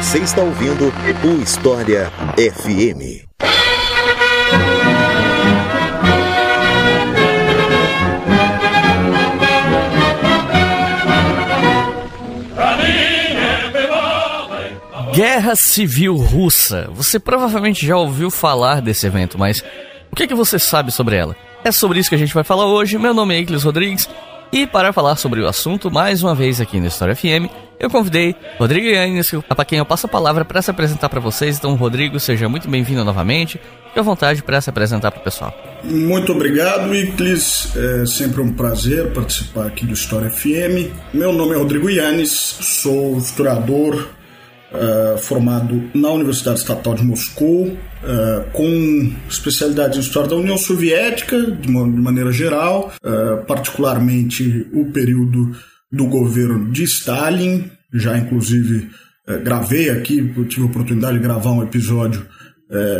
Você está ouvindo o História FM. Guerra Civil Russa. Você provavelmente já ouviu falar desse evento, mas o que, é que você sabe sobre ela? É sobre isso que a gente vai falar hoje. Meu nome é Iclis Rodrigues e para falar sobre o assunto, mais uma vez aqui no História FM, eu convidei Rodrigo Yannis, para quem eu passo a palavra para se apresentar para vocês. Então, Rodrigo, seja muito bem-vindo novamente. Fique à vontade para se apresentar para o pessoal. Muito obrigado, Iclis. É sempre um prazer participar aqui do História FM. Meu nome é Rodrigo Yannis, sou historiador uh, formado na Universidade Estatal de Moscou, uh, com especialidade em História da União Soviética, de, uma, de maneira geral, uh, particularmente o período do governo de Stalin. Já, inclusive, gravei aqui, tive a oportunidade de gravar um episódio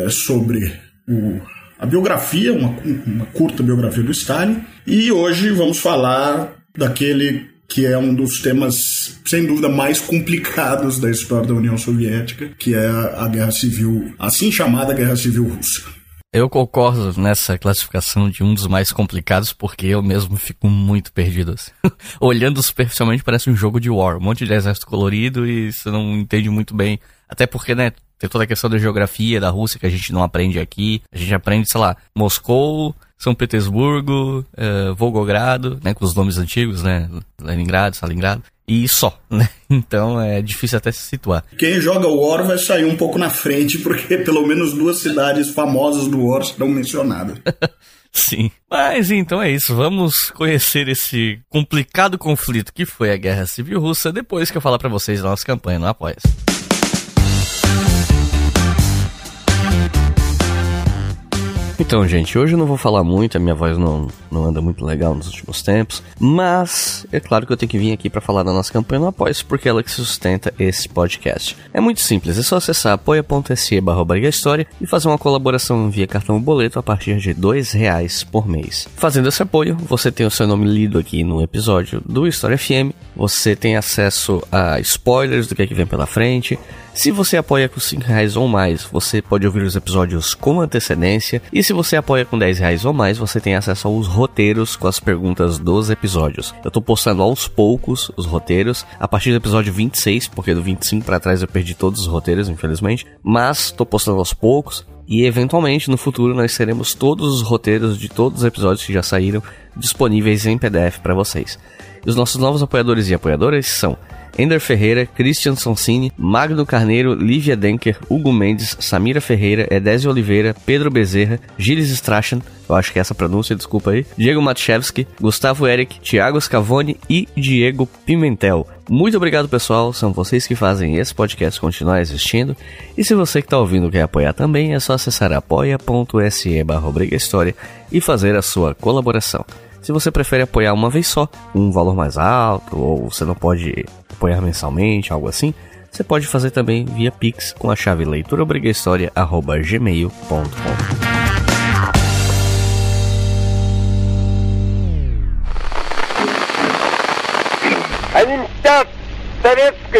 sobre o a biografia, uma, uma, curta biografia do Stalin. E hoje vamos falar daquele que é um dos temas, sem dúvida, mais complicados da história da União Soviética, que é a Guerra Civil, assim chamada Guerra Civil Russa. Eu concordo nessa classificação de um dos mais complicados, porque eu mesmo fico muito perdido. Assim. Olhando superficialmente, parece um jogo de war, um monte de exército colorido e você não entende muito bem. Até porque, né, tem toda a questão da geografia da Rússia que a gente não aprende aqui. A gente aprende, sei lá, Moscou, são Petersburgo, uh, Volgogrado, né, com os nomes antigos, né, Leningrado, Stalingrado, e só, né? Então é difícil até se situar. Quem joga o War vai sair um pouco na frente, porque pelo menos duas cidades famosas do War serão mencionadas. Sim. Mas então é isso. Vamos conhecer esse complicado conflito que foi a Guerra Civil Russa depois que eu falar para vocês da nossa campanha no Apoia-se. Então, gente, hoje eu não vou falar muito, a minha voz não, não anda muito legal nos últimos tempos, mas é claro que eu tenho que vir aqui para falar da nossa campanha no apoia porque é ela que sustenta esse podcast. É muito simples, é só acessar apoia.se barra História e fazer uma colaboração via cartão boleto a partir de dois reais por mês. Fazendo esse apoio, você tem o seu nome lido aqui no episódio do História FM, você tem acesso a spoilers do que, é que vem pela frente, se você apoia com 5 reais ou mais, você pode ouvir os episódios com antecedência. E se você apoia com 10 reais ou mais, você tem acesso aos roteiros com as perguntas dos episódios. Eu tô postando aos poucos os roteiros, a partir do episódio 26, porque do 25 para trás eu perdi todos os roteiros, infelizmente. Mas tô postando aos poucos. E eventualmente no futuro nós teremos todos os roteiros de todos os episódios que já saíram disponíveis em PDF para vocês. E os nossos novos apoiadores e apoiadoras são Ender Ferreira, Christian Sonsini, Magno Carneiro, Lívia Denker, Hugo Mendes, Samira Ferreira, Edésio Oliveira, Pedro Bezerra, Gilles Strachan, eu acho que é essa pronúncia, desculpa aí, Diego Matchewski, Gustavo Eric, Thiago Scavone e Diego Pimentel. Muito obrigado, pessoal. São vocês que fazem esse podcast continuar existindo. E se você que está ouvindo quer apoiar também, é só acessar apoia.se barra e fazer a sua colaboração. Se você prefere apoiar uma vez só, um valor mais alto, ou você não pode apoiar mensalmente, algo assim, você pode fazer também via Pix com a chave leituraobrigahistoria.gmail.com.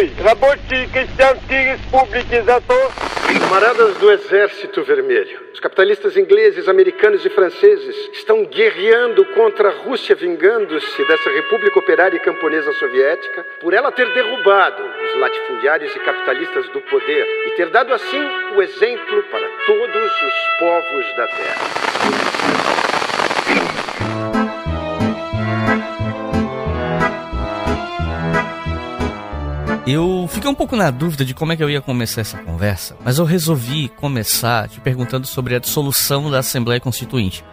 Советской Рабочей Крестьянской Республики за то, Camaradas do Exército Vermelho, os capitalistas ingleses, americanos e franceses estão guerreando contra a Rússia, vingando-se dessa República Operária e Camponesa Soviética por ela ter derrubado os latifundiários e capitalistas do poder e ter dado assim o exemplo para todos os povos da Terra. Eu fiquei um pouco na dúvida de como é que eu ia começar essa conversa, mas eu resolvi começar te perguntando sobre a dissolução da Assembleia Constituinte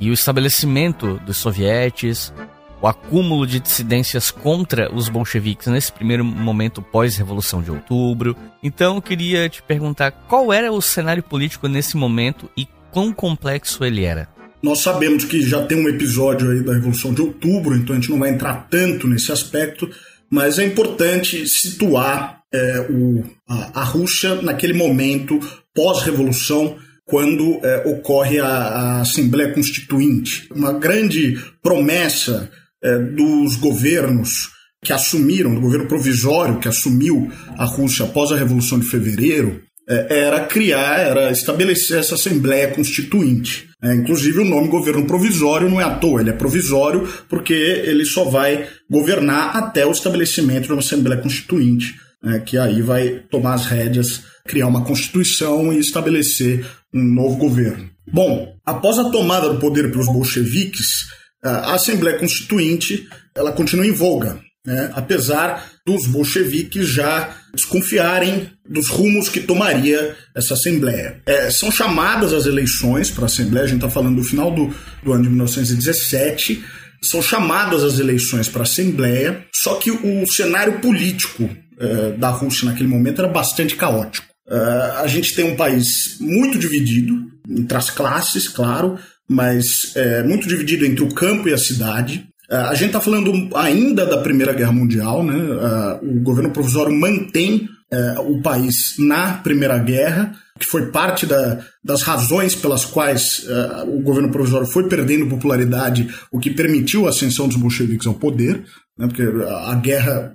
e o estabelecimento dos sovietes, o acúmulo de dissidências contra os bolcheviques nesse primeiro momento pós-revolução de outubro. Então eu queria te perguntar qual era o cenário político nesse momento e quão complexo ele era. Nós sabemos que já tem um episódio aí da Revolução de Outubro, então a gente não vai entrar tanto nesse aspecto, mas é importante situar é, o, a, a, Rússia naquele momento pós-revolução, quando é, ocorre a, a, Assembleia Constituinte. Uma grande promessa é, dos governos que assumiram, do governo provisório que assumiu a Rússia após a Revolução de Fevereiro, é, era criar, era estabelecer essa Assembleia Constituinte. É, inclusive o nome governo provisório não é à toa, ele é provisório porque ele só vai governar até o estabelecimento de uma Assembleia Constituinte, é, que aí vai tomar as rédeas, criar uma Constituição e estabelecer um novo governo. Bom, após a tomada do poder pelos bolcheviques, a Assembleia Constituinte ela continua em voga, né, apesar dos bolcheviques já desconfiarem dos rumos que tomaria essa Assembleia. É, são chamadas as eleições para a Assembleia, a gente está falando do final do, do ano de 1917, são chamadas as eleições para a Assembleia, só que o cenário político é, da Rússia naquele momento era bastante caótico. É, a gente tem um país muito dividido, entre as classes, claro, mas é, muito dividido entre o campo e a cidade. É, a gente está falando ainda da Primeira Guerra Mundial, né? É, o governo provisório mantém é, o país na Primeira Guerra, que foi parte da, das razões pelas quais o governo provisório foi perdendo popularidade, o que permitiu a ascensão dos bolcheviques ao poder, né? porque a guerra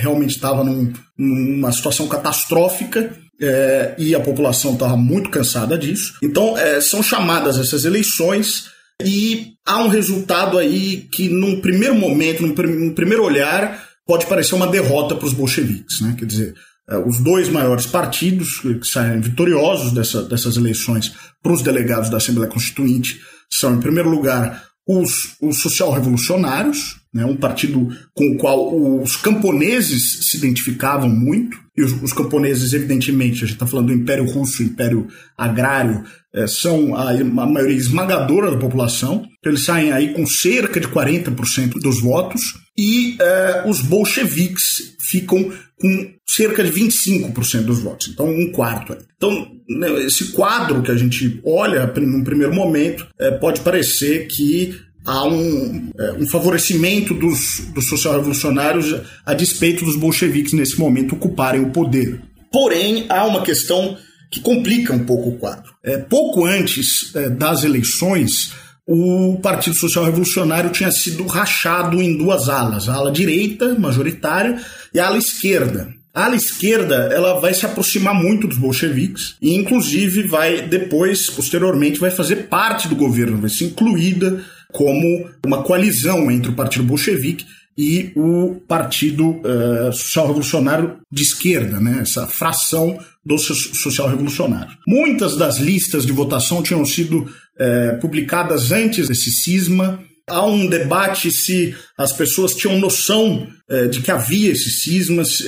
realmente estava num, numa situação catastrófica. É, e a população estava muito cansada disso. Então, é, são chamadas essas eleições e há um resultado aí que, num primeiro momento, num, num primeiro olhar, pode parecer uma derrota para os bolcheviques. Né? Quer dizer, é, os dois maiores partidos que saem vitoriosos dessa, dessas eleições para os delegados da Assembleia Constituinte são, em primeiro lugar, os, os social-revolucionários, né, um partido com o qual os camponeses se identificavam muito, e os, os camponeses, evidentemente, a gente está falando do Império Russo, Império Agrário, é, são a, a, maioria esmagadora da população, então eles saem aí com cerca de 40% dos votos, e é, os bolcheviques ficam com cerca de 25% dos votos, então um quarto. Então, né, esse quadro que a gente olha num primeiro momento é, pode parecer que há um, é, um favorecimento dos, dos social-revolucionários a despeito dos bolcheviques nesse momento ocuparem o poder. Porém, há uma questão que complica um pouco o quadro. É, pouco antes é, das eleições, o Partido Social Revolucionário tinha sido rachado em duas alas, a ala direita, majoritária, e a ala esquerda. A ala esquerda ela vai se aproximar muito dos bolcheviques e, inclusive, vai depois, posteriormente, vai fazer parte do governo, vai ser incluída como uma coalizão entre o Partido Bolchevique e o Partido uh, Social Revolucionário de Esquerda, né? essa fração do Social Revolucionário. Muitas das listas de votação tinham sido uh, publicadas antes desse cisma. Há um debate se as pessoas tinham noção uh, de que havia esses cismas,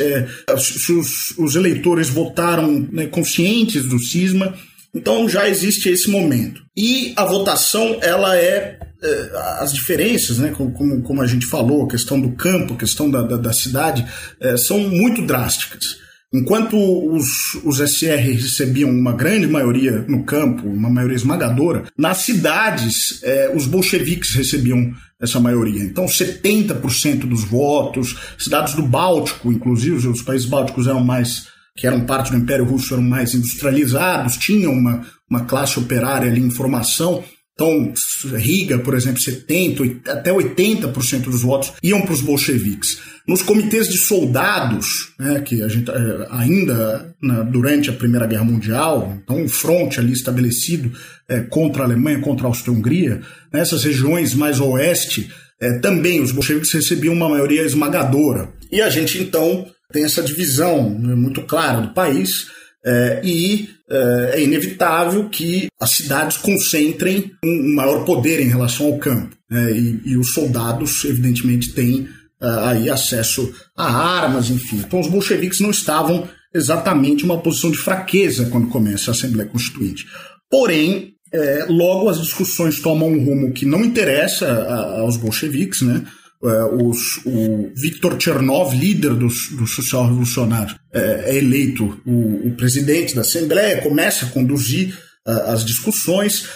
se os, os, eleitores votaram né, conscientes do cisma. Então já existe esse momento. E a votação ela é é, as diferenças, né, como, como a gente falou, a questão do campo, a questão da, da, da cidade, é, são muito drásticas. Enquanto os, os SR recebiam uma grande maioria no campo, uma maioria esmagadora, nas cidades é, os bolcheviques recebiam essa maioria. Então, 70% dos votos, cidades do Báltico, inclusive, os países bálticos eram mais que eram parte do Império Russo eram mais industrializados, tinham uma, uma classe operária ali em formação, então, Riga, por exemplo, 70%, até 80% dos votos iam para os bolcheviques. Nos comitês de soldados, né, que a gente eh, ainda durante a Primeira Guerra Mundial, então um fronte ali estabelecido é, contra a Alemanha, contra a Áustria-Hungria, nessas regiões mais oeste, é, também os bolcheviques recebiam uma maioria esmagadora. E a gente então tem essa divisão né, muito clara do país é, e é, inevitável que as cidades concentrem um maior poder em relação ao campo. Né? E, e, os soldados, evidentemente, têm aí acesso a armas, enfim. Então, os bolcheviques não estavam exatamente uma posição de fraqueza quando começa a Assembleia Constituinte. Porém, é, logo as discussões tomam um rumo que não interessa a, aos bolcheviques, né? É, os, o Viktor Chernov, líder dos, do social revolucionário, é, é eleito o, o, presidente da Assembleia, começa a conduzir uh, as discussões.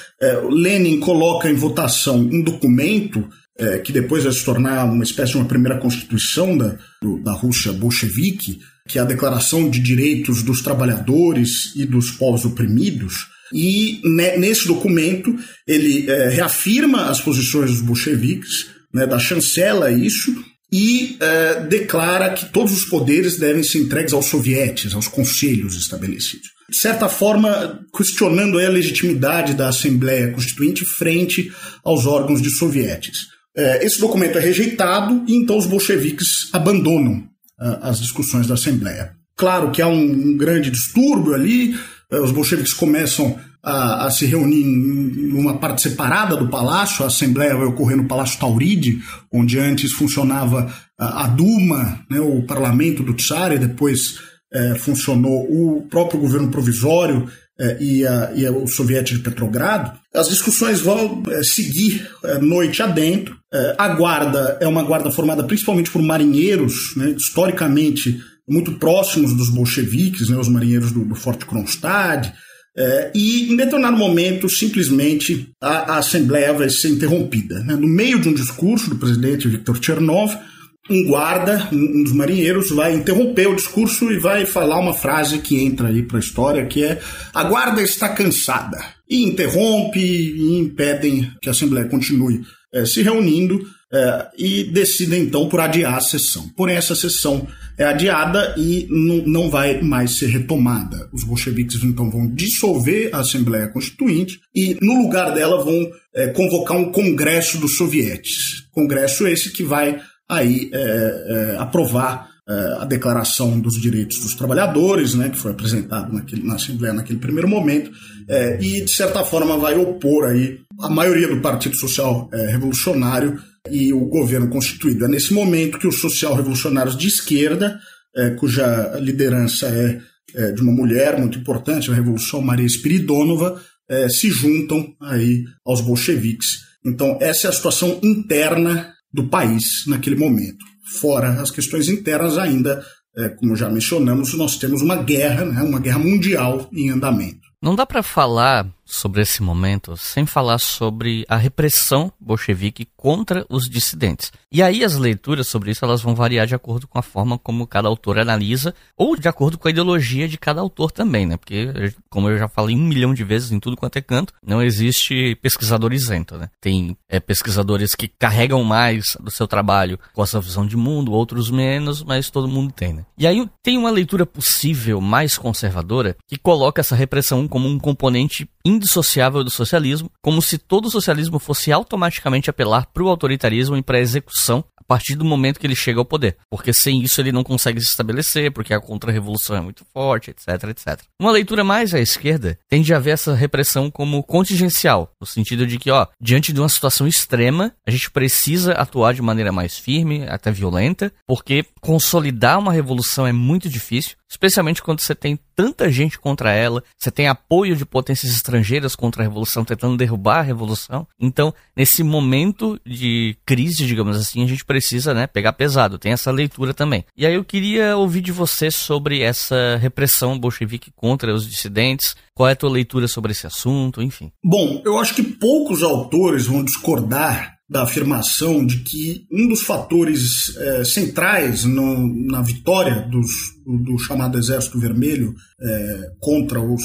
Lenin coloca em votação um documento uh, que depois vai se tornar uma espécie de uma primeira constituição da, do, da Rússia bolchevique, que é a Declaração de Direitos dos Trabalhadores e dos Povos Oprimidos. E né, nesse documento ele reafirma as posições dos bolcheviques, né, da chancela isso, e é, declara que todos os poderes devem ser entregues aos sovietes, aos conselhos estabelecidos. De certa forma, questionando a legitimidade da Assembleia Constituinte frente aos órgãos de sovietes. É, esse documento é rejeitado e então os bolcheviques abandonam uh, as discussões da Assembleia. Claro que há um, um grande distúrbio ali, uh, os bolcheviques começam a, a, se reunir em uma parte separada do palácio, a Assembleia vai ocorrer no Palácio Tauride, onde antes funcionava a, a Duma, né, o parlamento do Tsar, e depois é, funcionou o próprio governo provisório é, e, a, e o soviético de Petrogrado, as discussões vão é, seguir é, noite adentro. É, a guarda é uma guarda formada principalmente por marinheiros, né, historicamente muito próximos dos bolcheviques, né, os marinheiros do, do Forte Kronstadt, é, e em determinado momento, simplesmente, a, a Assembleia vai ser interrompida. Né? No meio de um discurso do presidente Viktor Chernov, um guarda, um dos marinheiros, vai interromper o discurso e vai falar uma frase que entra aí para a história, que é a guarda está cansada. E interrompe e impedem que a Assembleia continue é, se reunindo é, e decidem então por adiar a sessão. Porém, essa sessão é adiada e não vai mais ser retomada. Os bolcheviques então vão dissolver a Assembleia Constituinte e, no lugar dela, vão é, convocar um congresso dos sovietes. Congresso esse que vai aí aprovar é, a Declaração dos Direitos dos Trabalhadores, né, que foi apresentado naquele, na Assembleia naquele primeiro momento, é, e de certa forma vai opor aí a maioria do Partido Social é, Revolucionário e o governo constituído. É nesse momento que os social-revolucionários de esquerda, cuja liderança é, é, de uma mulher muito importante, a Revolução Maria Spiridonova, se juntam aí aos bolcheviques. Então essa é a situação interna do país naquele momento. Fora as questões internas, ainda, é, como já mencionamos, nós temos uma guerra, né, uma guerra mundial em andamento. Não dá para falar sobre esse momento sem falar sobre a repressão bolchevique contra os dissidentes. E aí as leituras sobre isso elas vão variar de acordo com a forma como cada autor analisa ou de acordo com a ideologia de cada autor também, né? Porque como eu já falei um milhão de vezes em tudo quanto é canto, não existe pesquisador isento, né? Tem é, pesquisadores que carregam mais do seu trabalho com essa visão de mundo, outros menos, mas todo mundo tem, né? E aí tem uma leitura possível mais conservadora que coloca essa repressão como um componente indissociável do socialismo, como se todo socialismo fosse automaticamente apelar para o autoritarismo e para a execução a partir do momento que ele chega ao poder. Porque sem isso ele não consegue se estabelecer, porque a contra-revolução é muito forte, etc, etc. Uma leitura mais à esquerda tende a ver essa repressão como contingencial, no sentido de que, ó, diante de uma situação extrema, a gente precisa atuar de maneira mais firme, até violenta, porque consolidar uma revolução é muito difícil, especialmente quando você tem tanta gente contra ela, você tem apoio de potências estrangeiras contra a revolução, tentando derrubar a revolução. Então, nesse momento de crise, digamos assim, a gente precisa, né, pegar pesado. Tem essa leitura também. E aí eu queria ouvir de você sobre essa repressão bolchevique contra os dissidentes. Qual é a tua leitura sobre esse assunto, enfim? Bom, eu acho que poucos autores vão discordar da afirmação de que um dos fatores é, centrais no, na vitória dos, do, do, chamado Exército Vermelho é, contra os,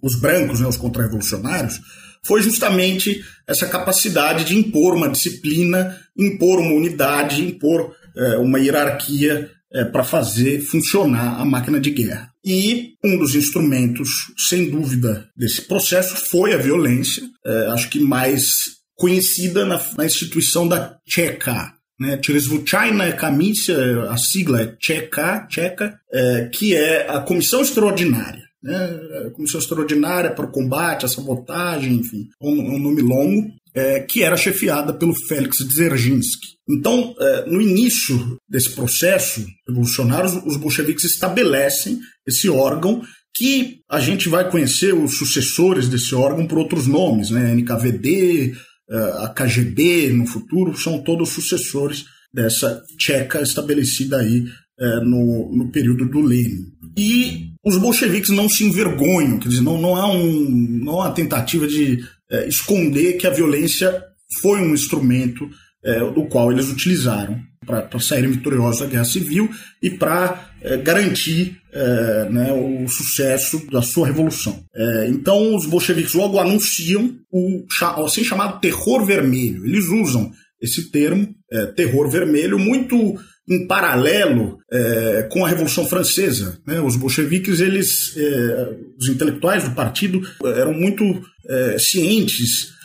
os brancos, né, os contra-revolucionários, foi justamente essa capacidade de impor uma disciplina, impor uma unidade, impor é, uma hierarquia é, para fazer funcionar a máquina de guerra. E um dos instrumentos, sem dúvida, desse processo foi a violência. É, acho que mais conhecida na, na instituição da Tcheca, né, Tcheresvuchayna Comissão, a sigla é Tcheca, Tcheca é, que é a Comissão Extraordinária. Né, a Comissão Extraordinária para o Combate, a Sabotagem, enfim, um, um nome longo, é, que era chefiada pelo Félix Dzerzhinsky. Então, é, no início desse processo revolucionário, os bolcheviques estabelecem esse órgão que a gente vai conhecer os sucessores desse órgão por outros nomes, né? NKVD, a KGB no futuro, são todos sucessores dessa tcheca estabelecida aí é, no, no período do Lenin. E os bolcheviques não se envergonham, quer dizer, não, não, há, um, não há tentativa de é, esconder que a violência foi um instrumento é, do qual eles utilizaram para saírem vitoriosos da guerra civil e para é, garantir é, né, o sucesso da sua revolução. É, então, os bolcheviques logo anunciam o assim chamado terror vermelho. Eles usam esse termo, terror vermelho, muito em paralelo é, com a Revolução Francesa. Né? Os bolcheviques, eles, é, os intelectuais do partido, eram muito é, cientes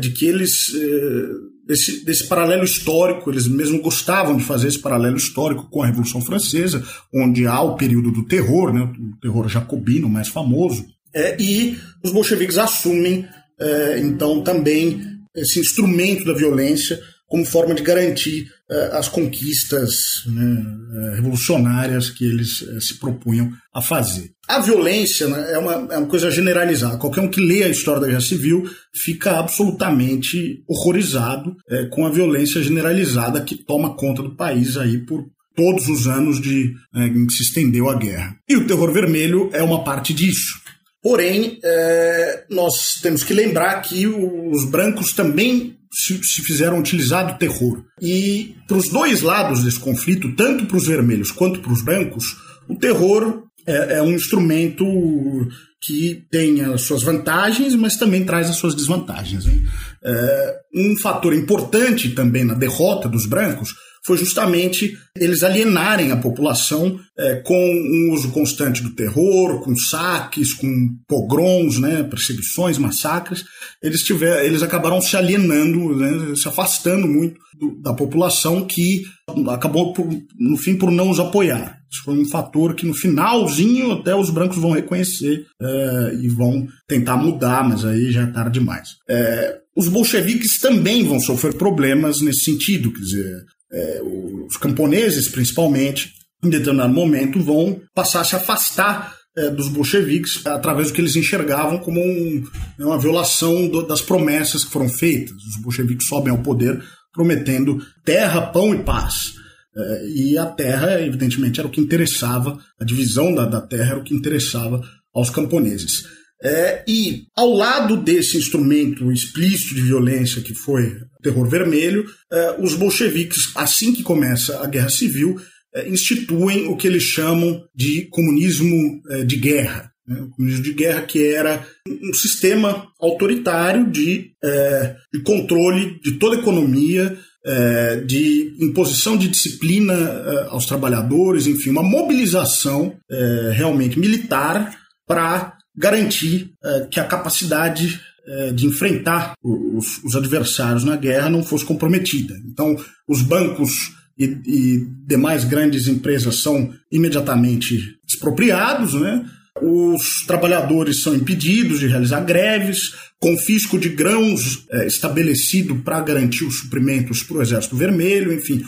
de que eles desse, desse paralelo histórico, eles mesmo gostavam de fazer esse paralelo histórico com a Revolução Francesa, onde há o período do terror, né, o terror jacobino mais famoso, é, e os bolcheviques assumem, é, então, também esse instrumento da violência como forma de garantir uh, as conquistas né, uh, revolucionárias que eles uh, se propunham a fazer. A violência né, é, uma, é uma coisa generalizada. Qualquer um que lê a história da Guerra Civil fica absolutamente horrorizado com a violência generalizada que toma conta do país aí por todos os anos de, em que se estendeu a guerra. E o terror vermelho é uma parte disso. Porém, nós temos que lembrar que os brancos também se, se fizeram utilizar do terror. E para os dois lados desse conflito, tanto para os vermelhos quanto para os brancos, o terror é, é um instrumento que tem as suas vantagens, mas também traz as suas desvantagens. Né? É, um fator importante também na derrota dos brancos foi justamente eles alienarem a população é, com um uso constante do terror, com saques, com pogroms, né, perseguições, massacres. Eles, tiver, eles acabaram se alienando, né, se afastando muito do, da população que acabou, por, no fim, por não os apoiar. Isso foi um fator que no finalzinho até os brancos vão reconhecer é, e vão tentar mudar, mas aí já é tarde demais. É, os bolcheviques também vão sofrer problemas nesse sentido, quer dizer, é, os camponeses, principalmente, em determinado momento, vão passar a se afastar é, dos bolcheviques através do que eles enxergavam como um, né, uma violação do, das promessas que foram feitas. Os bolcheviques sobem ao poder prometendo terra, pão e paz. É, e a terra, evidentemente, era o que interessava, a divisão da, da terra era o que interessava aos camponeses. É, e ao lado desse instrumento explícito de violência que foi o terror vermelho, é, os bolcheviques, assim que começa a guerra civil, é, instituem o que eles chamam de comunismo é, de guerra. Né? O comunismo de guerra que era um sistema autoritário de, é, de controle de toda a economia, é, de imposição de disciplina aos trabalhadores, enfim, uma mobilização realmente militar para garantir uh, que a capacidade uh, de enfrentar os, os, adversários na guerra não fosse comprometida. Então, os bancos e, e demais grandes empresas são imediatamente expropriados, né? Os trabalhadores são impedidos de realizar greves, confisco de grãos é, estabelecido para garantir os suprimentos para o Exército Vermelho, enfim,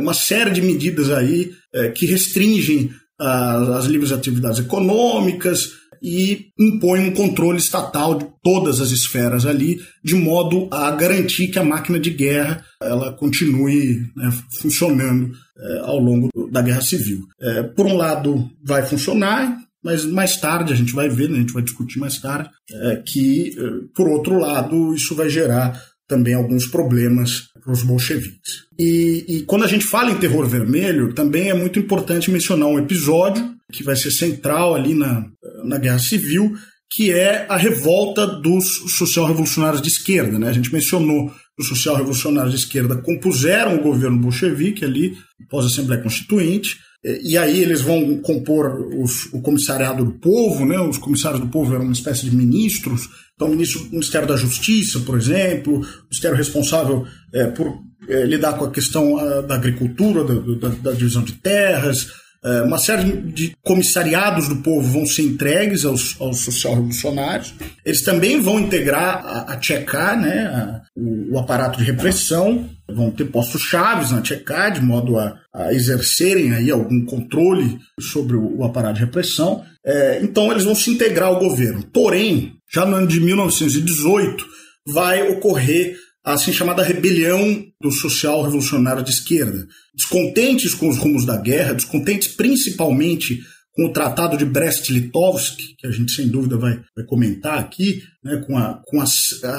uma série de medidas aí que restringem as livres atividades econômicas, e impõe um controle estatal de todas as esferas ali, de modo a garantir que a máquina de guerra ela continue né, funcionando é, ao longo da guerra civil. É, por um lado, vai funcionar, mas mais tarde a gente vai ver, né, a gente vai discutir mais tarde, é, que, por outro lado, isso vai gerar também alguns problemas para os bolcheviques. E, e, quando a gente fala em terror vermelho, também é muito importante mencionar um episódio que vai ser central ali na, na Guerra Civil, que é a revolta dos social-revolucionários de esquerda. Né? A gente mencionou os social-revolucionários de esquerda compuseram o governo bolchevique ali, pós-Assembleia Constituinte, e aí eles vão compor os, o comissariado do povo, né? Os comissários do povo eram uma espécie de ministros. Então, o Ministério da Justiça, por exemplo, o ministério responsável é, por é, lidar com a questão a, da agricultura, da, da, da, divisão de terras. É, uma série de comissariados do povo vão ser entregues aos, aos social-revolucionários. Eles também vão integrar a, a né? O, o aparato de repressão vão ter postos chaves na Tcheca, de modo a, a, exercerem aí algum controle sobre o, o aparato de repressão. É, então eles vão se integrar ao governo. Porém, já no ano de 1918, vai ocorrer a assim chamada rebelião do social revolucionário de esquerda. Descontentes com os rumos da guerra, descontentes principalmente com o Tratado de Brest-Litovsk, que a gente sem dúvida vai, vai comentar aqui, né, com, a, com a,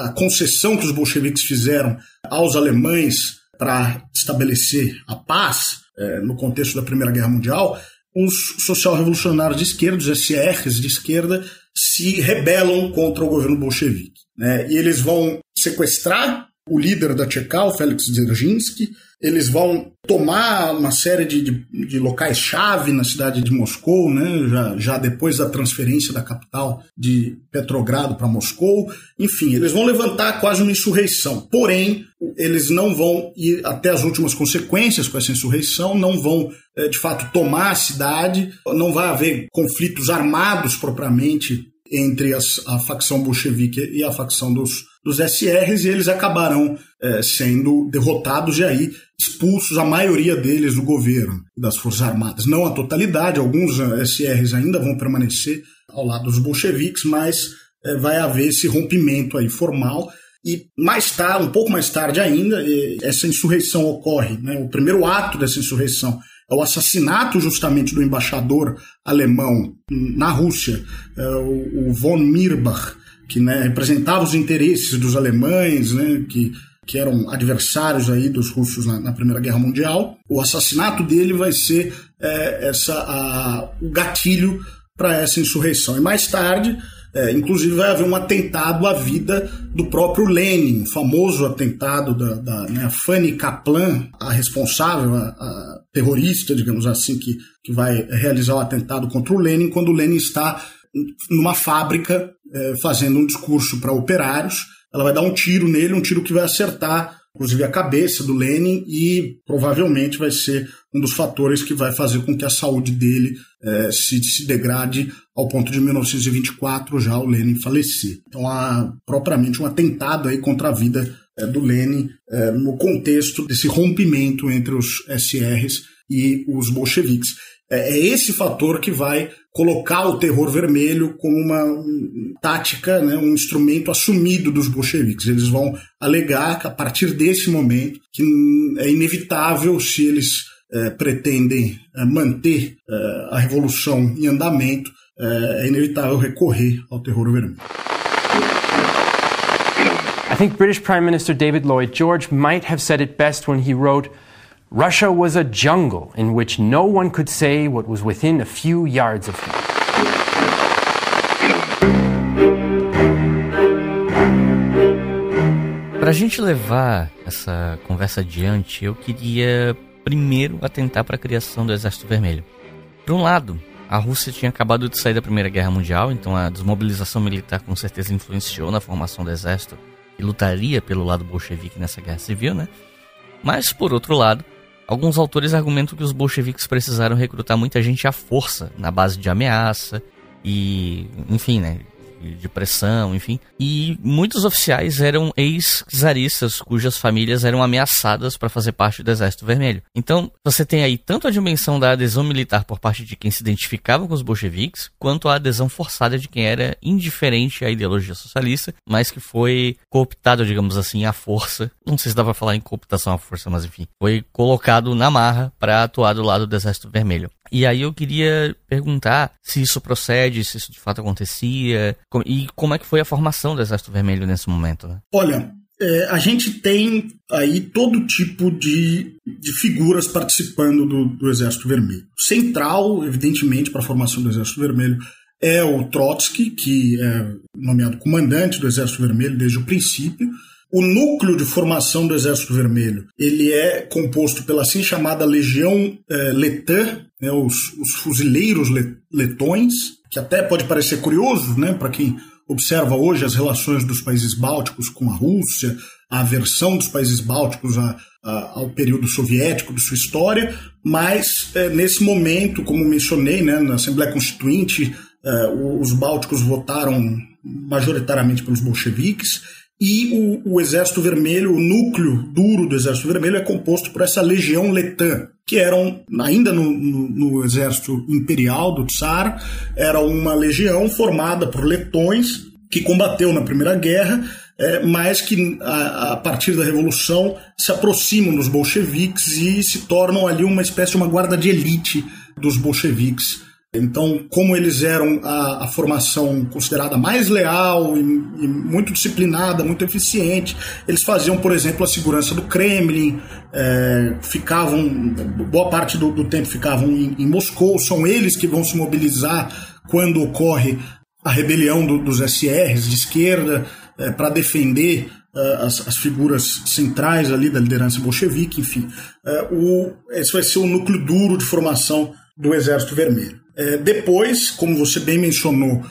a concessão que os bolcheviques fizeram aos alemães para estabelecer a paz é, no contexto da Primeira Guerra Mundial, os social-revolucionários de esquerda, os SRs de esquerda, se rebelam contra o governo bolchevique. Né? E eles vão sequestrar o líder da Tchekal, Felix Dzerzhinsky. Eles vão tomar uma série de, de, de locais-chave na cidade de Moscou, né? já, já depois da transferência da capital de Petrogrado para Moscou. Enfim, eles vão levantar quase uma insurreição. Porém, eles não vão ir até as últimas consequências com essa insurreição, não vão eh, de fato tomar a cidade, não vai haver conflitos armados propriamente entre as, a facção bolchevique e a facção dos, dos SRs, e eles acabarão é, sendo derrotados e aí expulsos, a maioria deles, do governo, das Forças Armadas. Não a totalidade, alguns eh, SRs ainda vão permanecer ao lado dos bolcheviques, mas é, vai haver esse rompimento aí formal. E mais tarde, um pouco mais tarde ainda, essa insurreição ocorre. Né? O primeiro ato dessa insurreição é o assassinato justamente do embaixador alemão na Rússia, é, o von Mirbach, que né, representava os interesses dos alemães, né, que, que eram adversários aí dos russos na, na Primeira Guerra Mundial. O assassinato dele vai ser é, essa, a, o gatilho para essa insurreição. E mais tarde, é, inclusive, vai haver um atentado à vida do próprio Lenin, famoso atentado da, da né, Fanny Kaplan, a responsável, a, a, terrorista, digamos assim, que, que vai realizar o atentado contra o Lenin, quando o Lenin está numa fábrica é, fazendo um discurso para operários. Ela vai dar um tiro nele, um tiro que vai acertar inclusive a cabeça do Lenin, e provavelmente vai ser um dos fatores que vai fazer com que a saúde dele é, se, se degrade ao ponto de 1924 já o Lenin falecer. Então há propriamente um atentado aí contra a vida é, do Lenin é, no contexto desse rompimento entre os SRs e os bolcheviques. É, é esse fator que vai colocar o terror vermelho como uma tática, né, um instrumento assumido dos bolcheviques. Eles vão alegar que a partir desse momento que é inevitável se eles é, pretendem é, manter é, a revolução em andamento, é inevitável recorrer ao terror vermelho. I think British Prime Minister David Lloyd George might have said it best when he wrote Russia was a jungle in which no one could say what was within a few yards of him. Para a gente levar essa conversa adiante, eu queria primeiro atentar para a criação do Exército Vermelho. Por um lado, a Rússia tinha acabado de sair da Primeira Guerra Mundial, então a desmobilização militar com certeza influenciou na formação do exército e lutaria pelo lado bolchevique nessa guerra civil, né? Mas por outro lado, Alguns autores argumentam que os bolcheviques precisaram recrutar muita gente à força, na base de ameaça e, enfim, né, de pressão, enfim. E muitos oficiais eram ex-czaristas cujas famílias eram ameaçadas para fazer parte do Exército Vermelho. Então, você tem aí tanto a dimensão da adesão militar por parte de quem se identificava com os bolcheviques, quanto a adesão forçada de quem era indiferente à ideologia socialista, mas que foi cooptado, digamos assim, à força. Não sei se dá para falar em cooptação à força, mas enfim, foi colocado na marra para atuar do lado do Exército Vermelho. E aí eu queria perguntar se isso procede, se isso de fato acontecia, e como é que foi a formação do Exército Vermelho nesse momento, né? Olha, é, a gente tem aí todo tipo de, de figuras participando do, do Exército Vermelho. Central, evidentemente, para a formação do Exército Vermelho é o Trotsky, que é nomeado comandante do Exército Vermelho desde o princípio. O núcleo de formação do Exército Vermelho ele é composto pela assim chamada Legião é, Letã, né, os, os, fuzileiros letões, que até pode parecer curioso né, para quem observa hoje as relações dos países bálticos com a Rússia, a aversão dos países bálticos a, a, ao período soviético de sua história, mas é, nesse momento, como mencionei, né, na Assembleia Constituinte, é, os bálticos votaram majoritariamente pelos bolcheviques e o, o, Exército Vermelho, o núcleo duro do Exército Vermelho é composto por essa legião letã, que eram, ainda no, no, no Exército Imperial do Tsar, era uma legião formada por letões que combateu na Primeira Guerra, é, mas que a, a, partir da Revolução se aproximam dos bolcheviques e se tornam ali uma espécie de uma guarda de elite dos bolcheviques então, como eles eram a, a formação considerada mais leal e, e, muito disciplinada, muito eficiente, eles faziam, por exemplo, a segurança do Kremlin, é, ficavam, boa parte do, do tempo ficavam em, em, Moscou, são eles que vão se mobilizar quando ocorre a rebelião do, dos SRs de esquerda é, para defender uh, as, as, figuras centrais ali da liderança bolchevique, enfim. Uh, o, esse vai ser o núcleo duro de formação do Exército Vermelho. Uh, depois, como você bem mencionou,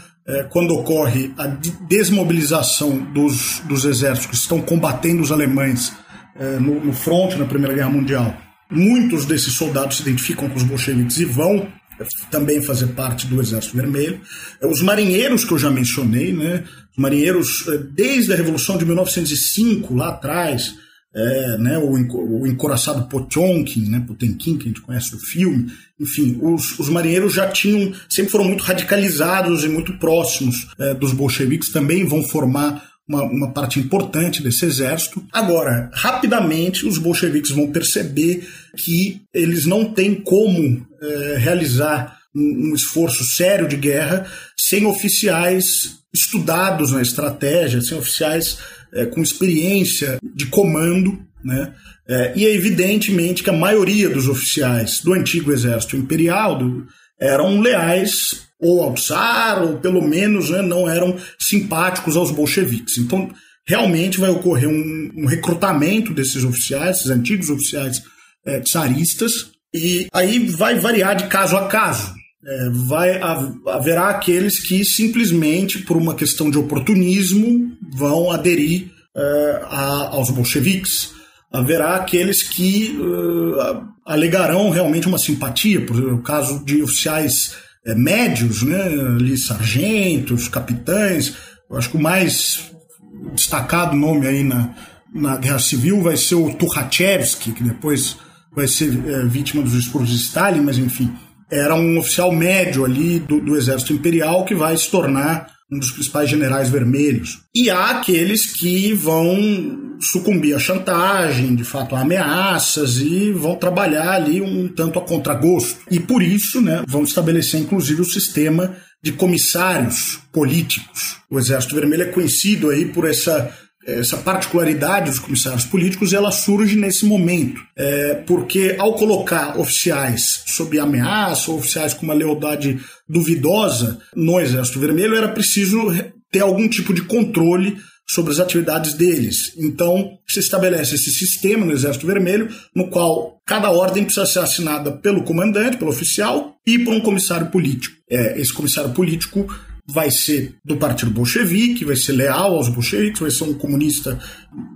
quando ocorre a desmobilização dos, dos exércitos que estão combatendo os alemães no, no fronte na Primeira Guerra Mundial, muitos desses soldados se identificam com os bolcheviques e vão também fazer parte do Exército Vermelho. Os marinheiros que eu já mencionei, né? Os marinheiros, eh, desde a Revolução de 1905, lá atrás, é, né, o, o encoraçado Potionkin, né, Potemkin, que a gente conhece do filme, enfim, os, os marinheiros já tinham, sempre foram muito radicalizados e muito próximos é, dos bolcheviques, também vão formar uma, uma, parte importante desse exército. Agora, rapidamente, os bolcheviques vão perceber que eles não têm como é, realizar um, um, esforço sério de guerra sem oficiais estudados na estratégia, sem oficiais é, com experiência de comando, né? É, e é evidentemente que a maioria dos oficiais do antigo exército imperial do, eram leais ou ao tsar, ou pelo menos né, não eram simpáticos aos bolcheviques. Então, realmente vai ocorrer um, um recrutamento desses oficiais, esses antigos oficiais é, tsaristas, e aí vai variar de caso a caso. É, vai haverá aqueles que simplesmente por uma questão de oportunismo vão aderir é, a, aos bolcheviques. Haverá aqueles que uh, alegarão realmente uma simpatia, por exemplo, o caso de oficiais é, médios, né, ali, sargentos, capitães. Eu acho que o mais destacado nome aí na, na Guerra Civil vai ser o Tukhachevsky, que depois vai ser é, vítima dos expurgos de Stalin, mas enfim, era um oficial médio ali do, do Exército Imperial que vai se tornar um dos principais generais vermelhos. E há aqueles que vão sucumbir à chantagem, de fato a ameaças e vão trabalhar ali um tanto a contragosto. E por isso, né, vão estabelecer inclusive o sistema de comissários políticos. O Exército Vermelho é conhecido aí por essa essa particularidade dos comissários políticos ela surge nesse momento, é, porque ao colocar oficiais sob ameaça, oficiais com uma lealdade duvidosa no Exército Vermelho, era preciso ter algum tipo de controle sobre as atividades deles. Então, se estabelece esse sistema no Exército Vermelho, no qual cada ordem precisa ser assinada pelo comandante, pelo oficial e por um comissário político. É, esse comissário político vai ser do partido bolchevique, vai ser leal aos bolcheviques, vai ser um comunista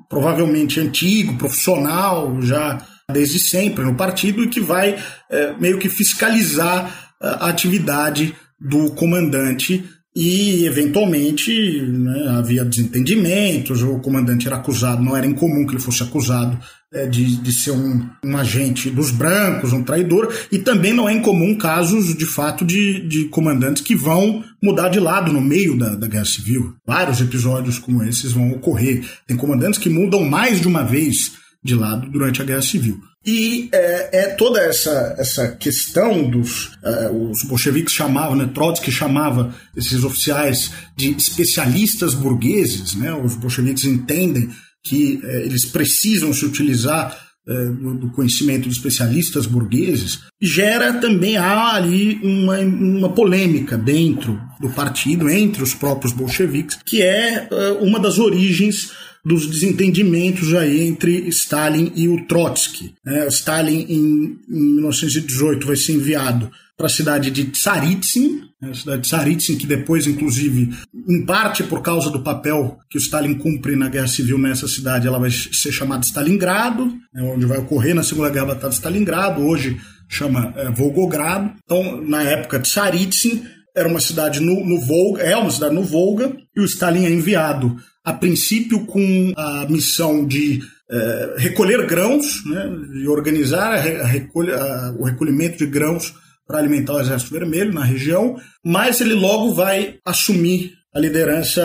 provavelmente antigo, profissional, já desde sempre no partido, e que vai é, meio que fiscalizar a atividade do comandante e eventualmente né, havia desentendimentos, o comandante era acusado, não era incomum que ele fosse acusado é, de, de ser um, um, agente dos brancos, um traidor, e também não é incomum casos de fato de, de comandantes que vão mudar de lado no meio da, da guerra civil. Vários episódios como esses vão ocorrer. Tem comandantes que mudam mais de uma vez de lado durante a guerra civil. E é, é, toda essa, essa questão dos. É, os bolcheviques chamavam, né, Trotsky chamava esses oficiais de especialistas burgueses, né, os bolcheviques entendem que é, eles precisam se utilizar do conhecimento de especialistas burgueses, gera também há ali uma, uma polêmica dentro do partido, entre os próprios bolcheviques, que é, é uma das origens dos desentendimentos aí entre Stalin e o Trotsky. É, Stalin, em 1918, vai ser enviado para a cidade de Tsaritsyn, né, a cidade de Tsaritsyn, que depois, inclusive, em parte por causa do papel que o Stalin cumpre na Guerra Civil nessa cidade, ela vai ser chamada Stalingrado, né, onde vai ocorrer na Segunda Guerra Batalha de Stalingrado, hoje chama é, Volgogrado. Então, na época Tsaritsyn, era uma cidade no, no Volga, é uma cidade no Volga, e o Stalin é enviado a princípio com a missão de é, recolher grãos, né, de organizar a, a a, o recolhimento de grãos para alimentar o Exército Vermelho na região, mas ele logo vai assumir a liderança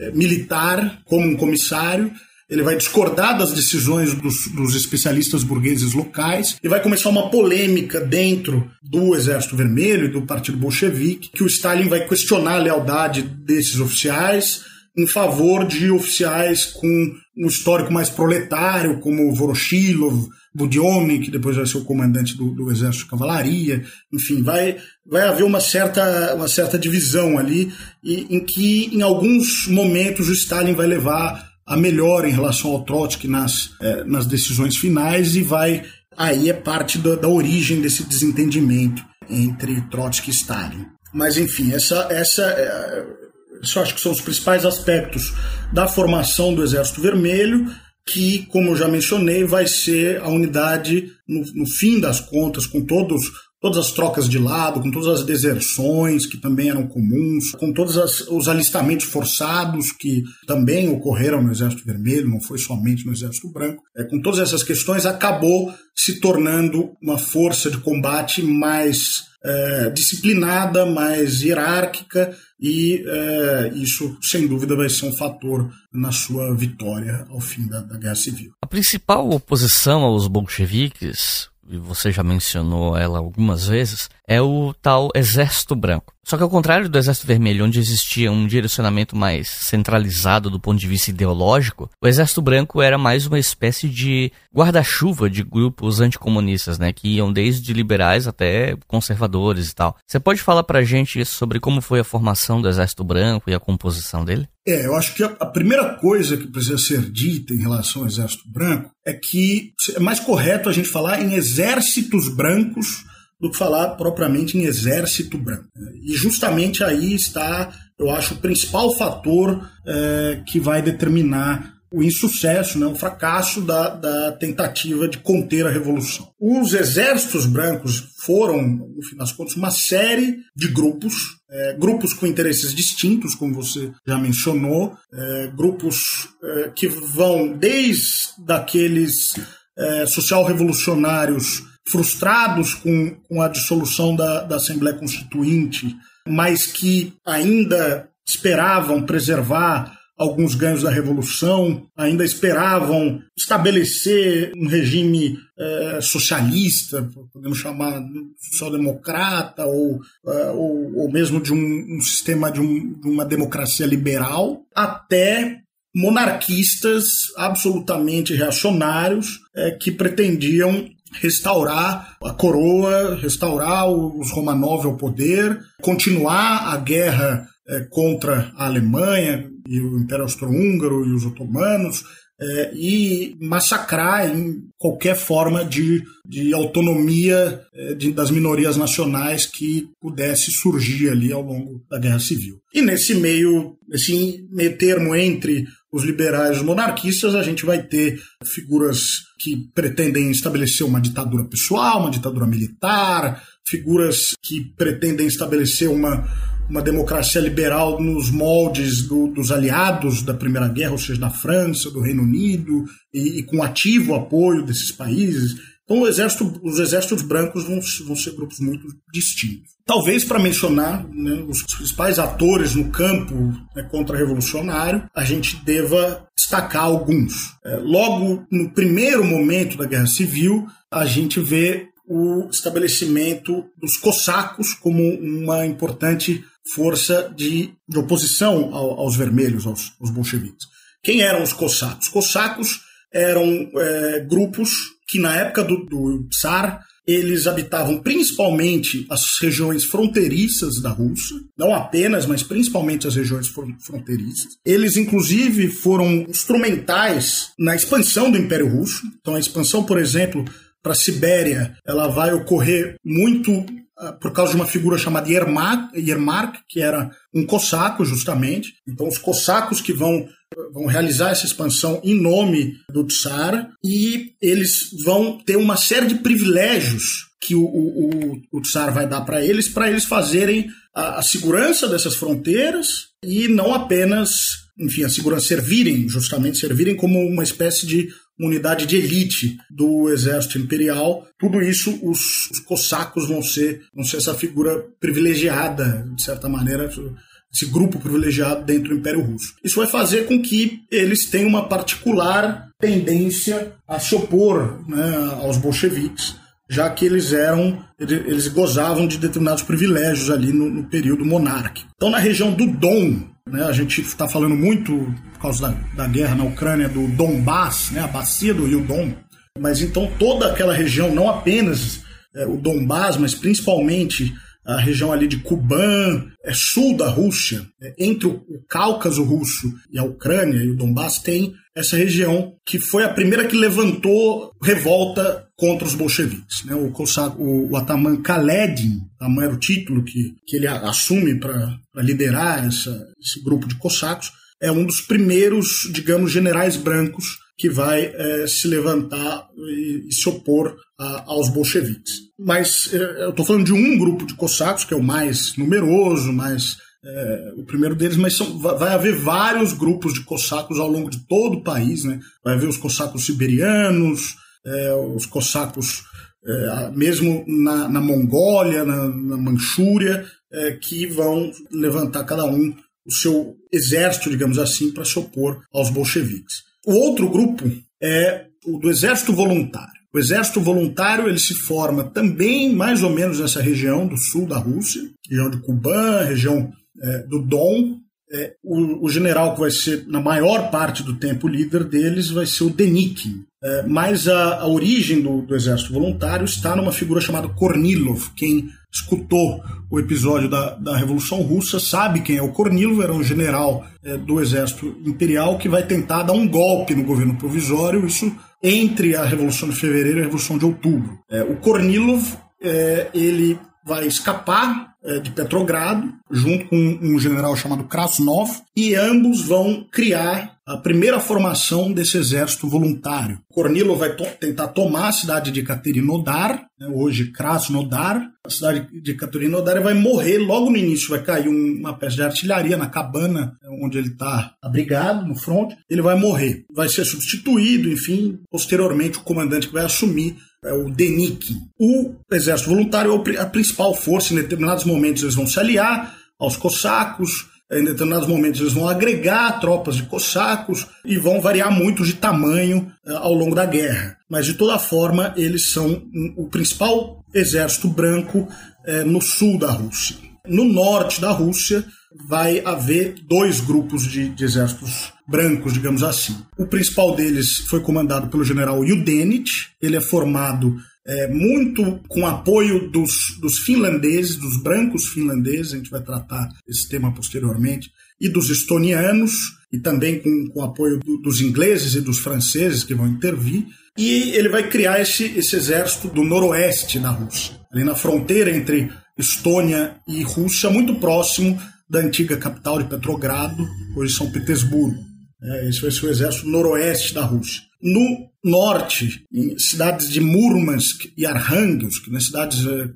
é, militar como um comissário. Ele vai discordar das decisões dos, dos, especialistas burgueses locais e vai começar uma polêmica dentro do Exército Vermelho e do Partido Bolchevique, que o Stalin vai questionar a lealdade desses oficiais, em favor de oficiais com um histórico mais proletário, como Voroshilov, Budyonny, que depois vai ser o comandante do, do, Exército de Cavalaria. Enfim, vai, vai haver uma certa, uma certa divisão ali, e, em que, em alguns momentos, o Stalin vai levar a melhor em relação ao Trotsky nas, é, nas decisões finais e vai aí é parte da, da origem desse desentendimento entre Trotsky e Stalin. Mas enfim, essa, essa é, isso acho que são os principais aspectos da formação do Exército Vermelho, que, como já mencionei, vai ser a unidade, no, no fim das contas, com todos todas as trocas de lado, com todas as deserções que também eram comuns, com todos as, os alistamentos forçados que também ocorreram no Exército Vermelho, não foi somente no Exército Branco, é, com todas essas questões, acabou se tornando uma força de combate mais é, disciplinada, mais hierárquica, e é, isso, sem dúvida, vai ser um fator na sua vitória ao fim da, da Guerra Civil. A principal oposição aos bolcheviques e você já mencionou ela algumas vezes, é o tal Exército Branco. Só que ao contrário do Exército Vermelho, onde existia um direcionamento mais centralizado do ponto de vista ideológico, o Exército Branco era mais uma espécie de guarda-chuva de grupos anticomunistas, né, que iam desde liberais até conservadores e tal. Você pode falar pra gente sobre como foi a formação do Exército Branco e a composição dele? É, eu acho que a primeira coisa que precisa ser dita em relação ao Exército Branco é que é mais correto a gente falar em exércitos brancos do que falar propriamente em exército branco. E justamente aí está, eu acho, o principal fator é, que vai determinar o insucesso, né, o fracasso da, da tentativa de conter a revolução. Os exércitos brancos foram, no fim das contas, uma série de grupos, é, grupos com interesses distintos, como você já mencionou, é, grupos é, que vão desde aqueles é, social-revolucionários frustrados com, com a dissolução da, da Assembleia Constituinte, mas que ainda esperavam preservar alguns ganhos da Revolução, ainda esperavam estabelecer um regime é, socialista, podemos chamar social-democrata, ou, é, ou, ou, mesmo de um, um sistema de, um, de uma democracia liberal, até monarquistas absolutamente reacionários é, que pretendiam restaurar a coroa, restaurar os Romanov ao poder, continuar a guerra é, contra a Alemanha e o Império Austro-Húngaro e os otomanos, é, e massacrar em qualquer forma de, de autonomia é, de, das minorias nacionais que pudesse surgir ali ao longo da Guerra Civil. E nesse meio, nesse meio termo entre os liberais monarquistas, a gente vai ter figuras que pretendem estabelecer uma ditadura pessoal, uma ditadura militar, figuras que pretendem estabelecer uma uma democracia liberal nos moldes do, dos aliados da Primeira Guerra, ou seja, da França, do Reino Unido, e, e com ativo apoio desses países. Então, exército, os exércitos brancos vão, vão, ser grupos muito distintos. Talvez para mencionar né, os principais atores no campo né, contra-revolucionário, a gente deva destacar alguns. É, logo no primeiro momento da Guerra Civil, a gente vê o estabelecimento dos cossacos como uma importante força de, de oposição ao, aos vermelhos, aos, aos, bolcheviques. Quem eram os cossacos? Cossacos eram é, grupos que na época do, do Tsar eles habitavam principalmente as regiões fronteiriças da Rússia, não apenas, mas principalmente as regiões fronteiriças. Eles, inclusive, foram instrumentais na expansão do Império Russo. Então, a expansão, por exemplo, para a Sibéria, ela vai ocorrer muito ah, por causa de uma figura chamada Yermak, Yermak, que era um cossaco, justamente. Então, os cossacos que vão, vão realizar essa expansão em nome do Tsar, e eles vão ter uma série de privilégios que o, o, o, Tsar vai dar para eles, para eles fazerem a, a segurança dessas fronteiras e não apenas, enfim, a segurança servirem, justamente servirem como uma espécie de unidade de elite do exército imperial. Tudo isso, os, os cossacos vão ser, vão ser essa figura privilegiada, de certa maneira, esse grupo privilegiado dentro do Império Russo. Isso vai fazer com que eles tenham uma particular tendência a se opor né, aos bolcheviques, já que eles eram, eles gozavam de determinados privilégios ali no, no período monárquico. Então, na região do Dom, né, a gente está falando muito causa da, da guerra na Ucrânia do Donbass, né, a bacia do rio Don. Mas então toda aquela região, não apenas é, o Donbass, mas principalmente a região ali de Kuban, é sul da Rússia, é, entre o, Cáucaso russo e a Ucrânia e o Donbass, tem essa região que foi a primeira que levantou revolta contra os bolcheviques. Né? O, o, o Ataman Kaledin, Ataman era o título que, que ele assume para liderar essa, esse grupo de cossacos, é um dos primeiros, digamos, generais brancos que vai é, se levantar e, e se opor aos bolcheviques. Mas é, eu estou falando de um grupo de cossacos, que é o mais numeroso, mais é, o primeiro deles, mas são, vai haver vários grupos de cossacos ao longo de todo o país, né? Vai haver os cossacos siberianos, é, os cossacos mesmo na, na Mongólia, na, na Manchúria, que vão levantar cada um o seu exército, digamos assim, para se opor aos bolcheviques. O outro grupo é o do exército voluntário. O exército voluntário ele se forma também mais ou menos nessa região do sul da Rússia, região de Kuban, região é, do Don. É, o, o, general que vai ser, na maior parte do tempo, líder deles vai ser o Denikin. É, mas a, a origem do, do, exército voluntário está numa figura chamada Kornilov. Quem escutou o episódio da, da Revolução Russa sabe quem é o Kornilov, era um general é, do exército imperial que vai tentar dar um golpe no governo provisório, isso entre a Revolução de Fevereiro e a Revolução de Outubro. É, o Kornilov, é, ele vai escapar é, de Petrogrado, junto com um general chamado Krasnov, e ambos vão criar a primeira formação desse exército voluntário. Kornilov vai to tentar tomar a cidade de Katerinodar, né, hoje Krasnodar. A cidade de Katerinodar vai morrer logo no início, vai cair um, uma peça de artilharia na cabana onde ele está abrigado, no front. Ele vai morrer, vai ser substituído, enfim, posteriormente o comandante que vai assumir é o Denikin. O exército voluntário é a principal força, em determinados momentos eles vão se aliar aos cossacos, em determinados momentos eles vão agregar tropas de cossacos e vão variar muito de tamanho uh, ao longo da guerra. Mas de toda forma, eles são o principal exército branco uh, no sul da Rússia. No norte da Rússia, vai haver dois grupos de, de, exércitos brancos, digamos assim. O principal deles foi comandado pelo general Yudenich. Ele é formado é, muito com apoio dos, dos finlandeses, dos brancos finlandeses, a gente vai tratar esse tema posteriormente, e dos estonianos, e também com, com apoio do, dos ingleses e dos franceses que vão intervir. E ele vai criar esse, esse exército do noroeste da Rússia, ali na fronteira entre Estônia e Rússia, muito próximo da antiga capital de Petrogrado, hoje São Petersburgo. É, esse vai ser o exército noroeste da Rússia. No norte, em cidades de Murmansk e Arhangelsk, nas cidades eh,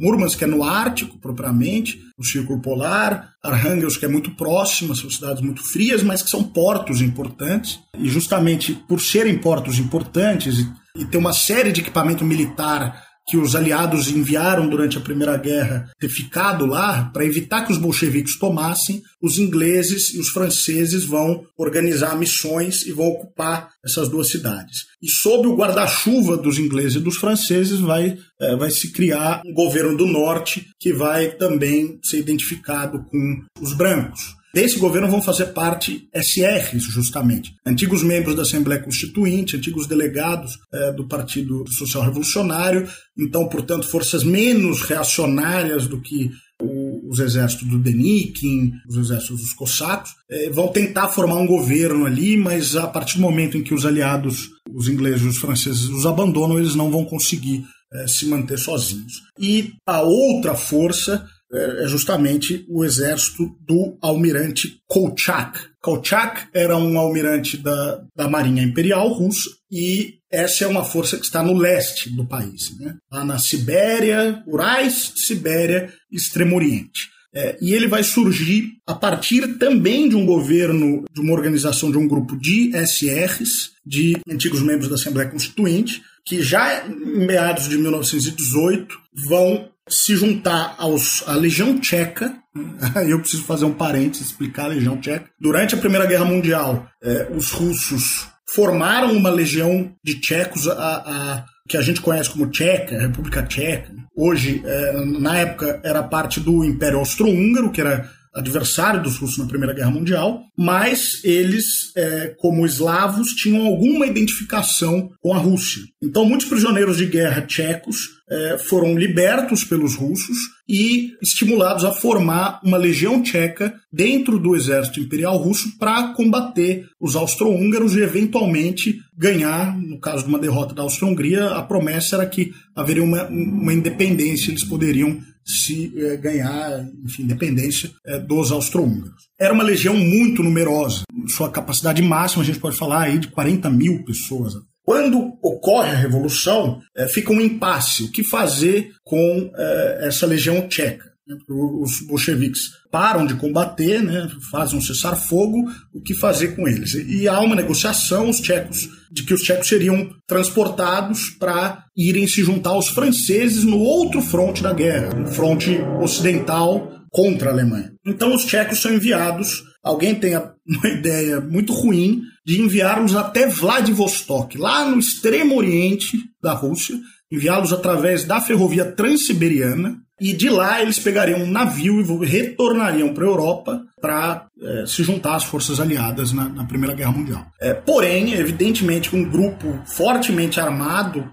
Murmansk é no Ártico propriamente, no Círculo Polar, Arhangelsk é muito próxima, são cidades muito frias, mas que são portos importantes. E justamente por serem portos importantes e ter uma série de equipamento militar que os aliados enviaram durante a Primeira Guerra ter ficado lá para evitar que os bolcheviques tomassem, os ingleses e os franceses vão organizar missões e vão ocupar essas duas cidades. E sob o guarda-chuva dos ingleses e dos franceses vai, é, vai se criar um governo do norte que vai também ser identificado com os brancos. Desse governo vão fazer parte SRs, justamente. Antigos membros da Assembleia Constituinte, antigos delegados é, do Partido Social Revolucionário, então, portanto, forças menos reacionárias do que os exércitos do Denikin, os exércitos dos cossacos, é, vão tentar formar um governo ali, mas a partir do momento em que os aliados, os ingleses e os franceses, os abandonam, eles não vão conseguir é, se manter sozinhos. E a outra força é, é justamente o exército do almirante Kolchak. Kolchak era um almirante da, da Marinha Imperial Russa e essa é uma força que está no leste do país, né? lá na Sibéria, Urais, Sibéria Extremo Oriente. É, e ele vai surgir a partir também de um governo, de uma organização, de um grupo de SRs, de antigos membros da Assembleia Constituinte, que já em meados de 1918 vão se juntar aos, à Legião Tcheca. Eu preciso fazer um parênteses, explicar a Legião Tcheca. Durante a Primeira Guerra Mundial, é, os russos formaram uma legião de tchecos, a, a, que a gente conhece como Tcheca, República Tcheca. Hoje, é, na época, era parte do Império Austro-Húngaro, que era adversário dos russos na Primeira Guerra Mundial, mas eles, é, como eslavos, tinham alguma identificação com a Rússia. Então, muitos prisioneiros de guerra tchecos é, foram libertos pelos russos e estimulados a formar uma legião tcheca dentro do exército imperial russo para combater os austro-húngaros e eventualmente ganhar, no caso de uma derrota da Áustria-Hungria, a promessa era que haveria uma, uma independência, eles poderiam se é, ganhar, enfim, independência é, dos austro-húngaros. Era uma legião muito numerosa, sua capacidade máxima a gente pode falar aí de 40 mil pessoas quando ocorre a revolução, é, fica um impasse. O que fazer com é, essa legião tcheca? Os bolcheviques param de combater, né, fazem um cessar-fogo, o que fazer com eles? E há uma negociação os tchecos, de que os tchecos seriam transportados para irem se juntar aos franceses no outro fronte da guerra, no fronte ocidental contra a Alemanha. Então os tchecos são enviados, alguém tem uma ideia muito ruim de enviá-los até Vladivostok, lá no extremo oriente da Rússia, enviá-los através da ferrovia transiberiana, e de lá eles pegariam um navio e retornariam para a Europa para é, se juntar às forças aliadas na, na Primeira Guerra Mundial. É, porém, evidentemente, um grupo fortemente armado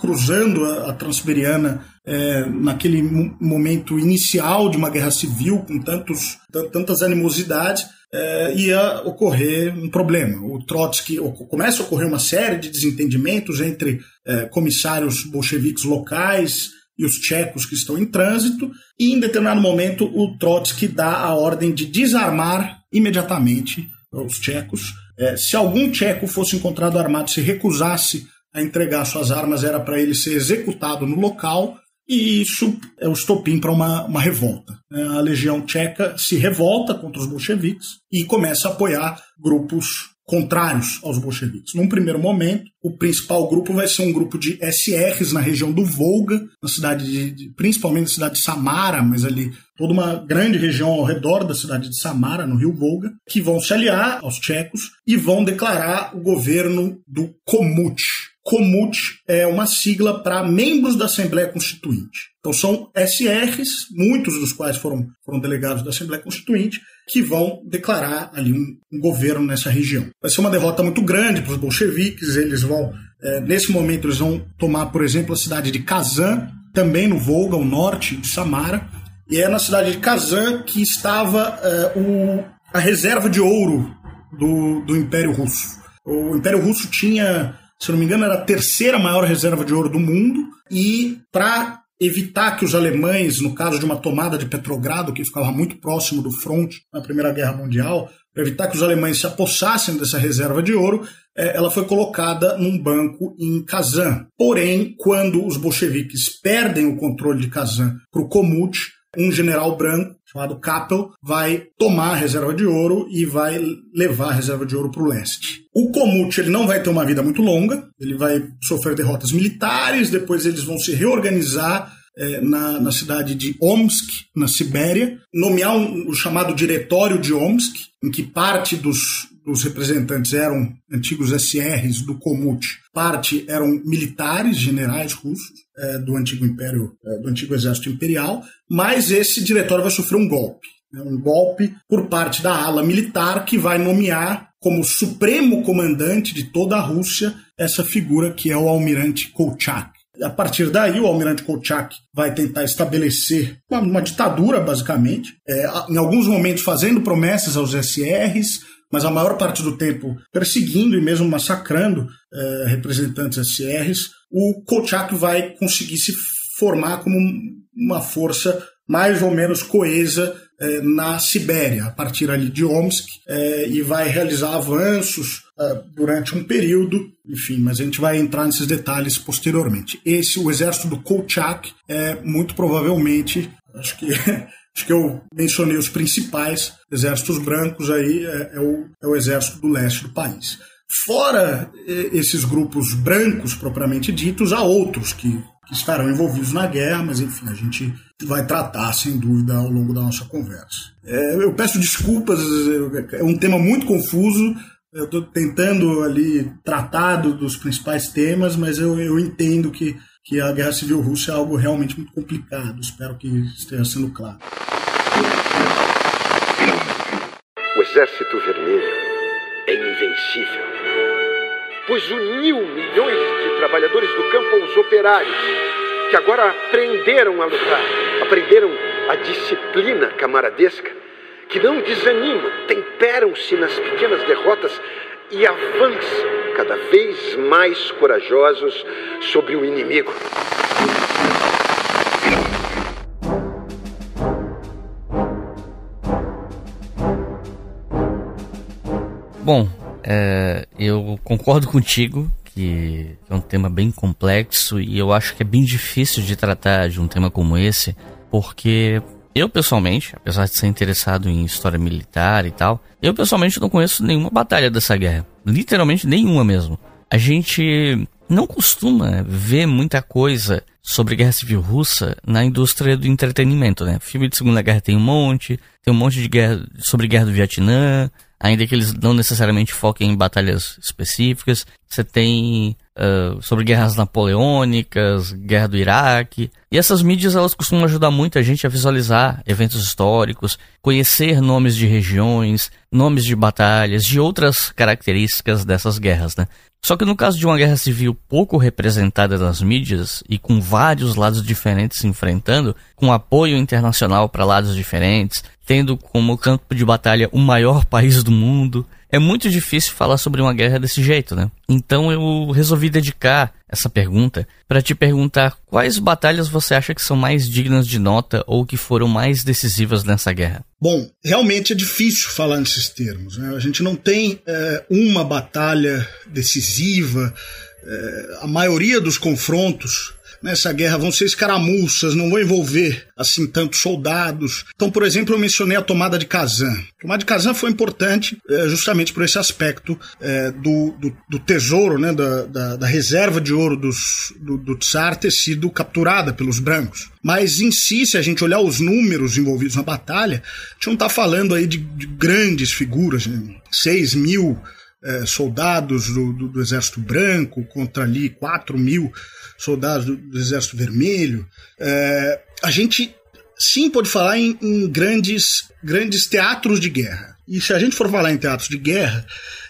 cruzando a, a Transiberiana é, naquele momento inicial de uma guerra civil com tantos, tantas animosidades, é, ia ocorrer um problema. O Trotsky começa a ocorrer uma série de desentendimentos entre é, comissários bolcheviques locais e os tchecos que estão em trânsito, e em determinado momento o Trotsky dá a ordem de desarmar imediatamente os tchecos. É, se algum tcheco fosse encontrado armado, se recusasse a entregar suas armas, era para ele ser executado no local, e isso é o estopim para uma, uma revolta. É, a legião tcheca se revolta contra os bolcheviques e começa a apoiar grupos contrários aos bolcheviques. Num primeiro momento, o principal grupo vai ser um grupo de SRs na região do Volga, na cidade de, principalmente na cidade de Samara, mas ali toda uma grande região ao redor da cidade de Samara, no rio Volga, que vão se aliar aos tchecos e vão declarar o governo do Komut, Comut é uma sigla para membros da Assembleia Constituinte. Então são SRs, muitos dos quais foram, foram delegados da Assembleia Constituinte, que vão declarar ali um, um governo nessa região. Vai ser uma derrota muito grande para os bolcheviques, eles vão, é, nesse momento, eles vão tomar, por exemplo, a cidade de Kazan, também no Volga, ao norte de Samara, e é na cidade de Kazan que estava é, o, a reserva de ouro do, do Império Russo. O Império Russo tinha se não me engano, era a terceira maior reserva de ouro do mundo, e para evitar que os alemães, no caso de uma tomada de Petrogrado, que ficava muito próximo do fronte na Primeira Guerra Mundial, para evitar que os alemães se apossassem dessa reserva de ouro, eh, ela foi colocada num banco em Kazan. Porém, quando os bolcheviques perdem o controle de Kazan para o Komut, um general branco chamado Kappel vai tomar a reserva de ouro e vai levar a reserva de ouro para o leste. O Komut ele não vai ter uma vida muito longa, ele vai sofrer derrotas militares, depois eles vão se reorganizar é, na, na, cidade de Omsk, na Sibéria, nomear um, o chamado Diretório de Omsk, em que parte dos, dos representantes eram antigos SRs do Komut, parte eram militares, generais russos é, do antigo império, é, do antigo exército imperial, mas esse diretório vai sofrer um golpe, né, um golpe por parte da ala militar que vai nomear como supremo comandante de toda a Rússia essa figura que é o almirante Kolchak. A partir daí, o almirante Kolchak vai tentar estabelecer uma, uma ditadura, basicamente, é, em alguns momentos fazendo promessas aos SRs, mas a maior parte do tempo perseguindo e mesmo massacrando é, representantes SRs. O Kolchak vai conseguir se formar como uma força mais ou menos coesa é, na Sibéria, a partir ali de Omsk, é, e vai realizar avanços é, durante um período, enfim, mas a gente vai entrar nesses detalhes posteriormente. Esse, o exército do Kolchak, é muito provavelmente, acho que Acho que eu mencionei os principais exércitos brancos aí, é, é, o, é o exército do leste do país. Fora esses grupos brancos propriamente ditos, há outros que que estarão envolvidos na guerra, mas enfim, a gente vai tratar sem dúvida ao longo da nossa conversa. É, eu peço desculpas, é um tema muito confuso. Eu estou tentando ali tratar dos principais temas, mas eu, eu entendo que, que a Guerra Civil Russa é algo realmente muito complicado. Espero que esteja sendo claro. O Exército Vermelho é invencível pois uniu milhões de trabalhadores do campo aos operários, que agora aprenderam a lutar, aprenderam a disciplina camaradesca, que não desanimam, temperam-se nas pequenas derrotas e avançam cada vez mais corajosos sobre o inimigo. Bom, é, eu concordo contigo que é um tema bem complexo e eu acho que é bem difícil de tratar de um tema como esse, porque eu pessoalmente, apesar de ser interessado em história militar e tal, eu pessoalmente não conheço nenhuma batalha dessa guerra. Literalmente nenhuma mesmo. A gente não costuma ver muita coisa sobre Guerra Civil Russa na indústria do entretenimento, né? Filme de Segunda Guerra tem um monte, tem um monte de guerra sobre Guerra do Vietnã, ainda que eles não necessariamente foquem em batalhas específicas. Você tem uh, sobre guerras napoleônicas, guerra do Iraque. E essas mídias elas costumam ajudar muito a gente a visualizar eventos históricos, conhecer nomes de regiões, nomes de batalhas, de outras características dessas guerras, né? Só que no caso de uma guerra civil pouco representada nas mídias e com vários lados diferentes se enfrentando, com apoio internacional para lados diferentes, tendo como campo de batalha o maior país do mundo, é muito difícil falar sobre uma guerra desse jeito, né? Então eu resolvi dedicar essa pergunta para te perguntar quais batalhas você acha que são mais dignas de nota ou que foram mais decisivas nessa guerra. Bom, realmente é difícil falar nesses termos. Né? A gente não tem é, uma batalha decisiva. É, a maioria dos confrontos nessa guerra vão ser escaramuças, não vão envolver assim tantos soldados. Então, por exemplo, eu mencionei a tomada de Kazan. A tomada de Kazan foi importante é, justamente por esse aspecto é, do, do, do, tesouro, né, da, da, da, reserva de ouro dos, do, do Tsar ter sido capturada pelos brancos. Mas em si, se a gente olhar os números envolvidos na batalha, a gente não está falando aí de, de grandes figuras, né? 6 mil é, soldados do, do, do, Exército Branco contra ali 4 mil soldados do, do Exército Vermelho. É, a gente sim pode falar em, em, grandes, grandes teatros de guerra. E se a gente for falar em teatros de guerra,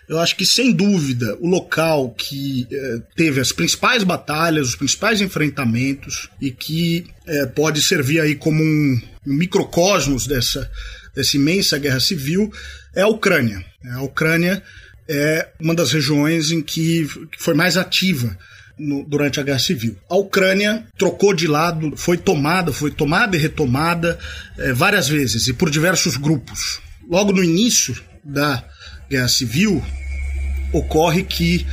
eu acho que sem dúvida o local que é, teve as principais batalhas, os principais enfrentamentos e que é, pode servir aí como um, um microcosmos dessa, dessa imensa guerra civil é a Ucrânia. A Ucrânia é uma das regiões em que, foi mais ativa no, durante a Guerra Civil. A Ucrânia trocou de lado, foi tomada, foi tomada e retomada é, várias vezes e por diversos grupos. Logo no início da Guerra Civil, ocorre que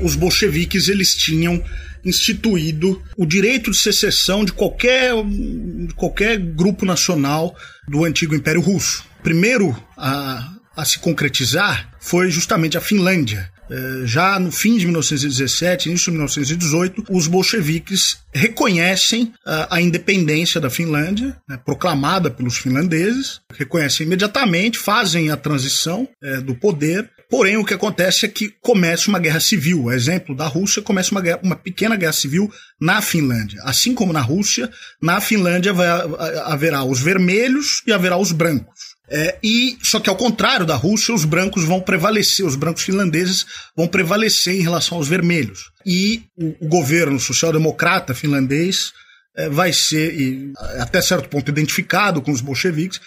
uh, os bolcheviques eles tinham instituído o direito de secessão de qualquer, de qualquer grupo nacional do antigo Império Russo. Primeiro a, a se concretizar foi justamente a Finlândia. É, já no fim de 1917, início de 1918, os bolcheviques reconhecem a, independência da Finlândia, né, proclamada pelos finlandeses, reconhecem imediatamente, fazem a transição é, do poder Porém, o que acontece é que começa uma guerra civil. O exemplo da Rússia começa uma, guerra, uma pequena guerra civil na Finlândia. Assim como na Rússia, na Finlândia vai, haverá os vermelhos e haverá os brancos. É, e só que ao contrário da Rússia, os brancos vão prevalecer, os brancos finlandeses vão prevalecer em relação aos vermelhos. E o, o governo social-democrata finlandês é, vai ser, e, até certo ponto, identificado com os bolcheviques,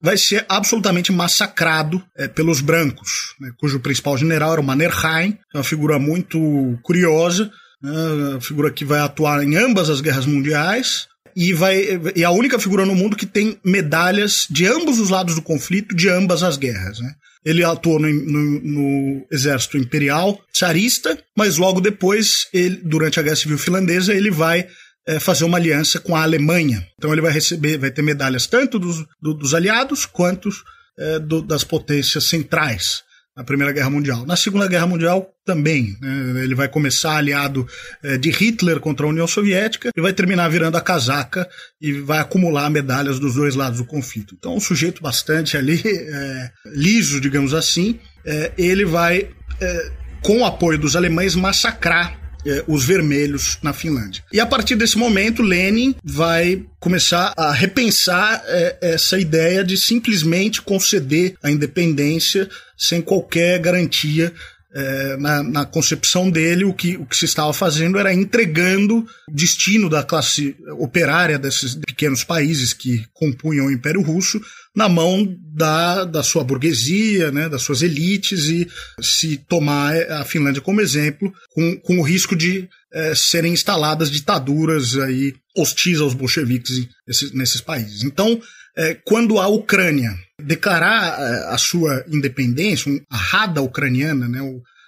vai ser absolutamente massacrado é, pelos brancos, né, cujo principal general era o Mannerheim, é uma figura muito curiosa, né, figura que vai atuar em ambas as guerras mundiais, e vai é a única figura no mundo que tem medalhas de ambos os lados do conflito, de ambas as guerras. Né? Ele atuou no, no, no, exército imperial tsarista, mas logo depois, ele, durante a Guerra Civil Finlandesa, ele vai é, fazer uma aliança com a Alemanha. Então ele vai receber, vai ter medalhas tanto dos, do, dos aliados quanto é, do, das potências centrais na Primeira Guerra Mundial. Na Segunda Guerra Mundial também. Né? Ele vai começar aliado é, de Hitler contra a União Soviética e vai terminar virando a casaca e vai acumular medalhas dos dois lados do conflito. Então, um sujeito bastante ali é, liso, digamos assim, é, ele vai, é, com o apoio dos alemães, massacrar é, os vermelhos na Finlândia. E a partir desse momento, Lenin vai começar a repensar é, essa ideia de simplesmente conceder a independência sem qualquer garantia é, na, na, concepção dele, o que, o que se estava fazendo era entregando o destino da classe operária desses pequenos países que compunham o Império Russo na mão da, da sua burguesia, né, das suas elites, e se tomar a Finlândia como exemplo, com, com o risco de é, serem instaladas ditaduras aí hostis aos bolcheviques nesses, nesses países. Então, é, quando a Ucrânia declarar a sua independência, a Rada ucraniana, né,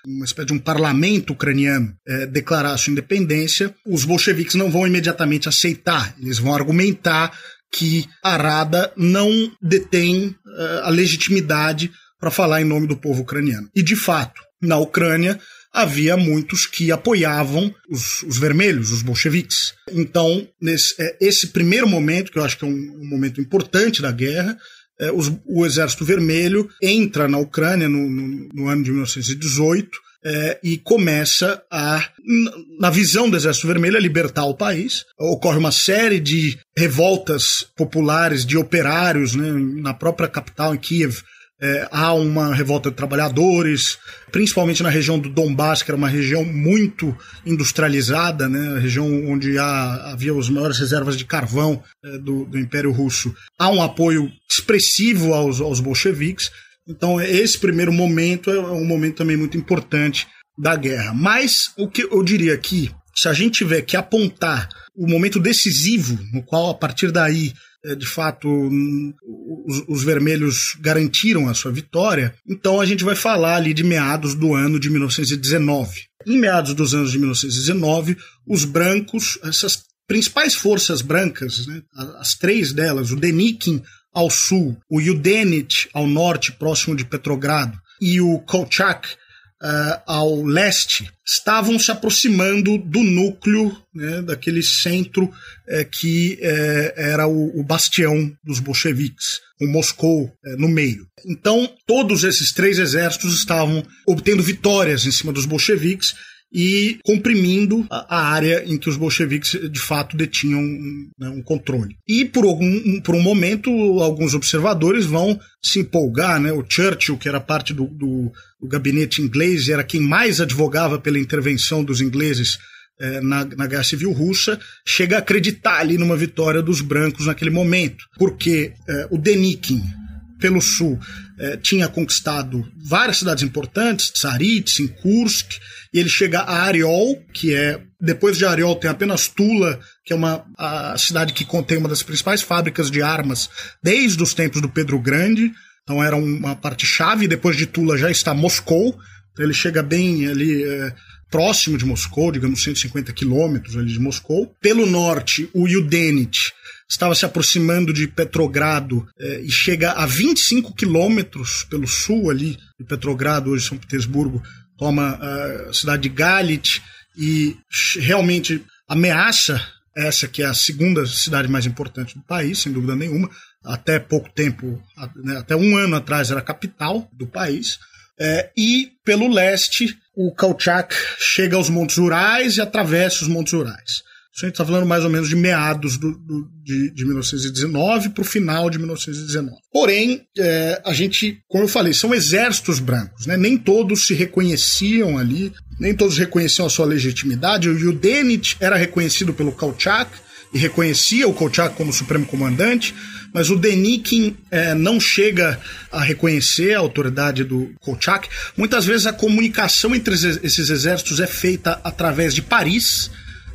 uma espécie de um parlamento ucraniano é, declarar sua independência, os bolcheviques não vão imediatamente aceitar. Eles vão argumentar que a Rada não detém é, a legitimidade para falar em nome do povo ucraniano. E, de fato, na Ucrânia, havia muitos que apoiavam os, os vermelhos, os bolcheviques. Então, nesse, é, esse primeiro momento, que eu acho que é um, um momento importante da guerra, é, os, o Exército Vermelho entra na Ucrânia no, no, no ano de 1918 é, e começa a, na visão do Exército Vermelho, a libertar o país. Ocorre uma série de revoltas populares de operários né, na própria capital, em Kiev, é, há uma revolta de trabalhadores, principalmente na região do Donbass, que era uma região muito industrializada, né, a região onde há, havia as maiores reservas de carvão é, do, do, Império Russo. Há um apoio expressivo aos, aos bolcheviques. Então, esse primeiro momento é um momento também muito importante da guerra. Mas o que eu diria aqui, se a gente tiver que apontar o momento decisivo, no qual a partir daí é, de fato os, os, vermelhos garantiram a sua vitória, então a gente vai falar ali de meados do ano de 1919. Em meados dos anos de 1919, os brancos, essas principais forças brancas, né, as três delas, o Denikin ao sul, o Yudenit ao norte, próximo de Petrogrado, e o Kolchak uh, ao leste estavam se aproximando do núcleo, né, daquele centro uh, que uh, era o, o, bastião dos bolcheviques, com Moscou eh, no meio. Então, todos esses três exércitos estavam obtendo vitórias em cima dos bolcheviques e comprimindo a, área em que os bolcheviques de fato detinham né, um controle. E por, algum, por um momento, alguns observadores vão se empolgar, né? O Churchill, que era parte do, do, do gabinete inglês, era quem mais advogava pela intervenção dos ingleses eh, na, na, Guerra Civil Russa, chega a acreditar ali numa vitória dos brancos naquele momento, porque eh, o Denikin, pelo sul, eh, tinha conquistado várias cidades importantes, Tsaritsyn, Kursk, e ele chega a Ariol, que é. Depois de Ariol tem apenas Tula, que é uma a cidade que contém uma das principais fábricas de armas desde os tempos do Pedro Grande. Então era uma parte chave. Depois de Tula já está Moscou. Então ele chega bem ali. É, próximo de Moscou, digamos 150 quilômetros ali de Moscou. Pelo norte, o Yudenit estava se aproximando de Petrogrado eh, e chega a 25 quilômetros pelo sul ali de Petrogrado, hoje São Petersburgo, toma a cidade de Galit e realmente ameaça essa que é a segunda cidade mais importante do país, sem dúvida nenhuma. Até pouco tempo, né, até um ano atrás, era a capital do país. É, e pelo leste, o Kolchak chega aos Montes Urais e atravessa os Montes Urais. Isso a gente está falando mais ou menos de meados do, do, de, de 1919 para o final de 1919. Porém, é, a gente, como eu falei, são exércitos brancos, né? nem todos se reconheciam ali, nem todos reconheciam a sua legitimidade. O Yudenit era reconhecido pelo Kolchak e reconhecia o Kolchak como supremo comandante, mas o Denikin é, não chega a reconhecer a autoridade do Kolchak. Muitas vezes a comunicação entre esses exércitos é feita através de Paris,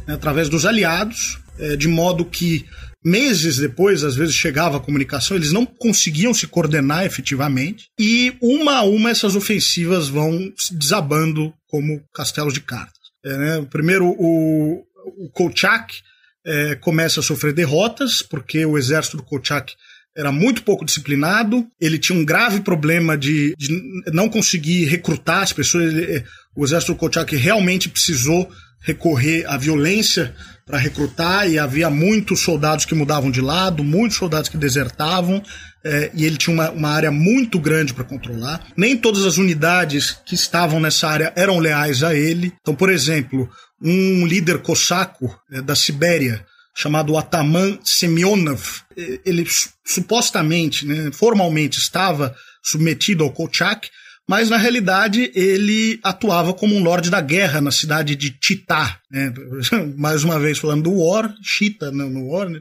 né, através dos aliados, é, de modo que meses depois, às vezes chegava a comunicação, eles não conseguiam se coordenar efetivamente, e uma a uma essas ofensivas vão desabando como castelos de cartas. É, né? Primeiro, o, o Kolchak é, começa a sofrer derrotas, porque o exército do Kolchak era muito pouco disciplinado, ele tinha um grave problema de, de não conseguir recrutar as pessoas. Ele, o exército do Kolchak realmente precisou recorrer à violência para recrutar e havia muitos soldados que mudavam de lado, muitos soldados que desertavam é, e ele tinha uma, uma área muito grande para controlar. Nem todas as unidades que estavam nessa área eram leais a ele. Então, por exemplo, um líder cosaco é, da Sibéria chamado Ataman Semyonov, ele supostamente, né, formalmente estava submetido ao Kolchak, mas na realidade ele atuava como um lorde da guerra na cidade de Chitá. Né? Mais uma vez falando do War, Chita no, no War, né?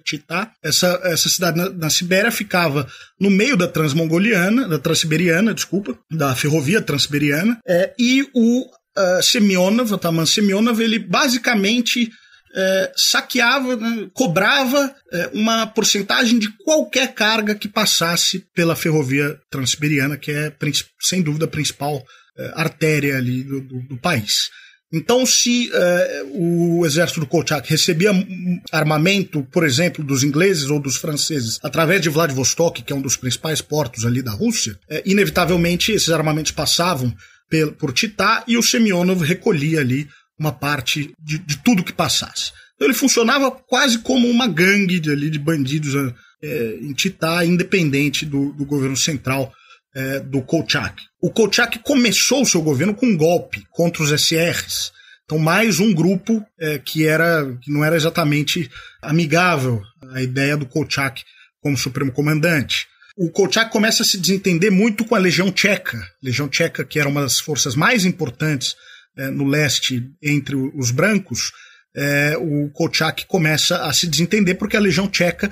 Essa, essa cidade na, na, Sibéria ficava no meio da Transmongoliana, da Transiberiana, desculpa, da ferrovia Transiberiana, é, e o uh, Semyonov, o Taman Semyonov, ele basicamente é, saqueava, né, cobrava é, uma porcentagem de qualquer carga que passasse pela ferrovia transiberiana, que é, sem dúvida, a principal é, artéria ali do, do, do país. Então, se é, o exército do Kolchak recebia armamento, por exemplo, dos ingleses ou dos franceses, através de Vladivostok, que é um dos principais portos ali da Rússia, é, inevitavelmente esses armamentos passavam por Titá e o Semyonov recolhia ali uma parte de, de tudo que passasse. Então ele funcionava quase como uma gangue de, ali, de bandidos é, em Titá, independente do, do governo central é, do Kolchak. O Kolchak começou o seu governo com um golpe contra os SRs. Então, mais um grupo é, que, era, que não era exatamente amigável à ideia do Kolchak como supremo comandante. O Kolchak começa a se desentender muito com a Legião Tcheca. Legião Tcheca, que era uma das forças mais importantes é, no leste entre os brancos, é, o Kolchak começa a se desentender porque a Legião Tcheca,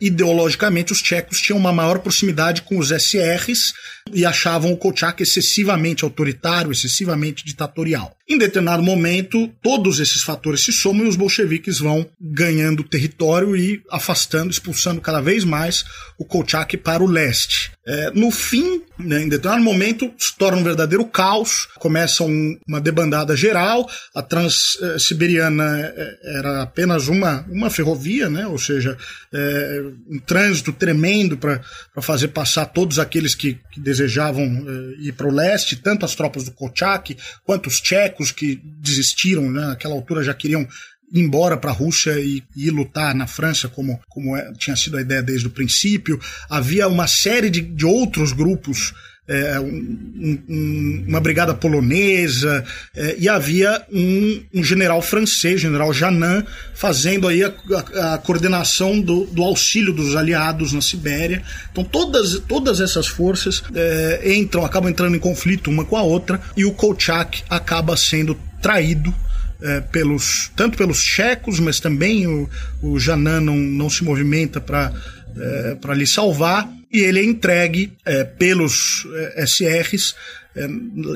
ideologicamente, os tchecos tinham uma maior proximidade com os SRs e achavam o Kolchak excessivamente autoritário, excessivamente ditatorial. Em determinado momento, todos esses fatores se somam e os bolcheviques vão ganhando território e afastando, expulsando cada vez mais o Kolchak para o leste. É, no fim, né, em determinado momento, se torna um verdadeiro caos, começa um, uma debandada geral, a Transiberiana é, era apenas uma, uma ferrovia, né, ou seja, é, um trânsito tremendo para fazer passar todos aqueles que, que desejavam é, ir para o leste, tanto as tropas do Kolchak quanto os tchecos que desistiram, né, naquela altura já queriam ir embora para a Rússia e, e, lutar na França, como, como é, tinha sido a ideia desde o princípio. Havia uma série de, de outros grupos é, um, um, uma brigada polonesa, é, e havia um, um, general francês, general Janin, fazendo aí a, a, a coordenação do, do, auxílio dos aliados na Sibéria. Então todas, todas essas forças é, entram, acabam entrando em conflito uma com a outra, e o Kolchak acaba sendo traído é, pelos tanto pelos checos, mas também o, o Janan não, não se movimenta para é, para lhe salvar e ele é entregue é, pelos é, SRs é,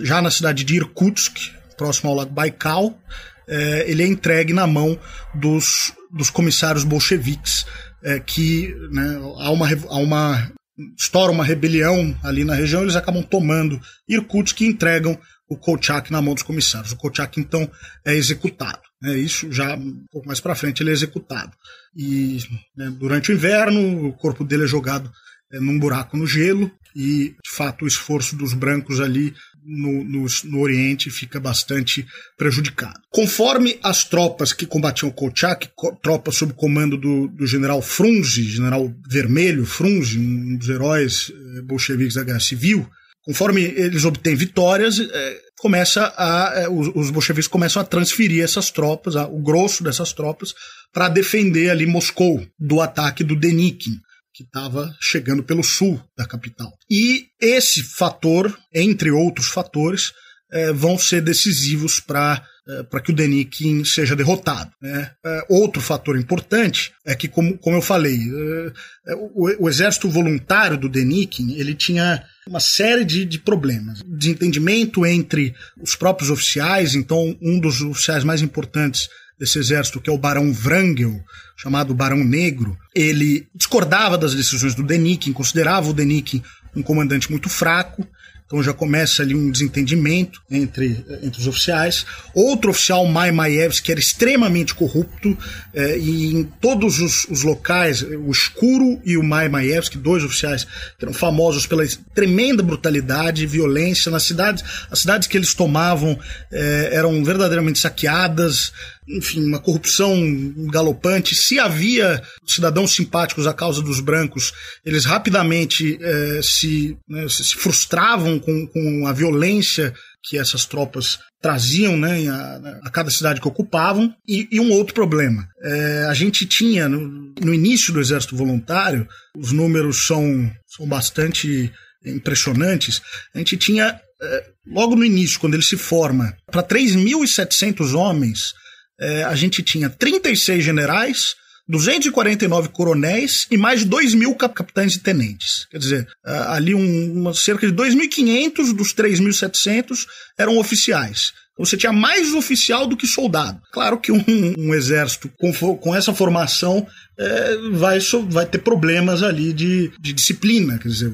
já na cidade de Irkutsk, próximo ao lago Baikal. É, ele é entregue na mão dos, dos comissários bolcheviques, que né, há, uma, há uma estoura uma rebelião ali na região, eles acabam tomando Irkutsk e entregam o Kolchak na mão dos comissários. O Kolchak, então, é executado. Né? Isso já um pouco mais para frente ele é executado. E né, durante o inverno, o corpo dele é jogado é, num buraco no gelo e, de fato, o esforço dos brancos ali no, no, no, Oriente fica bastante prejudicado. Conforme as tropas que combatiam Kolchak, tropas sob comando do, do general Frunze, general Vermelho Frunze, um dos heróis eh, bolcheviques da Guerra Civil, conforme eles obtêm vitórias, eh, começa a, eh, os, os bolcheviques começam a transferir essas tropas, a, o grosso dessas tropas, para defender ali Moscou do ataque do Denikin que estava chegando pelo sul da capital. E esse fator, entre outros fatores, é, vão ser decisivos para é, para que o Denikin seja derrotado. Né? É, outro fator importante é que, como, como eu falei, é, o, o, exército voluntário do Denikin ele tinha uma série de, de problemas. Desentendimento entre os próprios oficiais, então um dos oficiais mais importantes desse exército, que é o Barão Wrangel, chamado Barão Negro, ele discordava das decisões do Denikin, considerava o Denikin um comandante muito fraco, então já começa ali um desentendimento entre, entre os oficiais. Outro oficial, Mai Maevski, que era extremamente corrupto, eh, e em todos os, os, locais, o Escuro e o Mai Maevski, dois oficiais que eram famosos pela tremenda brutalidade e violência nas cidades. As cidades que eles tomavam eh, eram verdadeiramente saqueadas, enfim, uma corrupção galopante. Se havia cidadãos simpáticos à causa dos brancos, eles rapidamente eh, se, né, se frustravam com, com a violência que essas tropas traziam né, a, a, cada cidade que ocupavam. E, e um outro problema: é, a gente tinha, no, no, início do Exército Voluntário, os números são, são bastante impressionantes, a gente tinha é, logo no início, quando ele se forma, para 3.700 homens, é, a gente tinha 36 generais, 249 coronéis e mais de 2 mil capitães e tenentes. Quer dizer, ali um, uma, cerca de 2.500 dos 3.700 eram oficiais. Então você tinha mais oficial do que soldado. Claro que um, um exército com, com essa formação é, vai, vai ter problemas ali de, de disciplina. Quer dizer,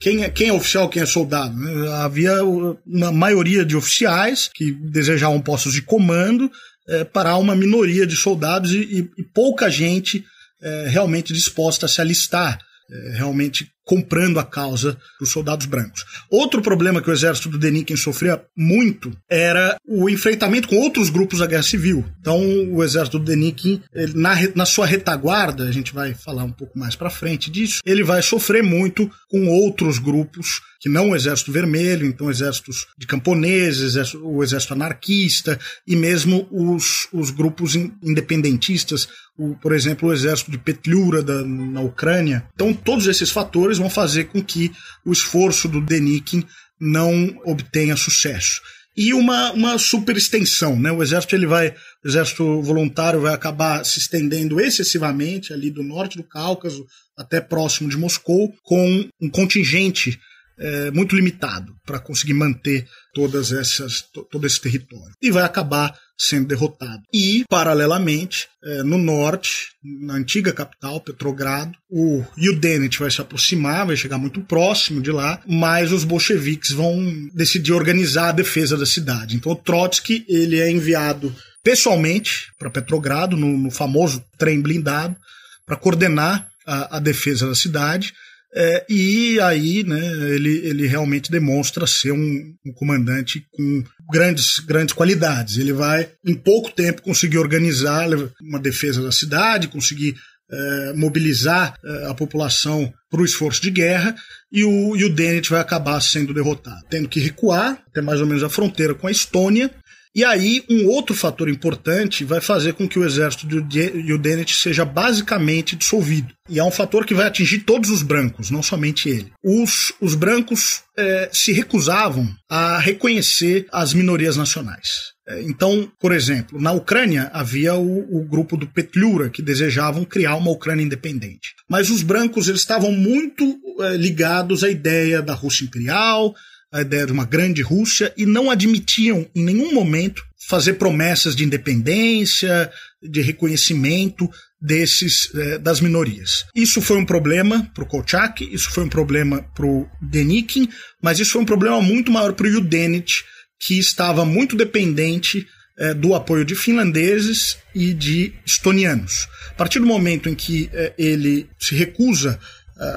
quem é, quem é oficial, quem é soldado? Havia uma maioria de oficiais que desejavam postos de comando é, para uma minoria de soldados e, e pouca gente é, realmente disposta a se alistar, é, realmente comprando a causa dos soldados brancos. Outro problema que o exército do Denikin sofria muito era o enfrentamento com outros grupos da guerra civil. Então, o exército do Denikin, na, na sua retaguarda, a gente vai falar um pouco mais para frente disso, ele vai sofrer muito com outros grupos que não o Exército Vermelho, então exércitos de camponeses, o exército anarquista e mesmo os, os grupos independentistas, o, por exemplo, o exército de Petliura da, na Ucrânia. Então, todos esses fatores vão fazer com que o esforço do Denikin não obtenha sucesso. E uma, uma super extensão, né? O exército ele vai, o exército voluntário vai acabar se estendendo excessivamente ali do norte do Cáucaso até próximo de Moscou, com um contingente é, muito limitado para conseguir manter todas essas, todo esse território. E vai acabar sendo derrotado. E, paralelamente, é, no norte, na antiga capital, Petrogrado, o Yudenit vai se aproximar, vai chegar muito próximo de lá, mas os bolcheviques vão decidir organizar a defesa da cidade. Então, o Trotsky ele é enviado pessoalmente para Petrogrado, no, no famoso trem blindado, para coordenar a, a defesa da cidade é, e aí, né, ele, ele realmente demonstra ser um, um, comandante com grandes, grandes qualidades. Ele vai, em pouco tempo, conseguir organizar uma defesa da cidade, conseguir é, mobilizar é, a população para o esforço de guerra, e o, e o Dennett vai acabar sendo derrotado, tendo que recuar até mais ou menos a fronteira com a Estônia, e aí, um outro fator importante vai fazer com que o exército do Yudenet seja basicamente dissolvido. E é um fator que vai atingir todos os brancos, não somente ele. Os, os brancos é, se recusavam a reconhecer as minorias nacionais. É, então, por exemplo, na Ucrânia havia o, o, grupo do Petliura, que desejavam criar uma Ucrânia independente. Mas os brancos eles estavam muito é, ligados à ideia da Rússia imperial, a ideia de uma grande Rússia e não admitiam em nenhum momento fazer promessas de independência, de reconhecimento desses eh, das minorias. Isso foi um problema para o Kolchak, isso foi um problema para o Denikin, mas isso foi um problema muito maior para o Yudenich, que estava muito dependente eh, do apoio de finlandeses e de estonianos. A partir do momento em que eh, ele se recusa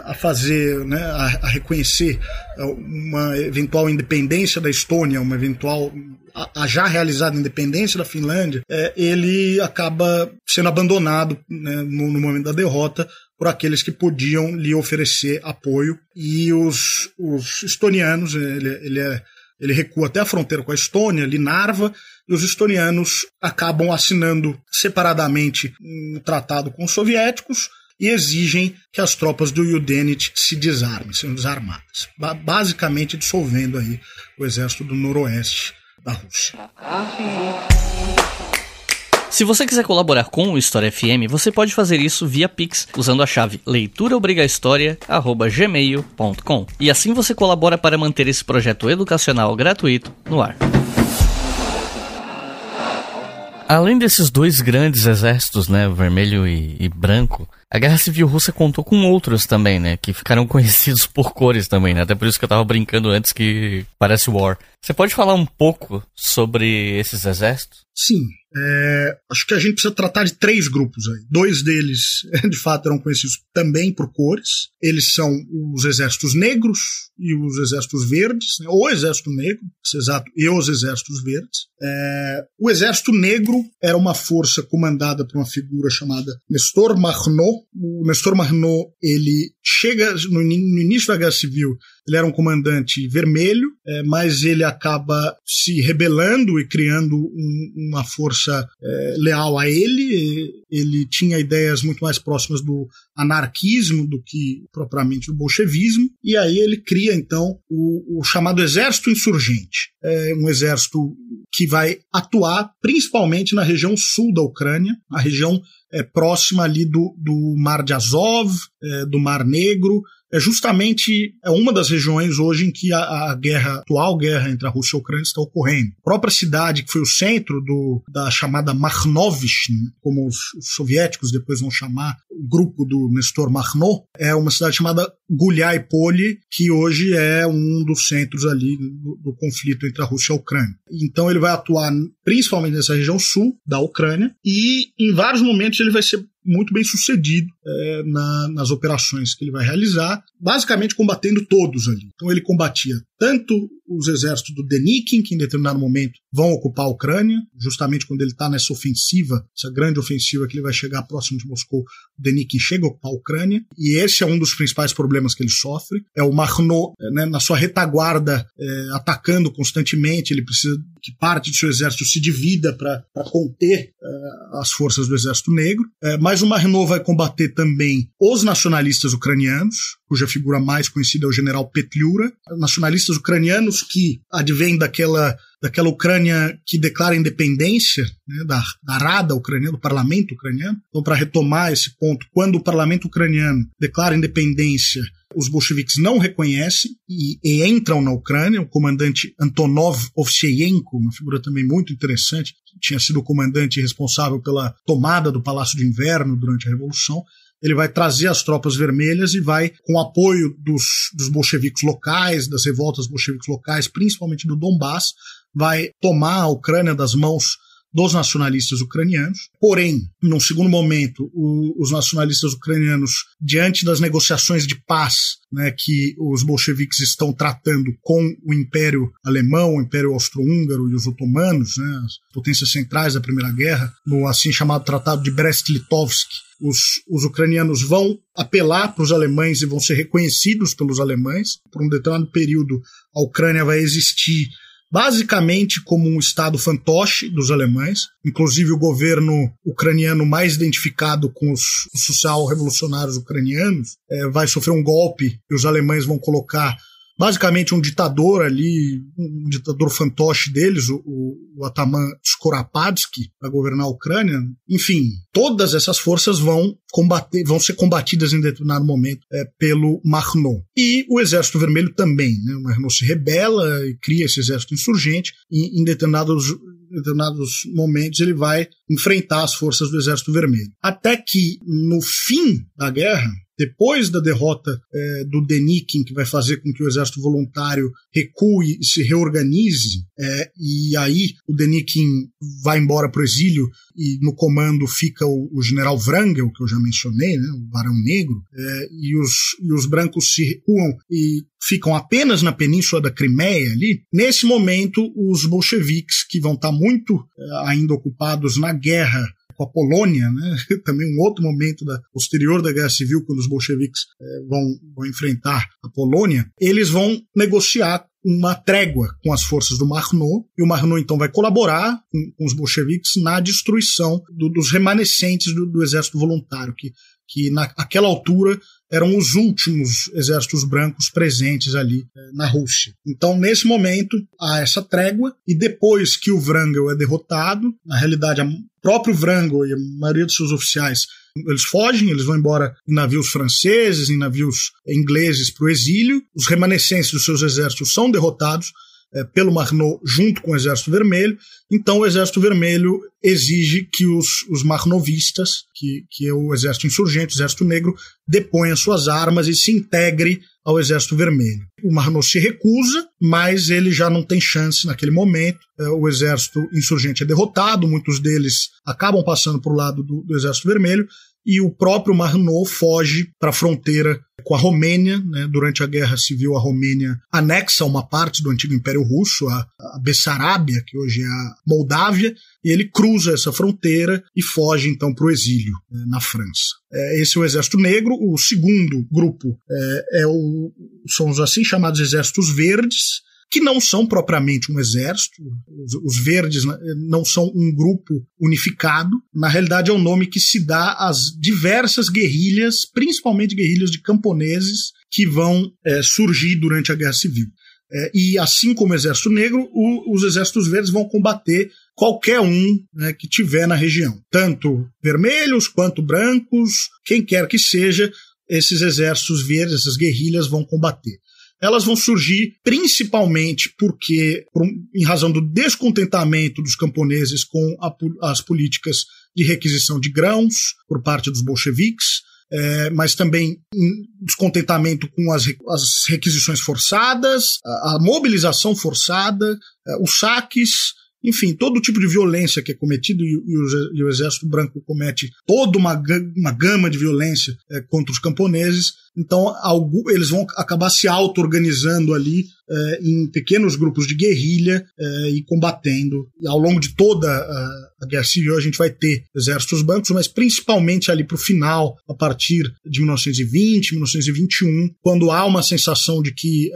a fazer, né, a, reconhecer é, uma eventual independência da Estônia, uma eventual a, já realizada independência da Finlândia, é, ele acaba sendo abandonado né, no, no, momento da derrota por aqueles que podiam lhe oferecer apoio. E os, os estonianos, ele, ele, é, ele recua até a fronteira com a Estônia, ali Narva, e os estonianos acabam assinando separadamente um tratado com os soviéticos, e exigem que as tropas do Yudenit se desarmem, sejam desarmadas, basicamente dissolvendo aí o exército do noroeste da Rússia. Se você quiser colaborar com o História FM, você pode fazer isso via Pix usando a chave leituraobrigahistoria@gmail.com. E assim você colabora para manter esse projeto educacional gratuito no ar. Além desses dois grandes exércitos, né, vermelho e, e branco, a Guerra Civil Russa contou com outros também, né? Que ficaram conhecidos por cores também, né? Até por isso que eu tava brincando antes que parece War. Você pode falar um pouco sobre esses exércitos? Sim. É, acho que a gente precisa tratar de três grupos aí. Dois deles, de fato, eram conhecidos também por cores. Eles são os exércitos negros e os exércitos verdes, né? ou exército negro, exato, e os exércitos verdes. É, o exército negro era uma força comandada por uma figura chamada Nestor Marnot. O Nestor Marnot ele chega no, no, início da Guerra Civil, ele era um comandante vermelho, é, mas ele acaba se rebelando e criando um, uma força é, leal a ele. Ele tinha ideias muito mais próximas do anarquismo do que propriamente do bolchevismo, e aí ele cria então o, o chamado Exército Insurgente, é um exército que vai atuar principalmente na região sul da Ucrânia, a região é, próxima ali do, do Mar de Azov, é, do Mar Negro, é justamente é uma das regiões hoje em que a, a, guerra, a atual guerra entre a Rússia e a Ucrânia está ocorrendo. A própria cidade, que foi o centro do, da chamada Makhnovich, como os, os soviéticos depois vão chamar, o grupo do Nestor Makhno, é uma cidade chamada Gulyai Poli, que hoje é um dos centros ali do, do conflito entre a Rússia e a Ucrânia. Então ele vai atuar principalmente nessa região sul da Ucrânia e em vários momentos ele vai ser muito bem sucedido é, na, nas operações que ele vai realizar, basicamente combatendo todos ali. Então ele combatia tanto os exércitos do Denikin, que em determinado momento vão ocupar a Ucrânia, justamente quando ele está nessa ofensiva, essa grande ofensiva que ele vai chegar próximo de Moscou, o Denikin chega a ocupar a Ucrânia, e esse é um dos principais problemas que ele sofre. É o Marno, né, na sua retaguarda, é, atacando constantemente, ele precisa que parte do seu exército se divida para conter é, as forças do exército negro. É, mas o Marno vai combater também os nacionalistas ucranianos, cuja figura mais conhecida é o general Petliura, nacionalistas ucranianos que advêm daquela, daquela Ucrânia que declara independência, né, da, da Rada ucraniana, do parlamento ucraniano. Então, para retomar esse ponto, quando o parlamento ucraniano declara independência, os bolcheviques não reconhecem e, e, entram na Ucrânia. O comandante Antonov Ovseyenko, uma figura também muito interessante, tinha sido o comandante responsável pela tomada do Palácio de Inverno durante a Revolução, ele vai trazer as tropas vermelhas e vai, com apoio dos, dos bolcheviques locais, das revoltas bolcheviques locais, principalmente do Donbass, vai tomar a Ucrânia das mãos dos nacionalistas ucranianos. Porém, num segundo momento, o, os nacionalistas ucranianos, diante das negociações de paz né, que os bolcheviques estão tratando com o Império Alemão, o Império Austro-Húngaro e os otomanos, né, as potências centrais da Primeira Guerra, no assim chamado Tratado de Brest-Litovsk, os, os, ucranianos vão apelar para os alemães e vão ser reconhecidos pelos alemães. Por um determinado período, a Ucrânia vai existir basicamente como um estado fantoche dos alemães, inclusive o governo ucraniano mais identificado com os, os social-revolucionários ucranianos é, vai sofrer um golpe e os alemães vão colocar basicamente um ditador ali, um ditador fantoche deles, o, o Ataman Skoropadsky, para governar a Ucrânia. Enfim, todas essas forças vão combater, vão ser combatidas em determinado momento é, pelo Marno. E o Exército Vermelho também. Né? O Marno se rebela e cria esse exército insurgente e em determinados determinados momentos ele vai enfrentar as forças do Exército Vermelho. Até que no fim da guerra, depois da derrota é, do Denikin, que vai fazer com que o exército voluntário recue e se reorganize, é, e aí o Denikin vai embora para o exílio e no comando fica o, o, general Wrangel, que eu já mencionei, né, o Barão Negro, é, e, os, e os brancos se recuam e ficam apenas na península da Crimeia ali. Nesse momento, os bolcheviques, que vão estar muito é, ainda ocupados na guerra com a Polônia, né? também um outro momento da, posterior da Guerra Civil, quando os bolcheviques é, vão, vão enfrentar a Polônia, eles vão negociar uma trégua com as forças do Marno, e o Marno então vai colaborar com, com os bolcheviques na destruição do, dos remanescentes do, do, exército voluntário, que, que naquela altura eram os últimos exércitos brancos presentes ali eh, na Rússia. Então, nesse momento, há essa trégua, e depois que o Wrangel é derrotado, na realidade, o próprio Wrangel e a maioria dos seus oficiais eles fogem, eles vão embora em navios franceses, em navios ingleses para o exílio. Os remanescentes dos seus exércitos são derrotados é, pelo Marnot junto com o Exército Vermelho. Então o Exército Vermelho exige que os, os marnovistas, que, que é o Exército Insurgente, o Exército Negro, deponha suas armas e se integre ao Exército Vermelho. O Marnot se recusa, mas ele já não tem chance naquele momento. É, o Exército Insurgente é derrotado, muitos deles acabam passando para o lado do, do Exército Vermelho, e o próprio Marnot foge para a fronteira com a Romênia. Né? Durante a Guerra Civil, a Romênia anexa uma parte do antigo Império Russo, a, a Bessarábia, que hoje é a Moldávia, e ele cruza essa fronteira e foge então para o exílio né, na França. É, esse é o Exército Negro. O segundo grupo é, é o, são os assim chamados Exércitos Verdes, que não são propriamente um exército. Os, os, verdes né, não são um grupo unificado. Na realidade, é o um nome que se dá às diversas guerrilhas, principalmente guerrilhas de camponeses, que vão é, surgir durante a Guerra Civil. É, e assim como o Exército Negro, o, os Exércitos Verdes vão combater qualquer um né, que tiver na região, tanto vermelhos quanto brancos, quem quer que seja, esses exércitos verdes, essas guerrilhas vão combater elas vão surgir principalmente porque, por, em razão do descontentamento dos camponeses com a, as políticas de requisição de grãos por parte dos bolcheviques, é, mas também descontentamento com as, as requisições forçadas, a, a mobilização forçada, é, os saques, enfim, todo tipo de violência que é cometido e, o, e o, Exército Branco comete toda uma, uma gama de violência é, contra os camponeses. Então, algo, eles vão acabar se auto-organizando ali é, em pequenos grupos de guerrilha é, e combatendo. E ao longo de toda a, a, Guerra Civil, a gente vai ter exércitos brancos, mas principalmente ali para o final, a partir de 1920, 1921, quando há uma sensação de que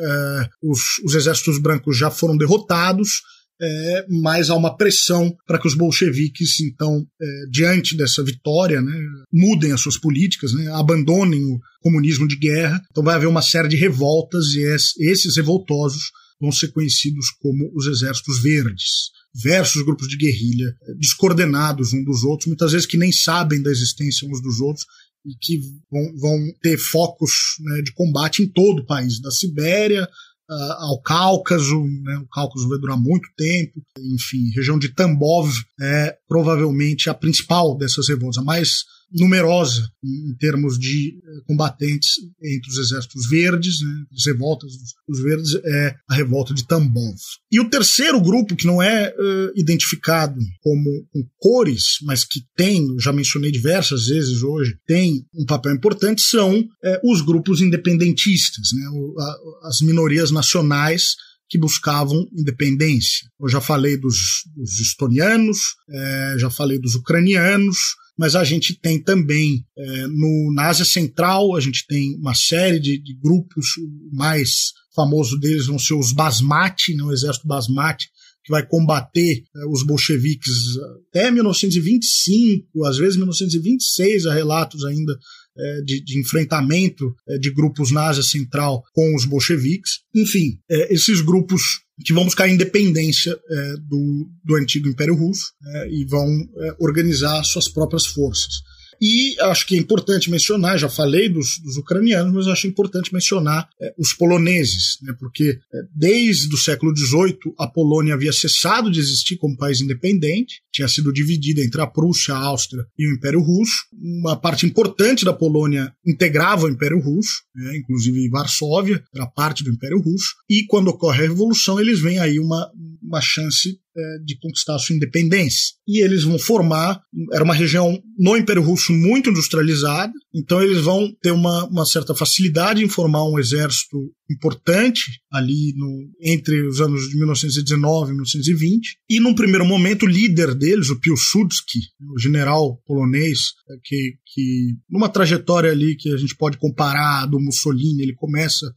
os, os exércitos brancos já foram derrotados é, mas há uma pressão para que os bolcheviques, então, é, diante dessa vitória, né, mudem as suas políticas, né, abandonem o comunismo de guerra. Então vai haver uma série de revoltas e esses revoltosos vão ser conhecidos como os exércitos verdes versus grupos de guerrilha é, descoordenados uns dos outros, muitas vezes que nem sabem da existência uns dos outros e que vão, vão ter focos né, de combate em todo o país, da Sibéria ao Cáucaso, né? o Cáucaso vai durar muito tempo, enfim, região de Tambov é provavelmente a principal dessas revoltas, a mais numerosa em termos de eh, combatentes entre os exércitos verdes, né, as revoltas dos verdes, é a revolta de Tambov. E o terceiro grupo, que não é uh, identificado como com cores, mas que tem, já mencionei diversas vezes hoje, tem um papel importante, são uh, os grupos independentistas, né, o, a, as minorias nacionais que buscavam independência. Eu já falei dos, dos estonianos, é, já falei dos ucranianos, mas a gente tem também é, no, na Ásia Central, a gente tem uma série de, de grupos, o mais famoso deles vão ser os Basmati, né, o exército Basmati, que vai combater é, os bolcheviques até 1925, às vezes 1926, há relatos ainda é, de, de, enfrentamento é, de grupos na Ásia Central com os bolcheviques. Enfim, é, esses grupos que vão buscar a independência do, do antigo Império Russo e vão organizar suas próprias forças. E acho que é importante mencionar, já falei dos, dos ucranianos, mas acho importante mencionar é, os poloneses, né, porque é, desde o século XVIII a Polônia havia cessado de existir como país independente, tinha sido dividida entre a Prússia, a Áustria e o Império Russo. Uma parte importante da Polônia integrava o Império Russo, né, inclusive Varsóvia era parte do Império Russo, e quando ocorre a Revolução eles veem aí uma, uma chance de conquistar a sua independência. E eles vão formar, era uma região no Império Russo muito industrializada, então eles vão ter uma, uma certa facilidade em formar um exército importante ali no, entre os anos de 1919 e 1920. E num primeiro momento, o líder deles, o Piłsudski, o general polonês, é, que, que numa trajetória ali que a gente pode comparar do Mussolini, ele começa é,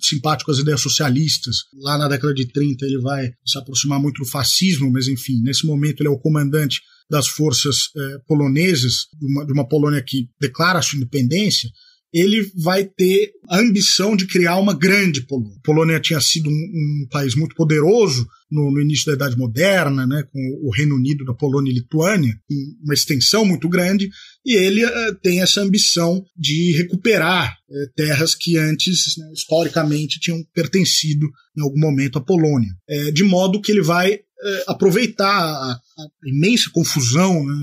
simpático às ideias socialistas. Lá na década de 30 ele vai se aproximar muito do fascismo, mas enfim, nesse momento ele é o comandante das forças é, polonesas, de uma, de uma Polônia que declara sua independência, ele vai ter a ambição de criar uma grande Polônia. A Polônia tinha sido um, um país muito poderoso no, no, início da Idade Moderna, né, com o Reino Unido da Polônia e Lituânia, uma extensão muito grande, e ele uh, tem essa ambição de recuperar uh, terras que antes, né, historicamente, tinham pertencido em algum momento à Polônia. É, de modo que ele vai é, aproveitar a, a, imensa confusão né,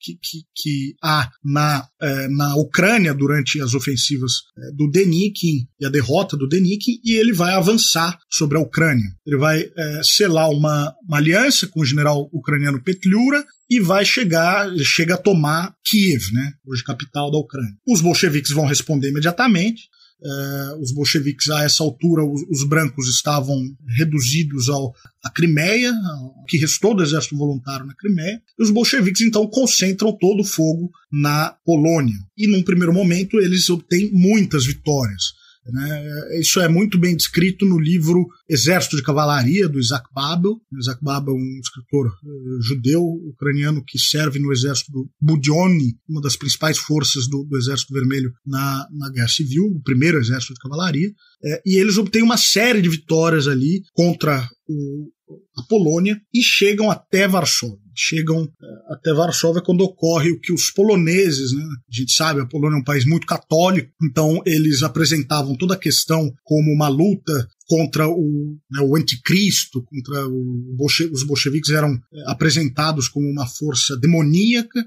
que, que, que, há na, é, na Ucrânia durante as ofensivas é, do Denikin e a derrota do Denikin, e ele vai avançar sobre a Ucrânia. Ele vai é, selar uma, uma aliança com o general ucraniano Petliura e vai chegar, chega a tomar Kiev, né, hoje capital da Ucrânia. Os bolcheviques vão responder imediatamente. Uh, os bolcheviques, a essa altura, os, os brancos estavam reduzidos ao, à Crimeia, ao que restou do exército voluntário na Crimeia, e os bolcheviques então concentram todo o fogo na Polônia. E num primeiro momento eles obtêm muitas vitórias. Né? Isso é muito bem descrito no livro Exército de Cavalaria, do Isaac Babel. Isaac Babel é um escritor uh, judeu ucraniano que serve no exército do Budyonny, uma das principais forças do, do Exército Vermelho na, na Guerra Civil, o primeiro exército de cavalaria. É, e eles obtêm uma série de vitórias ali contra o, a Polônia e chegam até Varsóvia. Chegam uh, até Varsóvia quando ocorre o que os poloneses, né, a gente sabe, a Polônia é um país muito católico, então eles apresentavam toda a questão como uma luta contra o, né, o anticristo, contra o bolche, os bolcheviques eram uh, apresentados como uma força demoníaca,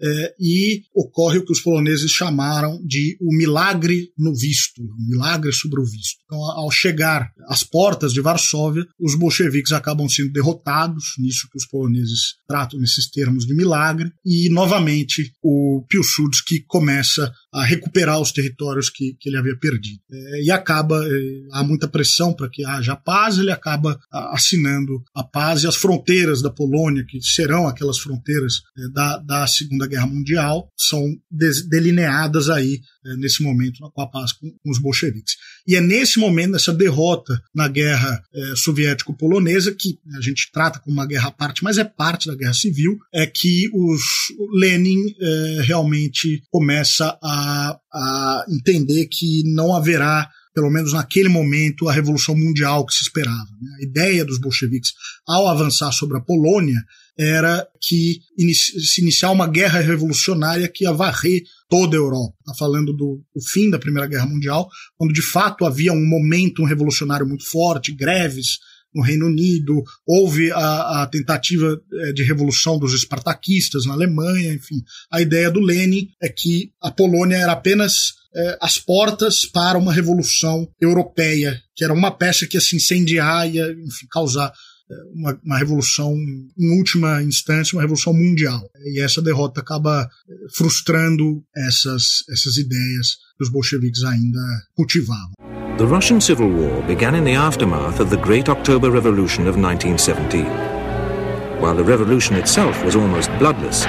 é, e ocorre o que os poloneses chamaram de o milagre no visto, o milagre sobre o visto. Então, ao chegar às portas de Varsóvia, os bolcheviques acabam sendo derrotados, nisso que os poloneses tratam nesses termos de milagre, e novamente o Piłsudski começa a recuperar os territórios que, que ele havia perdido. É, e acaba, é, há muita pressão para que haja paz, ele acaba assinando a paz e as fronteiras da Polônia, que serão aquelas fronteiras é, da, da Segunda Guerra Mundial, são delineadas aí é, nesse momento com a paz com, com, os bolcheviques. E é nesse momento, nessa derrota na guerra é, soviético-polonesa, que a gente trata como uma guerra à parte, mas é parte da guerra civil, é que os, Lenin é, realmente começa a, a entender que não haverá pelo menos naquele momento, a revolução mundial que se esperava. Né? A ideia dos bolcheviques, ao avançar sobre a Polônia, era que se iniciar uma guerra revolucionária que ia varrer toda a Europa. Está falando do, do, fim da Primeira Guerra Mundial, quando de fato havia um momento revolucionário muito forte, greves no Reino Unido, houve a, a tentativa eh, de revolução dos espartaquistas na Alemanha, enfim. A ideia do Lenin é que a Polônia era apenas é, as portas para uma revolução europeia, que era uma peça que ia se incendiar e enfim, causar uma, uma, revolução, em última instância, uma revolução mundial. E essa derrota acaba eh, frustrando essas, essas ideias que os bolcheviques ainda cultivavam. The Russian Civil War began in the aftermath of the Great October Revolution of 1917. While the revolution itself was almost bloodless,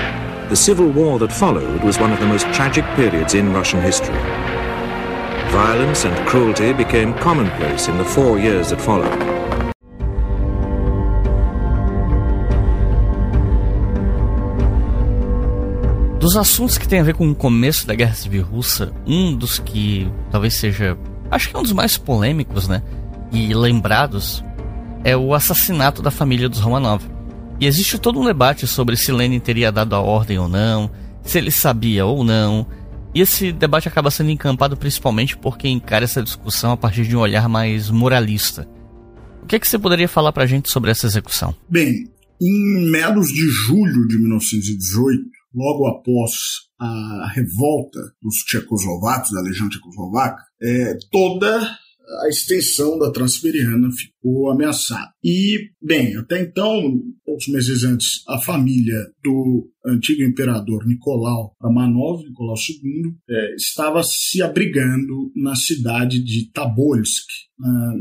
the civil war that followed was one of the most tragic periods in Russian history. Violence and cruelty became commonplace in the four years that followed. Dos assuntos que tem a ver com o começo da Guerra Civil Russa, um dos que talvez seja, acho que um dos mais polêmicos, né? E lembrados é o assassinato da família dos Romanov. E existe todo um debate sobre se Lenin teria dado a ordem ou não, se ele sabia ou não. E esse debate acaba sendo encampado principalmente por quem encara essa discussão a partir de um olhar mais moralista. O que, é que você poderia falar pra gente sobre essa execução? Bem, em meados de julho de 1918, logo após a revolta dos tchecoslovacos, da legião tchecoslovaca, é, toda a extensão da Transiberiana ficou ameaçada. E, bem, até então, poucos meses antes, a família do antigo imperador Nicolau Romanov, Nicolau II, é, estava se abrigando na cidade de Tabolsk, na,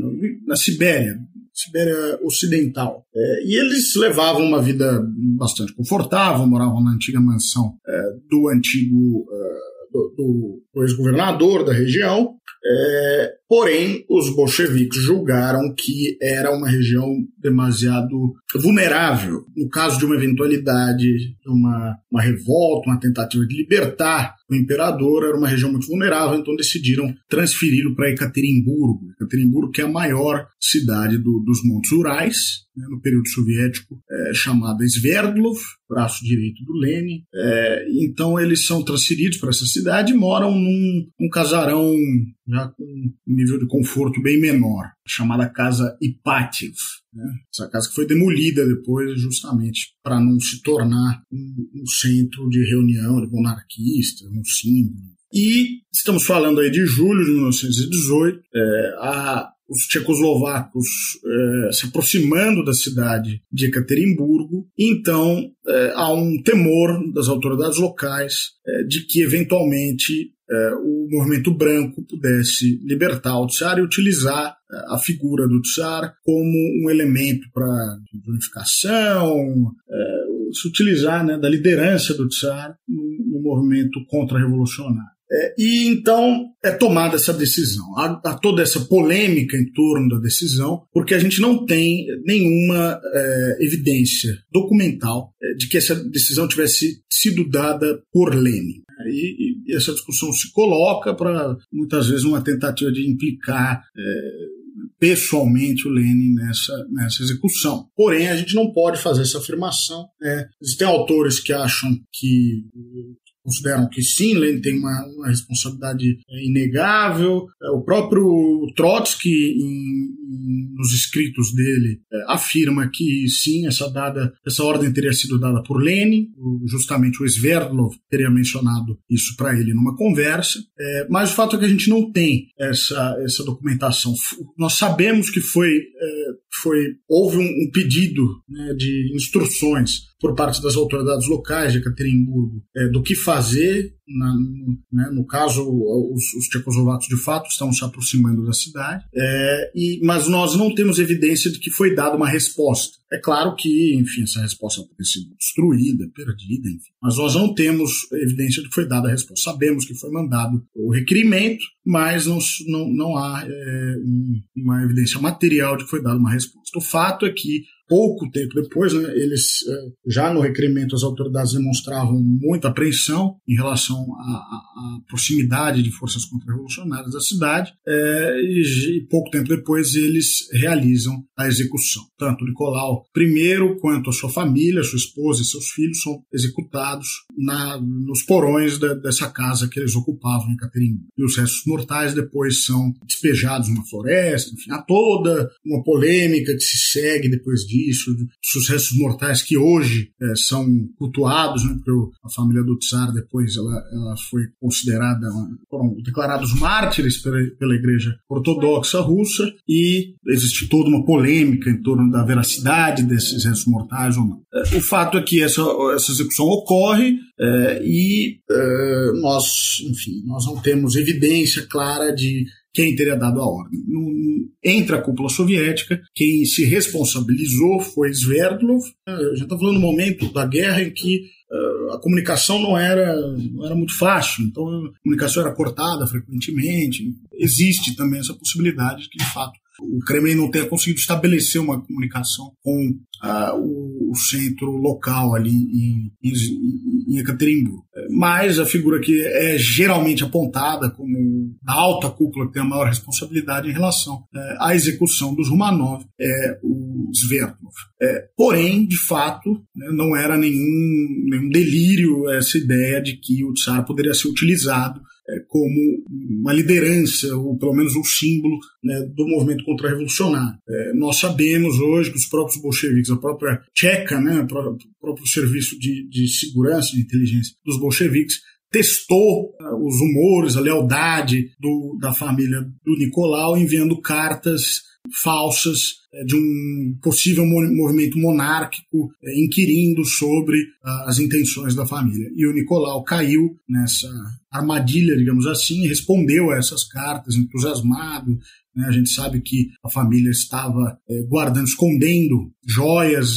na Sibéria, Sibéria Ocidental. É, e eles levavam uma vida bastante confortável, moravam na antiga mansão é, do antigo é, do, do, do ex-governador da região, é, porém, os bolcheviques julgaram que era uma região demasiado vulnerável. No caso de uma eventualidade, de uma, uma revolta, uma tentativa de libertar o imperador, era uma região muito vulnerável, então decidiram transferi-lo para Ekaterimburgo. Ekaterimburgo, que é a maior cidade do, dos Montes Urais, né, no período soviético, é, chamada Sverdlov, braço direito do Lenin. É, então, eles são transferidos para essa cidade e moram num, num casarão já com um nível de conforto bem menor, chamada Casa Ipativ. Né? Essa casa que foi demolida depois justamente para não se tornar um, um, centro de reunião de monarquistas, um símbolo. E estamos falando aí de julho de 1918, é, a os tchecoslovacos é, se aproximando da cidade de Ekaterimburgo, então é, há um temor das autoridades locais é, de que eventualmente é, o movimento branco pudesse libertar o Tsar e utilizar é, a figura do Tsar como um elemento para unificação, é, se utilizar né, da liderança do Tsar no, movimento contra-revolucionário. É, e então é tomada essa decisão. Há, há, toda essa polêmica em torno da decisão, porque a gente não tem nenhuma é, evidência documental de que essa decisão tivesse sido dada por Lenin. E, e essa discussão se coloca para, muitas vezes, uma tentativa de implicar é, pessoalmente o Lenin nessa, nessa execução. Porém, a gente não pode fazer essa afirmação. Né? Existem autores que acham que consideram que sim, Lenin tem uma, uma responsabilidade é, inegável. É, o próprio Trotsky, em, em, nos escritos dele, é, afirma que sim, essa, dada, essa ordem teria sido dada por Lenin, justamente o Sverdlov teria mencionado isso para ele numa conversa, é, mas o fato é que a gente não tem essa, essa documentação. Nós sabemos que foi, é, foi houve um, um pedido né, de instruções por parte das autoridades locais de Ekaterimburgo é, do que fazer na, né, no caso, os, os tchecoslovacos de fato estão se aproximando da cidade, é, e, mas nós não temos evidência de que foi dada uma resposta. É claro que, enfim, essa resposta pode ter sido destruída, perdida, enfim, mas nós não temos evidência de que foi dada a resposta. Sabemos que foi mandado o requerimento, mas não, não, não há é, uma evidência material de que foi dada uma resposta. O fato é que pouco tempo depois, né, eles é, já no requerimento as autoridades demonstravam muita apreensão em relação à, proximidade de forças contra-revolucionárias da cidade é, e, e, pouco tempo depois eles realizam a execução. Tanto Nicolau I quanto a sua família, sua esposa e seus filhos são executados na, nos porões da, dessa casa que eles ocupavam em Caterimbu. E os restos mortais depois são despejados numa floresta, enfim, há toda uma polêmica que se segue depois disso dos restos mortais que hoje é, são cultuados, né, porque a família do Tsar depois ela, ela foi considerada, foram declarados mártires pela, pela Igreja Ortodoxa Russa e existe toda uma polêmica em torno da veracidade desses restos mortais ou não. É, o fato é que essa, essa execução ocorre é, e é, nós, enfim, nós não temos evidência clara de quem teria dado a ordem. Entre a cúpula soviética, quem se responsabilizou foi Sverdlov. A gente está falando no momento da guerra em que uh, a comunicação não era, não era muito fácil, então a comunicação era cortada frequentemente. Existe também essa possibilidade de que, de fato, o Kremlin não tenha conseguido estabelecer uma comunicação com o, o, centro local ali em, em, em Ekaterimburgo. Mas a figura que é geralmente apontada como a alta cúpula que tem a maior responsabilidade em relação uh, à execução dos Romanov é o Sverdlov. É, porém, de fato, né, não era nenhum, nenhum delírio essa ideia de que o Tsar poderia ser utilizado é, como uma liderança, ou pelo menos um símbolo né, do movimento contra-revolucionário. É, nós sabemos hoje que os próprios bolcheviques, a própria Tcheca, né, o próprio serviço de, de segurança e inteligência dos bolcheviques, testou uh, os humores, a lealdade do, da família do Nicolau, enviando cartas falsas é, de um possível movimento monárquico é, inquirindo sobre as intenções da família. E o Nicolau caiu nessa armadilha, digamos assim, e respondeu a essas cartas entusiasmado. Né? A gente sabe que a família estava é, guardando, escondendo joias,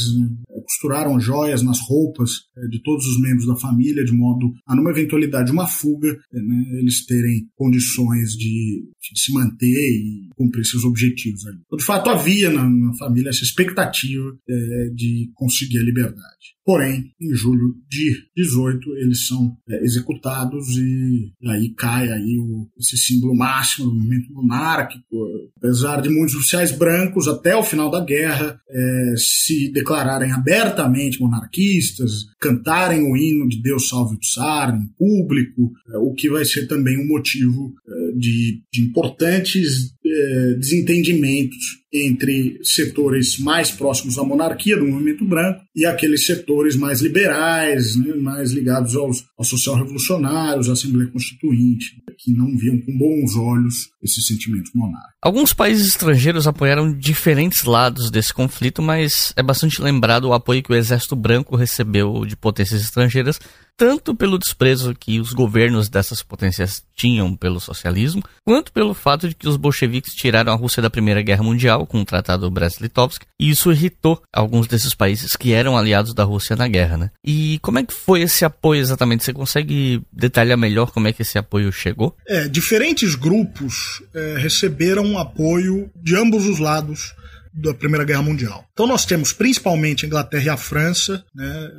costuraram joias nas roupas de todos os membros da família, de modo a, numa eventualidade de uma fuga, né, eles terem condições de, de, se manter e cumprir seus objetivos. Ali. De fato, havia na, na família essa expectativa é, de conseguir a liberdade. Porém, em julho de 18, eles são é, executados e, e, aí cai aí o, esse símbolo máximo do movimento monárquico. Apesar de muitos oficiais brancos, até o final da guerra, é, se declararem abertamente monarquistas, cantarem o hino de Deus salve o Tsar em público, é, o que vai ser também um motivo é, de, de importantes eh, desentendimentos entre setores mais próximos à monarquia, do movimento branco, e aqueles setores mais liberais, né, mais ligados aos, aos social-revolucionários, à Assembleia Constituinte, que não viam com bons olhos esses sentimentos monárquicos. Alguns países estrangeiros apoiaram diferentes lados desse conflito, mas é bastante lembrado o apoio que o Exército Branco recebeu de potências estrangeiras, tanto pelo desprezo que os governos dessas potências tinham pelo socialismo, quanto pelo fato de que os bolcheviques tiraram a Rússia da Primeira Guerra Mundial com o Tratado Brest-Litovsk, e isso irritou alguns desses países que eram aliados da Rússia na guerra, né? E como é que foi esse apoio exatamente? Você consegue detalhar melhor como é que esse apoio chegou? É, diferentes grupos é, receberam apoio de ambos os lados da Primeira Guerra Mundial. Então nós temos principalmente a Inglaterra e a França, né,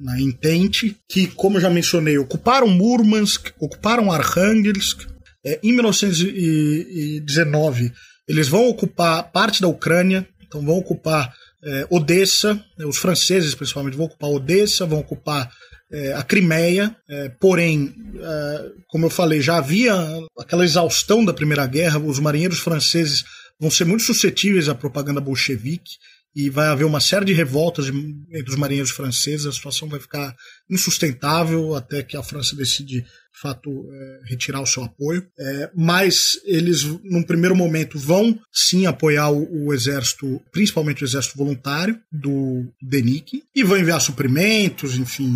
na Entente, que, como eu já mencionei, ocuparam Murmansk, ocuparam Arkhangelsk. É, em 1919, eles vão ocupar parte da Ucrânia, então vão ocupar é, Odessa, né, os franceses principalmente vão ocupar Odessa, vão ocupar é, a Crimeia, é, porém, é, como eu falei, já havia aquela exaustão da Primeira Guerra, os marinheiros franceses vão ser muito suscetíveis à propaganda bolchevique e vai haver uma série de revoltas entre os marinheiros franceses, a situação vai ficar insustentável até que a França decide, de fato, é, retirar o seu apoio. É, mas eles, num primeiro momento, vão sim apoiar o, o, exército, principalmente o exército voluntário do Denick, e vão enviar suprimentos, enfim,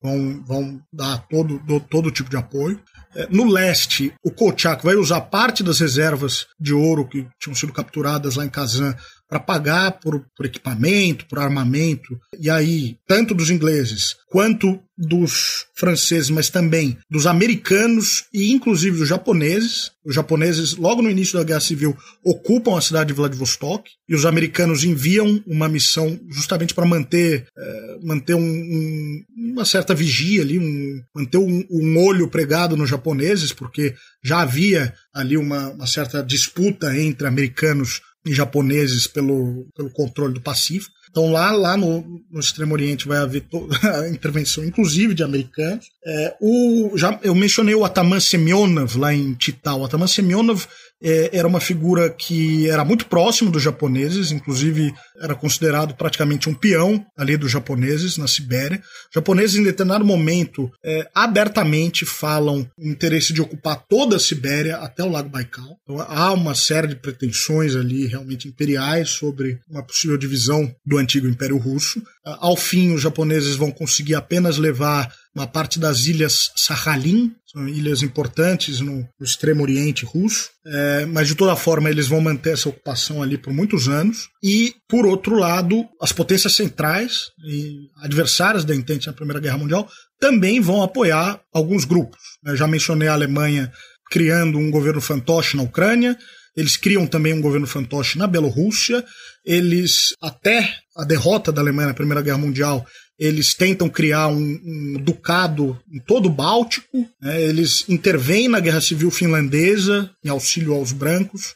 vão, vão dar todo, do, todo tipo de apoio. É, no leste, o Kolchak vai usar parte das reservas de ouro que tinham sido capturadas lá em Kazan para pagar por, por, equipamento, por armamento. E aí, tanto dos ingleses quanto dos franceses, mas também dos americanos e inclusive dos japoneses. Os japoneses, logo no início da Guerra Civil, ocupam a cidade de Vladivostok e os americanos enviam uma missão justamente para manter, é, manter um, um, uma certa vigia ali, um, manter um, um, olho pregado nos japoneses, porque já havia ali uma, uma certa disputa entre americanos japoneses pelo, pelo controle do Pacífico. Então lá, lá no, no Extremo Oriente vai haver a intervenção, inclusive de americanos. É, o, já, eu mencionei o Ataman Semyonov lá em Tital. O Ataman Semyonov é, era uma figura que era muito próximo dos japoneses, inclusive era considerado praticamente um peão ali dos japoneses na Sibéria. Os japoneses, em determinado momento, é, abertamente falam o interesse de ocupar toda a Sibéria até o Lago Baikal. Então, há uma série de pretensões ali realmente imperiais sobre uma possível divisão do antigo Império Russo. Ao fim, os japoneses vão conseguir apenas levar uma parte das ilhas Sakhalin, são ilhas importantes no, no extremo oriente russo, é, mas de toda forma eles vão manter essa ocupação ali por muitos anos. E, por outro lado, as potências centrais e adversárias da Entente na Primeira Guerra Mundial também vão apoiar alguns grupos. Eu já mencionei a Alemanha criando um governo fantoche na Ucrânia, eles criam também um governo fantoche na Bielorrússia. Eles, até a derrota da Alemanha na Primeira Guerra Mundial, eles tentam criar um, um ducado em todo o Báltico. Né? Eles intervêm na Guerra Civil Finlandesa em auxílio aos brancos.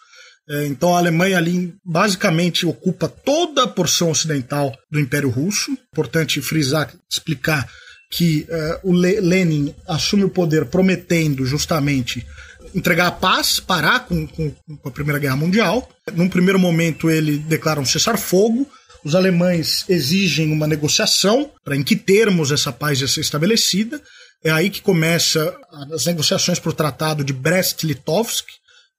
É, então a Alemanha ali basicamente ocupa toda a porção ocidental do Império Russo. Importante frisar, explicar que uh, o Lenin assume o poder prometendo justamente entregar a paz, parar com, com, com a Primeira Guerra Mundial. Num primeiro momento, ele declara um cessar-fogo. Os alemães exigem uma negociação para em que termos essa paz ia ser estabelecida. É aí que começa as negociações para o Tratado de Brest-Litovsk.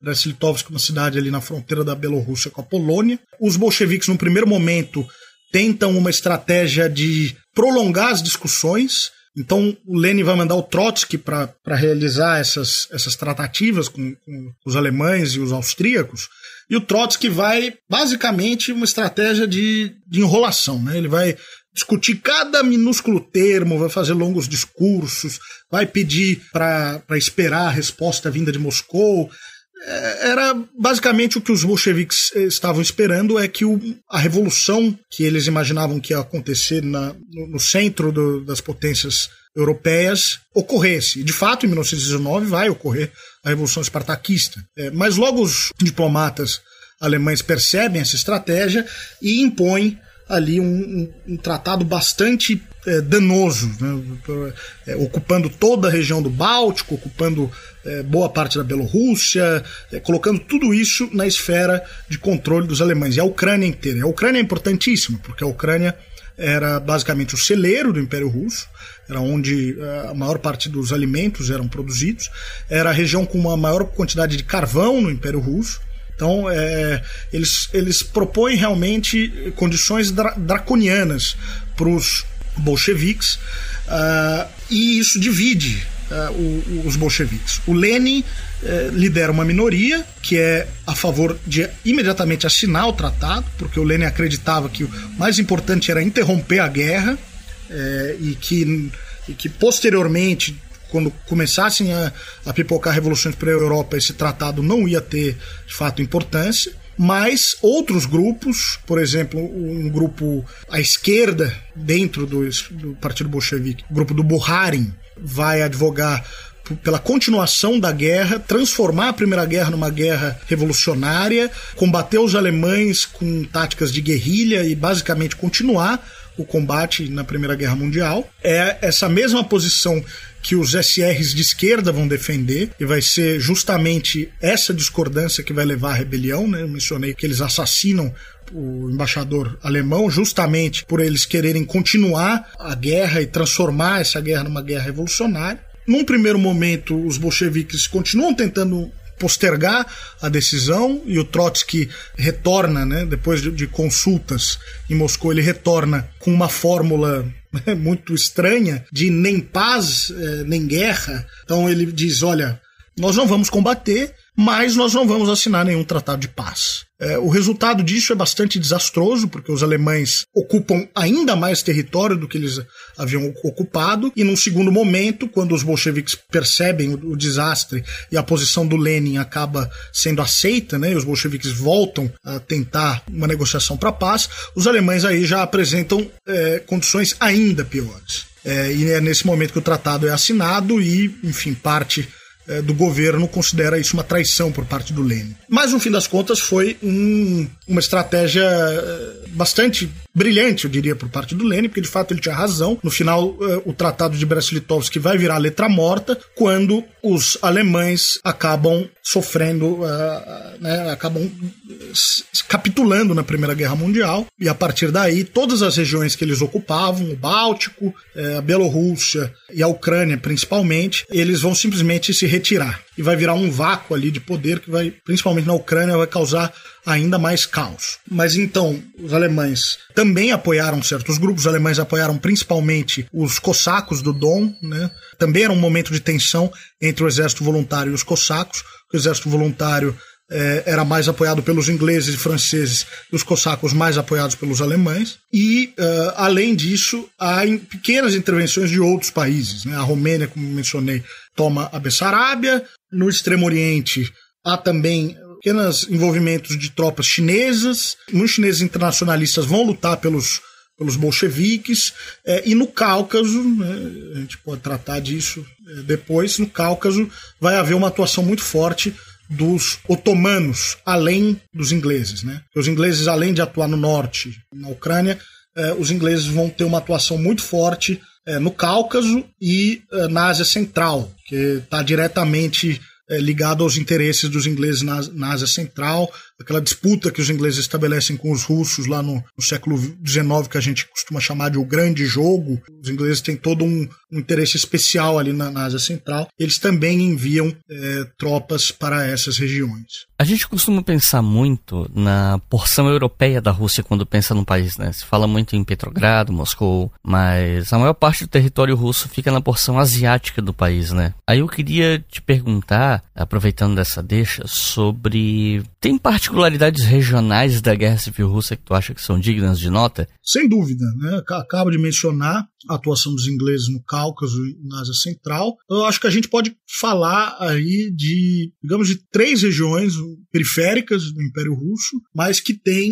Brest-Litovsk é uma cidade ali na fronteira da Bielorrússia com a Polônia. Os bolcheviques, num primeiro momento, tentam uma estratégia de prolongar as discussões, então o Lenin vai mandar o Trotsky para realizar essas, essas tratativas com, com, os alemães e os austríacos. E o Trotsky vai, basicamente, uma estratégia de, de enrolação. Né? Ele vai discutir cada minúsculo termo, vai fazer longos discursos, vai pedir para esperar a resposta vinda de Moscou. É, era basicamente o que os bolcheviques eh, estavam esperando é que o, a revolução que eles imaginavam que ia acontecer na, no, no, centro do, das potências europeias ocorresse. De fato, em 1919 vai ocorrer a revolução espartaquista. É, mas logo os diplomatas alemães percebem essa estratégia e impõem ali um, um, um tratado bastante é, danoso, né? é, ocupando toda a região do Báltico, ocupando é, boa parte da Bielorrússia, é, colocando tudo isso na esfera de controle dos alemães. E a Ucrânia inteira. A Ucrânia é importantíssima, porque a Ucrânia era basicamente o celeiro do Império Russo, era onde é, a maior parte dos alimentos eram produzidos, era a região com uma maior quantidade de carvão no Império Russo. Então, é, eles, eles propõem realmente condições dra draconianas para os bolcheviques, uh, e isso divide uh, o, os bolcheviques. O Lenin uh, lidera uma minoria que é a favor de imediatamente assinar o tratado, porque o Lenin acreditava que o mais importante era interromper a guerra uh, e, que, e que posteriormente quando começassem a, a pipocar revoluções para a Europa, esse tratado não ia ter, de fato, importância mas outros grupos, por exemplo, um grupo à esquerda dentro do, do Partido Bolchevique, o grupo do Buharin, vai advogar pela continuação da guerra, transformar a Primeira Guerra numa guerra revolucionária, combater os alemães com táticas de guerrilha e basicamente continuar o combate na Primeira Guerra Mundial. É essa mesma posição que os SRs de esquerda vão defender, e vai ser justamente essa discordância que vai levar à rebelião. Né? Eu mencionei que eles assassinam o embaixador alemão, justamente por eles quererem continuar a guerra e transformar essa guerra numa guerra revolucionária. Num primeiro momento, os bolcheviques continuam tentando postergar a decisão e o Trotsky retorna, né, depois de, de consultas em Moscou, ele retorna com uma fórmula muito estranha de nem paz, eh, nem guerra. Então ele diz: olha, nós não vamos combater, mas nós não vamos assinar nenhum tratado de paz. É, o resultado disso é bastante desastroso, porque os alemães ocupam ainda mais território do que eles haviam ocupado, e num segundo momento, quando os bolcheviques percebem o, o desastre e a posição do Lenin acaba sendo aceita, né, e os bolcheviques voltam a tentar uma negociação para paz, os alemães aí já apresentam é, condições ainda piores. É, e é nesse momento que o tratado é assinado e, enfim, parte é, do governo considera isso uma traição por parte do Lenin. Mas, no fim das contas, foi um, uma estratégia é, bastante brilhante, eu diria, por parte do Lenin, porque de fato ele tinha razão. No final, eh, o Tratado de Brest-Litovsk vai virar letra morta quando os alemães acabam sofrendo, né, acabam capitulando na Primeira Guerra Mundial, e a partir daí, todas as regiões que eles ocupavam, o Báltico, a Bielorrússia e a Ucrânia principalmente, eles vão simplesmente se retirar. E vai virar um vácuo ali de poder que vai, principalmente na Ucrânia, vai causar ainda mais caos. Mas então, os alemães também apoiaram certos grupos, os alemães apoiaram principalmente os cossacos do Don, né? Também era um momento de tensão entre o exército voluntário e os cossacos, o exército voluntário é, era mais apoiado pelos ingleses e franceses e os cossacos mais apoiados pelos alemães. E, uh, além disso, há pequenas intervenções de outros países. Né? A Romênia, como mencionei, toma a Bessarábia. No Extremo Oriente, há também pequenos envolvimentos de tropas chinesas. Muitos chineses internacionalistas vão lutar pelos, pelos bolcheviques. É, e no Cáucaso, né, a gente pode tratar disso é, depois, no Cáucaso vai haver uma atuação muito forte dos otomanos, além dos ingleses. Né? Os ingleses, além de atuar no norte, na Ucrânia, é, os ingleses vão ter uma atuação muito forte é, no Cáucaso e é, na Ásia Central, que está diretamente é, ligado aos interesses dos ingleses na, na, Ásia Central, aquela disputa que os ingleses estabelecem com os russos lá no, no século XIX, que a gente costuma chamar de o grande jogo. Os ingleses têm todo um, um interesse especial ali na, na, Ásia Central. Eles também enviam é, tropas para essas regiões. A gente costuma pensar muito na porção europeia da Rússia quando pensa no país, né? Se fala muito em Petrogrado, Moscou, mas a maior parte do território russo fica na porção asiática do país, né? Aí eu queria te perguntar, aproveitando dessa deixa, sobre tem particularidades regionais da Guerra Civil Russa que tu acha que são dignas de nota? Sem dúvida, né? Acabo de mencionar a atuação dos ingleses no Cáucaso e na Ásia Central. Eu acho que a gente pode falar aí de, digamos, de três regiões periféricas do Império Russo, mas que têm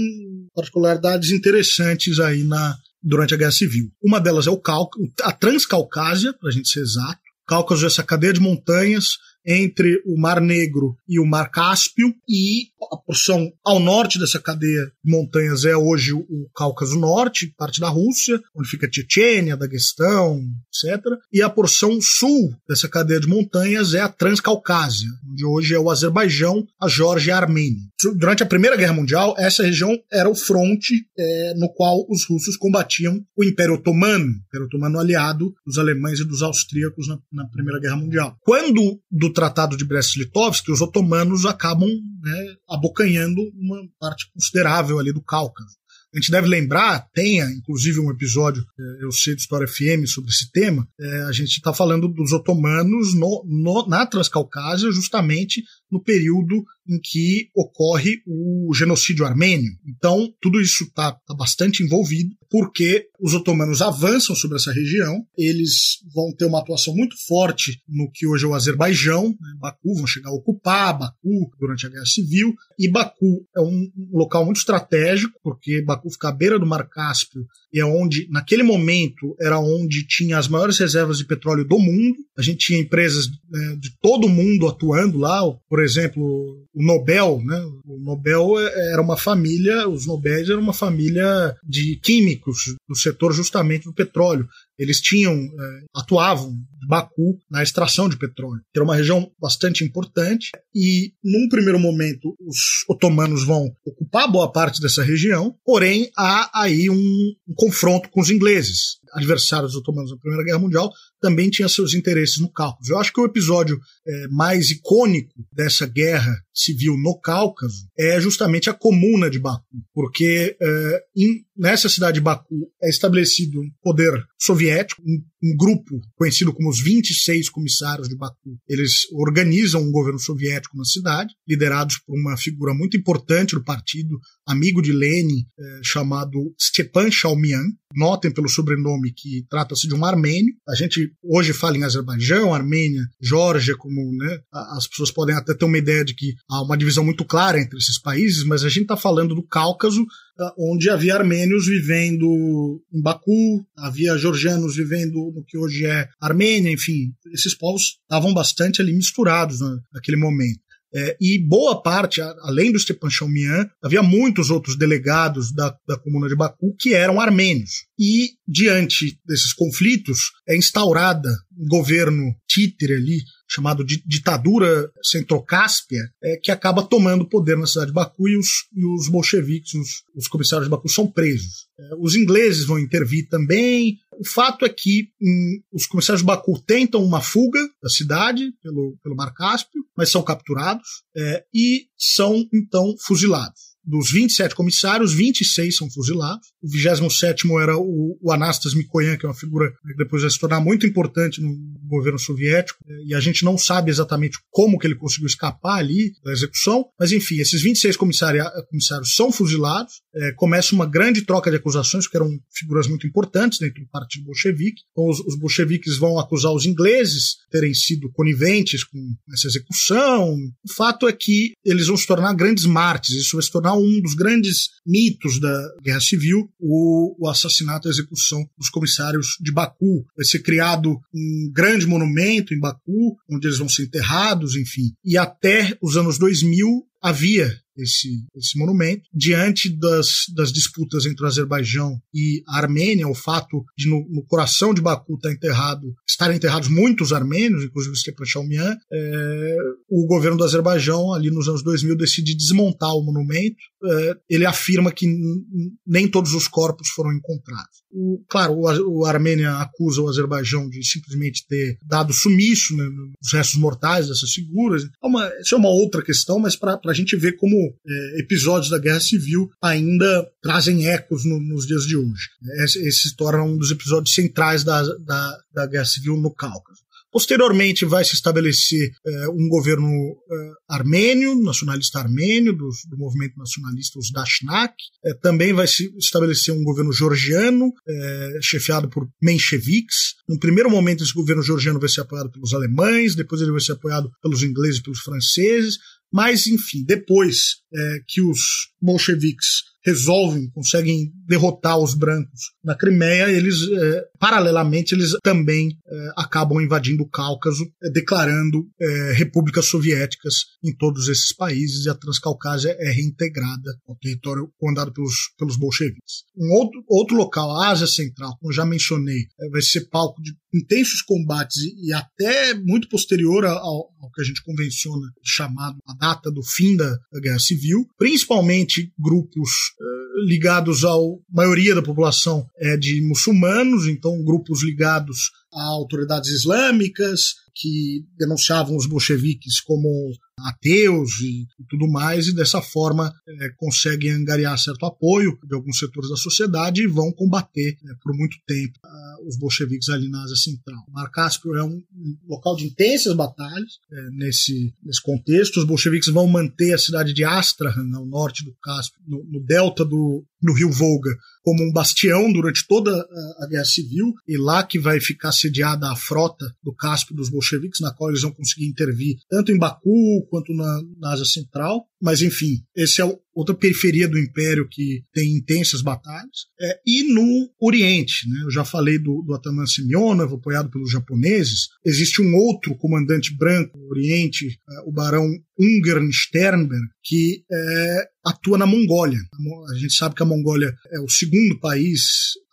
particularidades interessantes aí na, durante a Guerra Civil. Uma delas é o Cáucaso, a Transcaucásia, para a gente ser exato. Cáucaso é essa cadeia de montanhas entre o Mar Negro e o Mar Cáspio, e a porção ao norte dessa cadeia de montanhas é hoje o Cáucaso Norte, parte da Rússia, onde fica Chechênia, Daguestão, etc. E a porção sul dessa cadeia de montanhas é a Transcaucásia, onde hoje é o Azerbaijão, a Geórgia e a Armênia. Durante a Primeira Guerra Mundial, essa região era o fronte é, no qual os russos combatiam o Império Otomano, Império Otomano aliado dos alemães e dos austríacos na, na Primeira Guerra Mundial. Quando do Tratado de Brest-Litovsk, os otomanos acabam né, abocanhando uma parte considerável ali do Cáucaso. A gente deve lembrar, tenha inclusive um episódio, é, eu sei do História FM sobre esse tema, é, a gente está falando dos otomanos no, no, na Transcaucásia, justamente no período em que ocorre o genocídio armênio. Então, tudo isso está tá bastante envolvido, porque os otomanos avançam sobre essa região, eles vão ter uma atuação muito forte no que hoje é o Azerbaijão, né? Baku, vão chegar a ocupar Baku durante a Guerra Civil, e Baku é um, local muito estratégico, porque Baku fica à beira do Mar Cáspio, e é onde, naquele momento, era onde tinha as maiores reservas de petróleo do mundo, a gente tinha empresas né, de todo mundo atuando lá, por exemplo, o Nobel, né? O Nobel era uma família, os Nobéis eram uma família de químicos do setor justamente do petróleo. Eles tinham, é, atuavam Baku na extração de petróleo. Era uma região bastante importante e, num primeiro momento, os otomanos vão ocupar boa parte dessa região, porém há aí um, um confronto com os ingleses, adversários otomanos na Primeira Guerra Mundial, também tinha seus interesses no Cáucaso. Eu acho que o episódio é, mais icônico dessa guerra civil no Cáucaso é justamente a Comuna de Baku, porque é, in, nessa cidade de Baku é estabelecido um poder soviético, um, um, grupo conhecido como os 26 comissários de Baku. Eles organizam um governo soviético na cidade, liderados por uma figura muito importante do partido, amigo de Lenin, é, chamado Stepan Shaumian. Notem pelo sobrenome que trata-se de um armênio. A gente hoje fala em Azerbaijão, Armênia, Geórgia, como né, as pessoas podem até ter uma ideia de que há uma divisão muito clara entre esses países, mas a gente está falando do Cáucaso, ah, onde havia armênios vivendo em Baku, havia georgianos vivendo no que hoje é Armênia, enfim, esses povos estavam bastante ali misturados naquele momento. É, e boa parte, além do Stepan Shaumian, havia muitos outros delegados da, da comuna de Baku que eram armênios. E, diante desses conflitos, é instaurada um governo títere ali, chamado de ditadura centrocáspia, é, que acaba tomando poder na cidade de Baku e os, e os bolcheviques, os, os comissários de Baku, são presos. É, os ingleses vão intervir também. O fato é que hum, os comissários de Baku tentam uma fuga da cidade pelo, pelo Mar Cáspio, mas são capturados é, e são então fuzilados dos 27 comissários, 26 são fuzilados. O 27 era o, o Anastas Mikoyan, que é uma figura que depois vai se tornar muito importante no governo soviético, e a gente não sabe exatamente como que ele conseguiu escapar ali da execução, mas enfim, esses 26 comissários, comissários são fuzilados, é, começa uma grande troca de acusações, que eram figuras muito importantes dentro do partido bolchevique. Então, os, os bolcheviques vão acusar os ingleses de terem sido coniventes com essa execução. O fato é que eles vão se tornar grandes mártires, isso vai se tornar um dos grandes mitos da Guerra Civil, o, o assassinato e a execução dos comissários de Baku. Vai ser criado um grande monumento em Baku, onde eles vão ser enterrados, enfim. E até os anos 2000 havia esse, esse monumento. Diante das, das disputas entre o Azerbaijão e a Armênia, o fato de no, no coração de Baku estar enterrado, estarem enterrados muitos armênios, inclusive Stepan Shaumian, é, o governo do Azerbaijão, ali nos anos 2000, decide desmontar o monumento. É, ele afirma que nem todos os corpos foram encontrados. O, claro, o, o Armênia acusa o Azerbaijão de simplesmente ter dado sumiço né, nos restos mortais dessas figuras. É uma, isso é uma outra questão, mas para a gente ver como é, episódios da Guerra Civil ainda trazem ecos no, nos dias de hoje. Esse, esse, se torna um dos episódios centrais da, da, da Guerra Civil no Cáucaso. Posteriormente vai se estabelecer eh, um governo eh, armênio, nacionalista armênio, do, do movimento nacionalista, os Dashnak. Eh, também vai se estabelecer um governo georgiano, chefiado por mencheviques. No primeiro momento, esse governo georgiano vai ser apoiado pelos alemães, depois ele vai ser apoiado pelos ingleses e pelos franceses. Mas, enfim, depois é, que os bolcheviques resolvem, conseguem derrotar os brancos na Crimeia, eles, é, paralelamente, eles também é, acabam invadindo o Cáucaso, é, declarando é, repúblicas soviéticas em todos esses países, e a Transcaucásia é reintegrada ao território comandado pelos, pelos bolcheviques. Um outro, outro local, a Ásia Central, como já mencionei, é, vai ser palco de intensos combates e, e até muito posterior ao, ao, que a gente convenciona chamado a data do fim da, Guerra Civil, principalmente grupos uh, ligados à maioria da população é de muçulmanos, então grupos ligados a autoridades islâmicas que denunciavam os bolcheviques como ateus e, tudo mais, e dessa forma é, conseguem angariar certo apoio de alguns setores da sociedade e vão combater é, por muito tempo uh, os bolcheviques ali na Ásia Central. Mar Cáspio é um, um local de intensas batalhas é, nesse, nesse contexto. Os bolcheviques vão manter a cidade de Astrahan, no norte do Cáspio, no, no delta do, do rio Volga, como um bastião durante toda a, a Guerra Civil, e lá que vai ficar sediada a frota do Cáspio dos bolcheviques, na qual eles vão conseguir intervir tanto em Baku quanto na, na Ásia Central. Mas, enfim, esse é outra periferia do Império que tem intensas batalhas. É, e no Oriente, né, eu já falei do, do Ataman Semyonov, apoiado pelos japoneses. Existe um outro comandante branco no Oriente, é, o barão Ungern Sternberg, que é, atua na Mongólia. A gente sabe que a Mongólia é o segundo país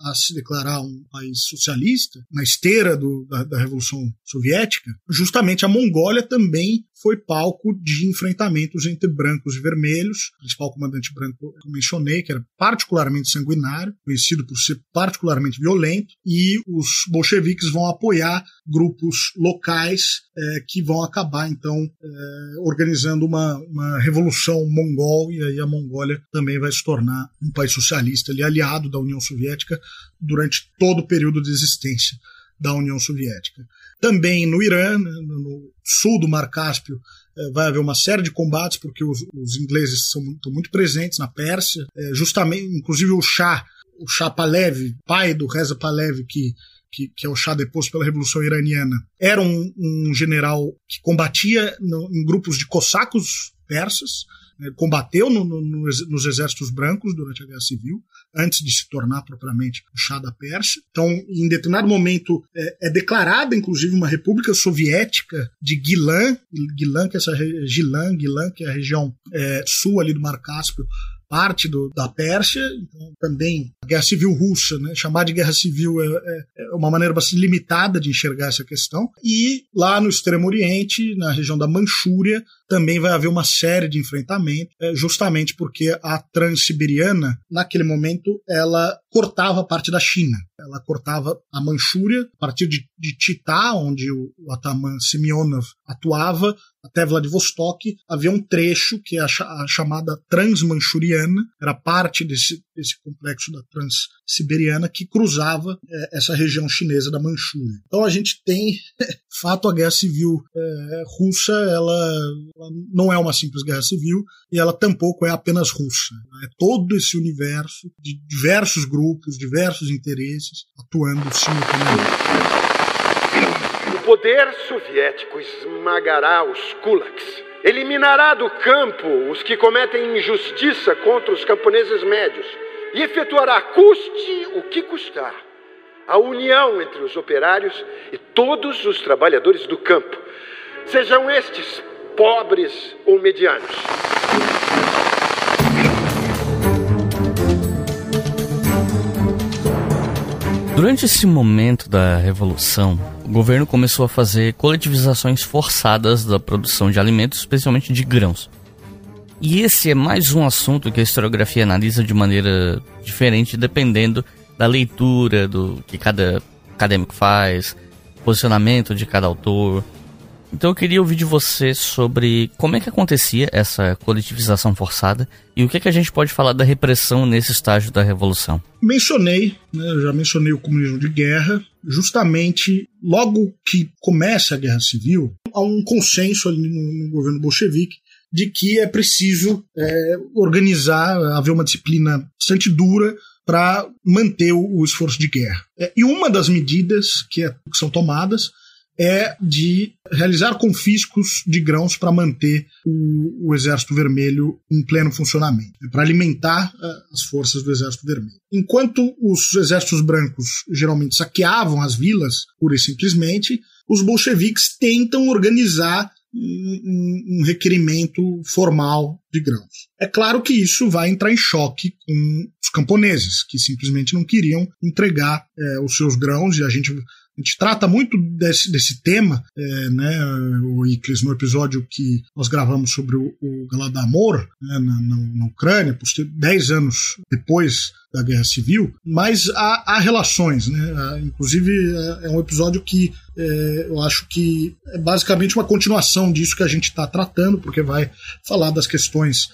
a se declarar um país socialista, na esteira do, da, da Revolução Soviética. Justamente a Mongólia também foi palco de enfrentamentos entre brancos e vermelhos. O principal comandante branco que eu mencionei, que era particularmente sanguinário, conhecido por ser particularmente violento, e os bolcheviques vão apoiar grupos locais é, que vão acabar, então, é, organizando uma, uma revolução mongol, e aí a Mongólia também vai se tornar um país socialista, ali, aliado da União Soviética durante todo o período de existência da União Soviética. Também no Irã, né, no sul do Mar Cáspio, eh, vai haver uma série de combates, porque os, os ingleses são muito, muito, presentes na Pérsia, eh, justamente, inclusive o Shah, o Shah Palev, pai do Reza Palev, que que, que, é o Shah deposto pela Revolução Iraniana, era um, um general que combatia no, em grupos de cossacos persas, né, combateu no, no, nos exércitos brancos durante a Guerra Civil, antes de se tornar propriamente o Shah da Pérsia. Então, em determinado momento, é, é declarada, inclusive, uma república soviética de Gilan, Gilan, que é essa Gilan, Gilan, que é a região é, sul ali do Mar Cáspio, parte do, da Pérsia, então, também a Guerra Civil Russa, né? chamar de Guerra Civil é, é, é, uma maneira bastante limitada de enxergar essa questão. E lá no Extremo Oriente, na região da Manchúria, também vai haver uma série de enfrentamentos, é, justamente porque a Transiberiana, naquele momento, ela cortava parte da China. Ela cortava a Manchúria, a partir de, de Titá, onde o, o Ataman Semyonov atuava, até Vladivostok, havia um trecho que é a, a chamada Transmanchuriana, era parte desse, desse complexo da Transiberiana que cruzava é, essa região chinesa da Manchúria. Então a gente tem, fato, a guerra civil é, russa, ela, ela, não é uma simples guerra civil e ela tampouco é apenas russa. É todo esse universo de diversos grupos, diversos interesses atuando simultaneamente poder soviético esmagará os kulaks, eliminará do campo os que cometem injustiça contra os camponeses médios e efetuará, custe o que custar, a união entre os operários e todos os trabalhadores do campo, sejam estes pobres ou medianos. Durante esse momento da Revolução, o governo começou a fazer coletivizações forçadas da produção de alimentos, especialmente de grãos. E esse é mais um assunto que a historiografia analisa de maneira diferente, dependendo da leitura do que cada acadêmico faz, posicionamento de cada autor, então eu queria ouvir de você sobre como é que acontecia essa coletivização forçada e o que, é que a gente pode falar da repressão nesse estágio da Revolução. Mencionei, né, eu já mencionei o comunismo de guerra, justamente logo que começa a Guerra Civil, há um consenso ali no, no governo bolchevique de que é preciso é, organizar, haver uma disciplina bastante dura para manter o, o, esforço de guerra. É, e uma das medidas que, é, que são tomadas é de realizar confiscos de grãos para manter o, o, Exército Vermelho em pleno funcionamento, né, para alimentar uh, as forças do Exército Vermelho. Enquanto os exércitos brancos geralmente saqueavam as vilas, pura e simplesmente, os bolcheviques tentam organizar um, um, requerimento formal de grãos. É claro que isso vai entrar em choque com os camponeses, que simplesmente não queriam entregar é, os seus grãos, e a gente a gente trata muito desse, desse tema, é, né, o Iclis, no episódio que nós gravamos sobre o, o Galadamor, né, na, na, na, Ucrânia, dez anos depois da Guerra Civil, mas há, há relações, né? Inclusive é, é um episódio que é, eu acho que é basicamente uma continuação disso que a gente está tratando, porque vai falar das questões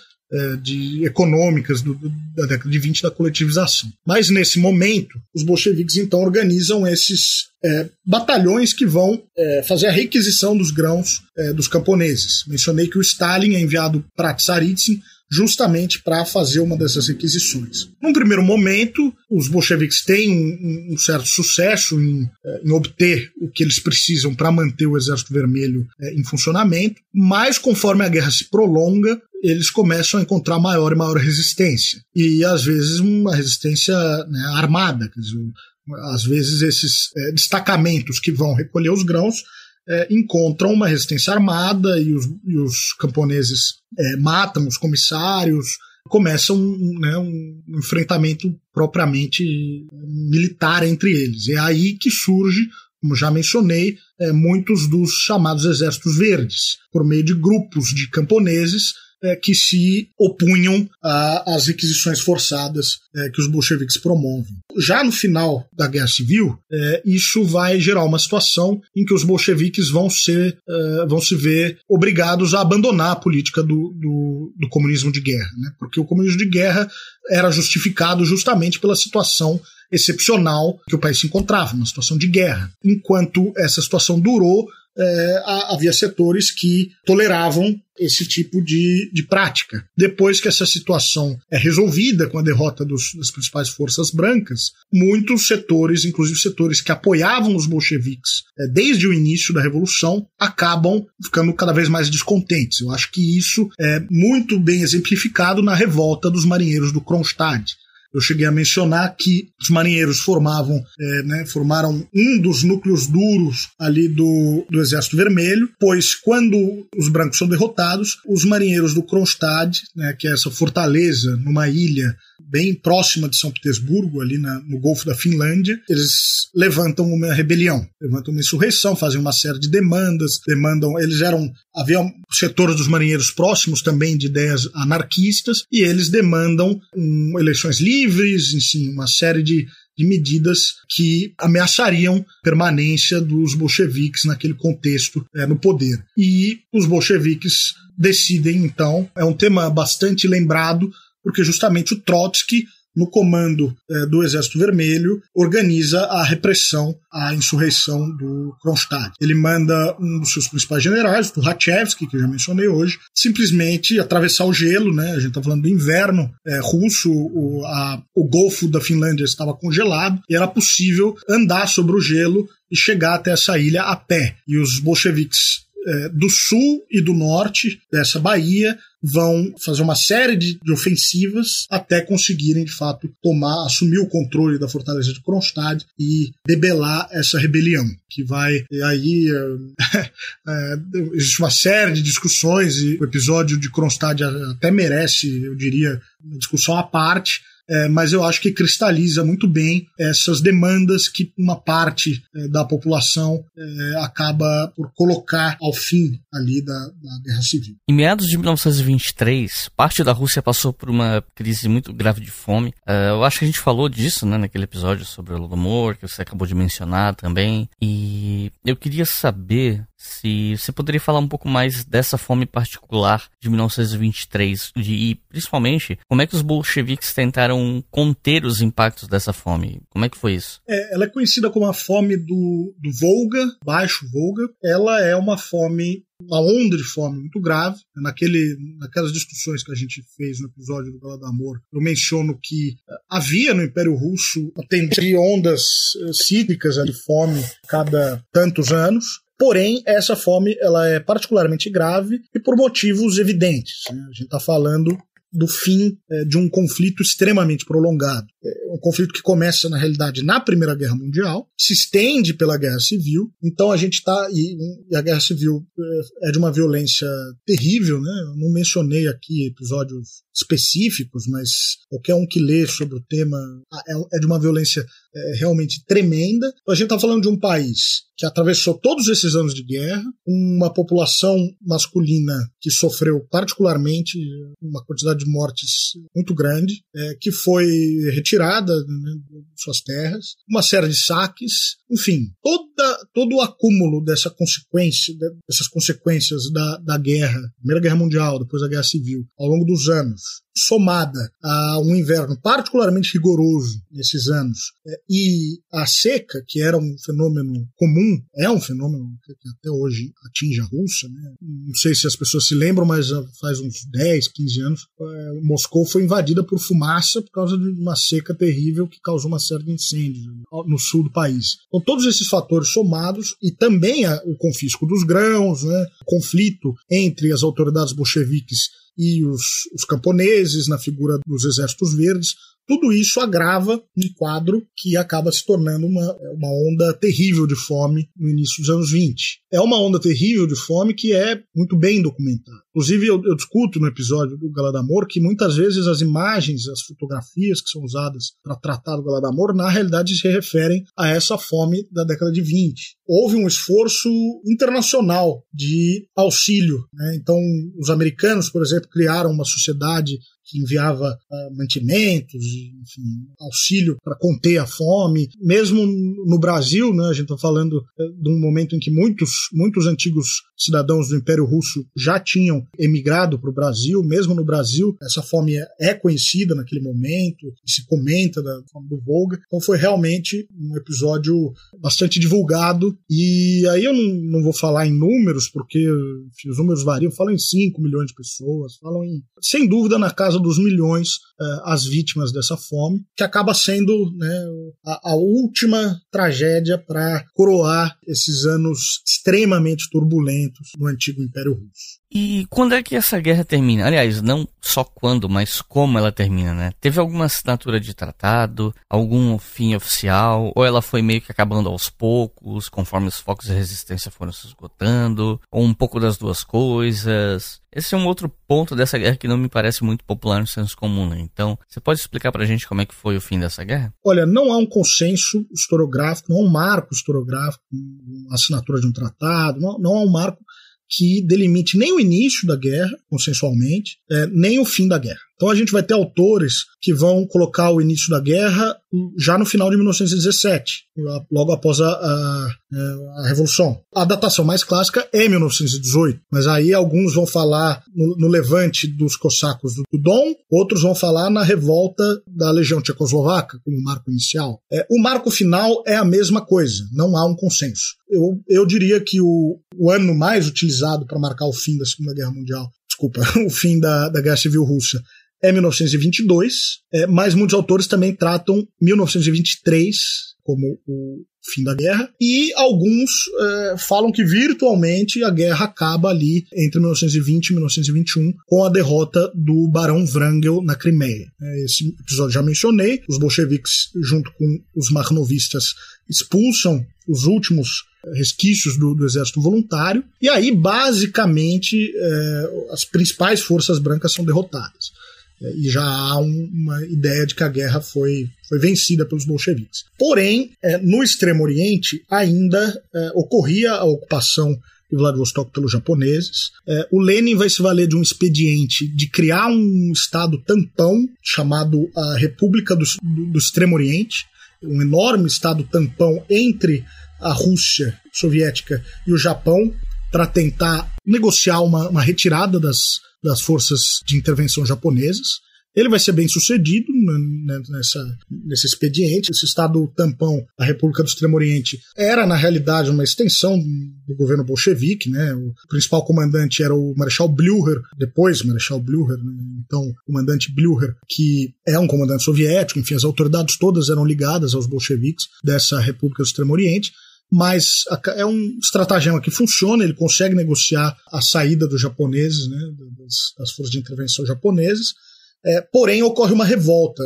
de econômicas do, do, da década de 20 da coletivização. Mas nesse momento, os bolcheviques então organizam esses é, batalhões que vão é, fazer a requisição dos grãos é, dos camponeses. Mencionei que o Stalin é enviado para Tsaritsyn justamente para fazer uma dessas requisições. Num primeiro momento, os bolcheviques têm um, um certo sucesso em, é, em, obter o que eles precisam para manter o Exército Vermelho é, em funcionamento, mas conforme a guerra se prolonga, eles começam a encontrar maior e maior resistência. E às vezes uma resistência né, armada. Dizer, às vezes esses é, destacamentos que vão recolher os grãos é, encontram uma resistência armada e os, e os camponeses é, matam os comissários, começa um, né, um enfrentamento propriamente militar entre eles. É aí que surge, como já mencionei, é, muitos dos chamados exércitos verdes, por meio de grupos de camponeses é, que se opunham às requisições forçadas é, que os bolcheviques promovem. Já no final da Guerra Civil, é, isso vai gerar uma situação em que os bolcheviques vão, ser, é, vão se ver obrigados a abandonar a política do, do, do comunismo de guerra, né? porque o comunismo de guerra era justificado justamente pela situação excepcional que o país se encontrava, uma situação de guerra. Enquanto essa situação durou, é, havia setores que toleravam esse tipo de, de prática. Depois que essa situação é resolvida com a derrota dos, das principais forças brancas, muitos setores, inclusive setores que apoiavam os bolcheviques é, desde o início da Revolução, acabam ficando cada vez mais descontentes. Eu acho que isso é muito bem exemplificado na revolta dos marinheiros do Kronstadt eu cheguei a mencionar que os marinheiros formavam, é, né, formaram um dos núcleos duros ali do, do Exército Vermelho, pois quando os brancos são derrotados, os marinheiros do Kronstadt, né, que é essa fortaleza numa ilha bem próxima de São Petersburgo, ali na, no Golfo da Finlândia, eles levantam uma rebelião, levantam uma insurreição, fazem uma série de demandas, demandam, eles eram, havia setores dos marinheiros próximos também de ideias anarquistas, e eles demandam um, eleições livres, enfim, uma série de de medidas que ameaçariam permanência dos bolcheviques naquele contexto é, no poder. E os bolcheviques decidem, então, é um tema bastante lembrado porque justamente o Trotsky, no comando eh, do Exército Vermelho, organiza a repressão à insurreição do Kronstadt. Ele manda um dos seus principais generais, o Rachevsky, que eu já mencionei hoje, simplesmente atravessar o gelo, né? A gente está falando do inverno eh, russo, o, a, o Golfo da Finlândia estava congelado e era possível andar sobre o gelo e chegar até essa ilha a pé. E os bolcheviques é, do sul e do norte dessa Bahia vão fazer uma série de, de, ofensivas até conseguirem, de fato, tomar, assumir o controle da fortaleza de Kronstadt e debelar essa rebelião, que vai, aí é, é, existe uma série de discussões e o episódio de Kronstadt até merece, eu diria, uma discussão à parte, é, mas eu acho que cristaliza muito bem essas demandas que uma parte é, da população é, acaba por colocar ao fim ali da, da, Guerra Civil. Em meados de 1923, parte da Rússia passou por uma crise muito grave de fome. Uh, eu acho que a gente falou disso né, naquele episódio sobre o Holodomor, que você acabou de mencionar também. E eu queria saber se você poderia falar um pouco mais dessa fome particular de 1923 de, e principalmente como é que os bolcheviques tentaram conter os impactos dessa fome? Como é que foi isso? É, ela é conhecida como a fome do, do Volga, Baixo Volga. Ela é uma fome uma onda de fome muito grave. Naquele, naquelas discussões que a gente fez no episódio do Galadamor, eu menciono que havia no Império Russo atendia ondas eh, cíclicas de fome cada tantos anos. Porém, essa fome ela é particularmente grave e por motivos evidentes. Né? A gente está falando do fim é, de um conflito extremamente prolongado. É um conflito que começa, na realidade, na Primeira Guerra Mundial, se estende pela Guerra Civil. Então a gente está. E, a Guerra Civil é, é de uma violência terrível, né? Eu não mencionei aqui episódios específicos, mas qualquer um que lê sobre o tema é, é de uma violência é, realmente tremenda. Então, a gente está falando de um país que atravessou todos esses anos de guerra, uma população masculina que sofreu particularmente uma quantidade de mortes muito grande, é, que foi retirada né, de suas terras, uma série de saques, enfim, toda, todo o acúmulo dessa consequência, dessas consequências da, da guerra, Primeira Guerra Mundial, depois da Guerra Civil, ao longo dos anos, somada a um inverno particularmente rigoroso nesses anos é, e a seca, que era um fenômeno comum, é um fenômeno que até hoje atinge a Rússia. Né? Não sei se as pessoas se lembram, mas faz uns 10, 15 anos, é, Moscou foi invadida por fumaça por causa de uma seca terrível que causou uma série de incêndios no sul do país. Então, todos esses fatores somados e também o confisco dos grãos, né? o conflito entre as autoridades bolcheviques e os, os camponeses, na figura dos exércitos verdes, tudo isso agrava um quadro que acaba se tornando uma, uma onda terrível de fome no início dos anos 20. É uma onda terrível de fome que é muito bem documentada. Inclusive, eu, eu discuto no episódio do Galadamor que muitas vezes as imagens, as fotografias que são usadas para tratar do Galadamor, na realidade se referem a essa fome da década de 20. Houve um esforço internacional de auxílio. Né? Então, os americanos, por exemplo, criaram uma sociedade que enviava uh, mantimentos, enfim, auxílio para conter a fome. Mesmo no Brasil, né, a gente está falando uh, de um momento em que muitos, muitos antigos cidadãos do Império Russo já tinham emigrado para o Brasil. Mesmo no Brasil, essa fome é, é conhecida naquele momento, se comenta da fome do Volga. Então foi realmente um episódio bastante divulgado. E aí eu não, não vou falar em números, porque enfim, os números variam. Falam em 5 milhões de pessoas, falam em, sem dúvida, na casa casa dos milhões uh, as vítimas dessa fome, que acaba sendo né, a, a última tragédia para coroar esses anos extremamente turbulentos no antigo Império Russo. E quando é que essa guerra termina? Aliás, não só quando, mas como ela termina, né? Teve alguma assinatura de tratado, algum fim oficial, ou ela foi meio que acabando aos poucos, conforme os focos de resistência foram se esgotando, ou um pouco das duas coisas? Esse é um outro ponto dessa guerra que não me parece muito popular no senso comum, né? Então, você pode explicar pra gente como é que foi o fim dessa guerra? Olha, não há um consenso historiográfico, não há um marco historiográfico, uma assinatura de um tratado, não, não há um marco que delimite nem o início da guerra, consensualmente, é, nem o fim da guerra. Então a gente vai ter autores que vão colocar o início da guerra já no final de 1917, logo após a, a, a Revolução. A datação mais clássica é 1918, mas aí alguns vão falar no, no levante dos cossacos do, Dom, outros vão falar na revolta da Legião Tchecoslovaca, como marco inicial. É, o marco final é a mesma coisa, não há um consenso. Eu, eu diria que o, o ano mais utilizado para marcar o fim da Segunda Guerra Mundial desculpa, o fim da, da Guerra Civil Russa é 1922, é, mas muitos autores também tratam 1923 como o fim da guerra, e alguns é, falam que virtualmente a guerra acaba ali entre 1920 e 1921 com a derrota do Barão Wrangel na Crimeia. É, esse episódio já mencionei, os bolcheviques junto com os marnovistas expulsam os últimos resquícios do, do, exército voluntário, e aí, basicamente, é, as principais forças brancas são derrotadas. É, e já há um, uma ideia de que a guerra foi, foi vencida pelos bolcheviques. Porém, é, no Extremo Oriente ainda é, ocorria a ocupação de Vladivostok pelos japoneses. É, o Lenin vai se valer de um expediente de criar um estado tampão chamado a República do, do, do Extremo Oriente, um enorme estado tampão entre a Rússia soviética e o Japão para tentar negociar uma, uma retirada das, das forças de intervenção japonesas. Ele vai ser bem sucedido nessa, nesse expediente. Esse Estado tampão da República do Extremo Oriente era, na realidade, uma extensão do governo bolchevique. Né? O principal comandante era o Marechal Blücher, depois Marechal Blücher, né? então comandante Blücher, que é um comandante soviético. Enfim, as autoridades todas eram ligadas aos bolcheviques dessa República do Extremo Oriente. Mas é um estratagema que funciona, ele consegue negociar a saída dos japoneses, né, das, das forças de intervenção japonesas, é, porém, ocorre uma revolta.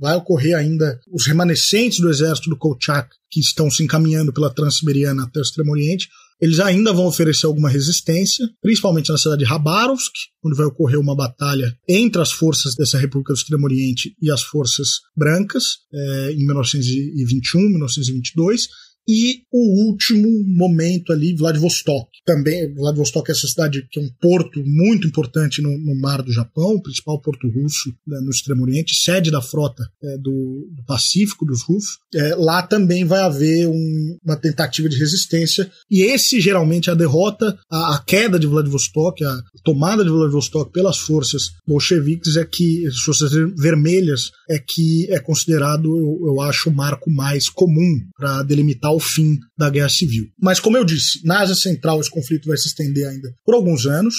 Vai ocorrer ainda os remanescentes do exército do Kolchak, que estão se encaminhando pela Transiberiana até o Extremo Oriente, eles ainda vão oferecer alguma resistência, principalmente na cidade de Rabarovsk, onde vai ocorrer uma batalha entre as forças dessa República do Extremo Oriente e as forças brancas, é, em 1921, 1922 e o último momento ali, Vladivostok. Também, Vladivostok é essa cidade que é um porto muito importante no, no mar do Japão, o principal porto russo né, no Extremo Oriente, sede da frota é, do, do, Pacífico dos russos. É, lá também vai haver um, uma tentativa de resistência, e esse geralmente é a derrota, a, a, queda de Vladivostok, a tomada de Vladivostok pelas forças bolcheviques é que, as forças vermelhas, é que é considerado, eu, acho, o marco mais comum para delimitar o fim da guerra civil. Mas, como eu disse, na Ásia Central esse conflito vai se estender ainda por alguns anos.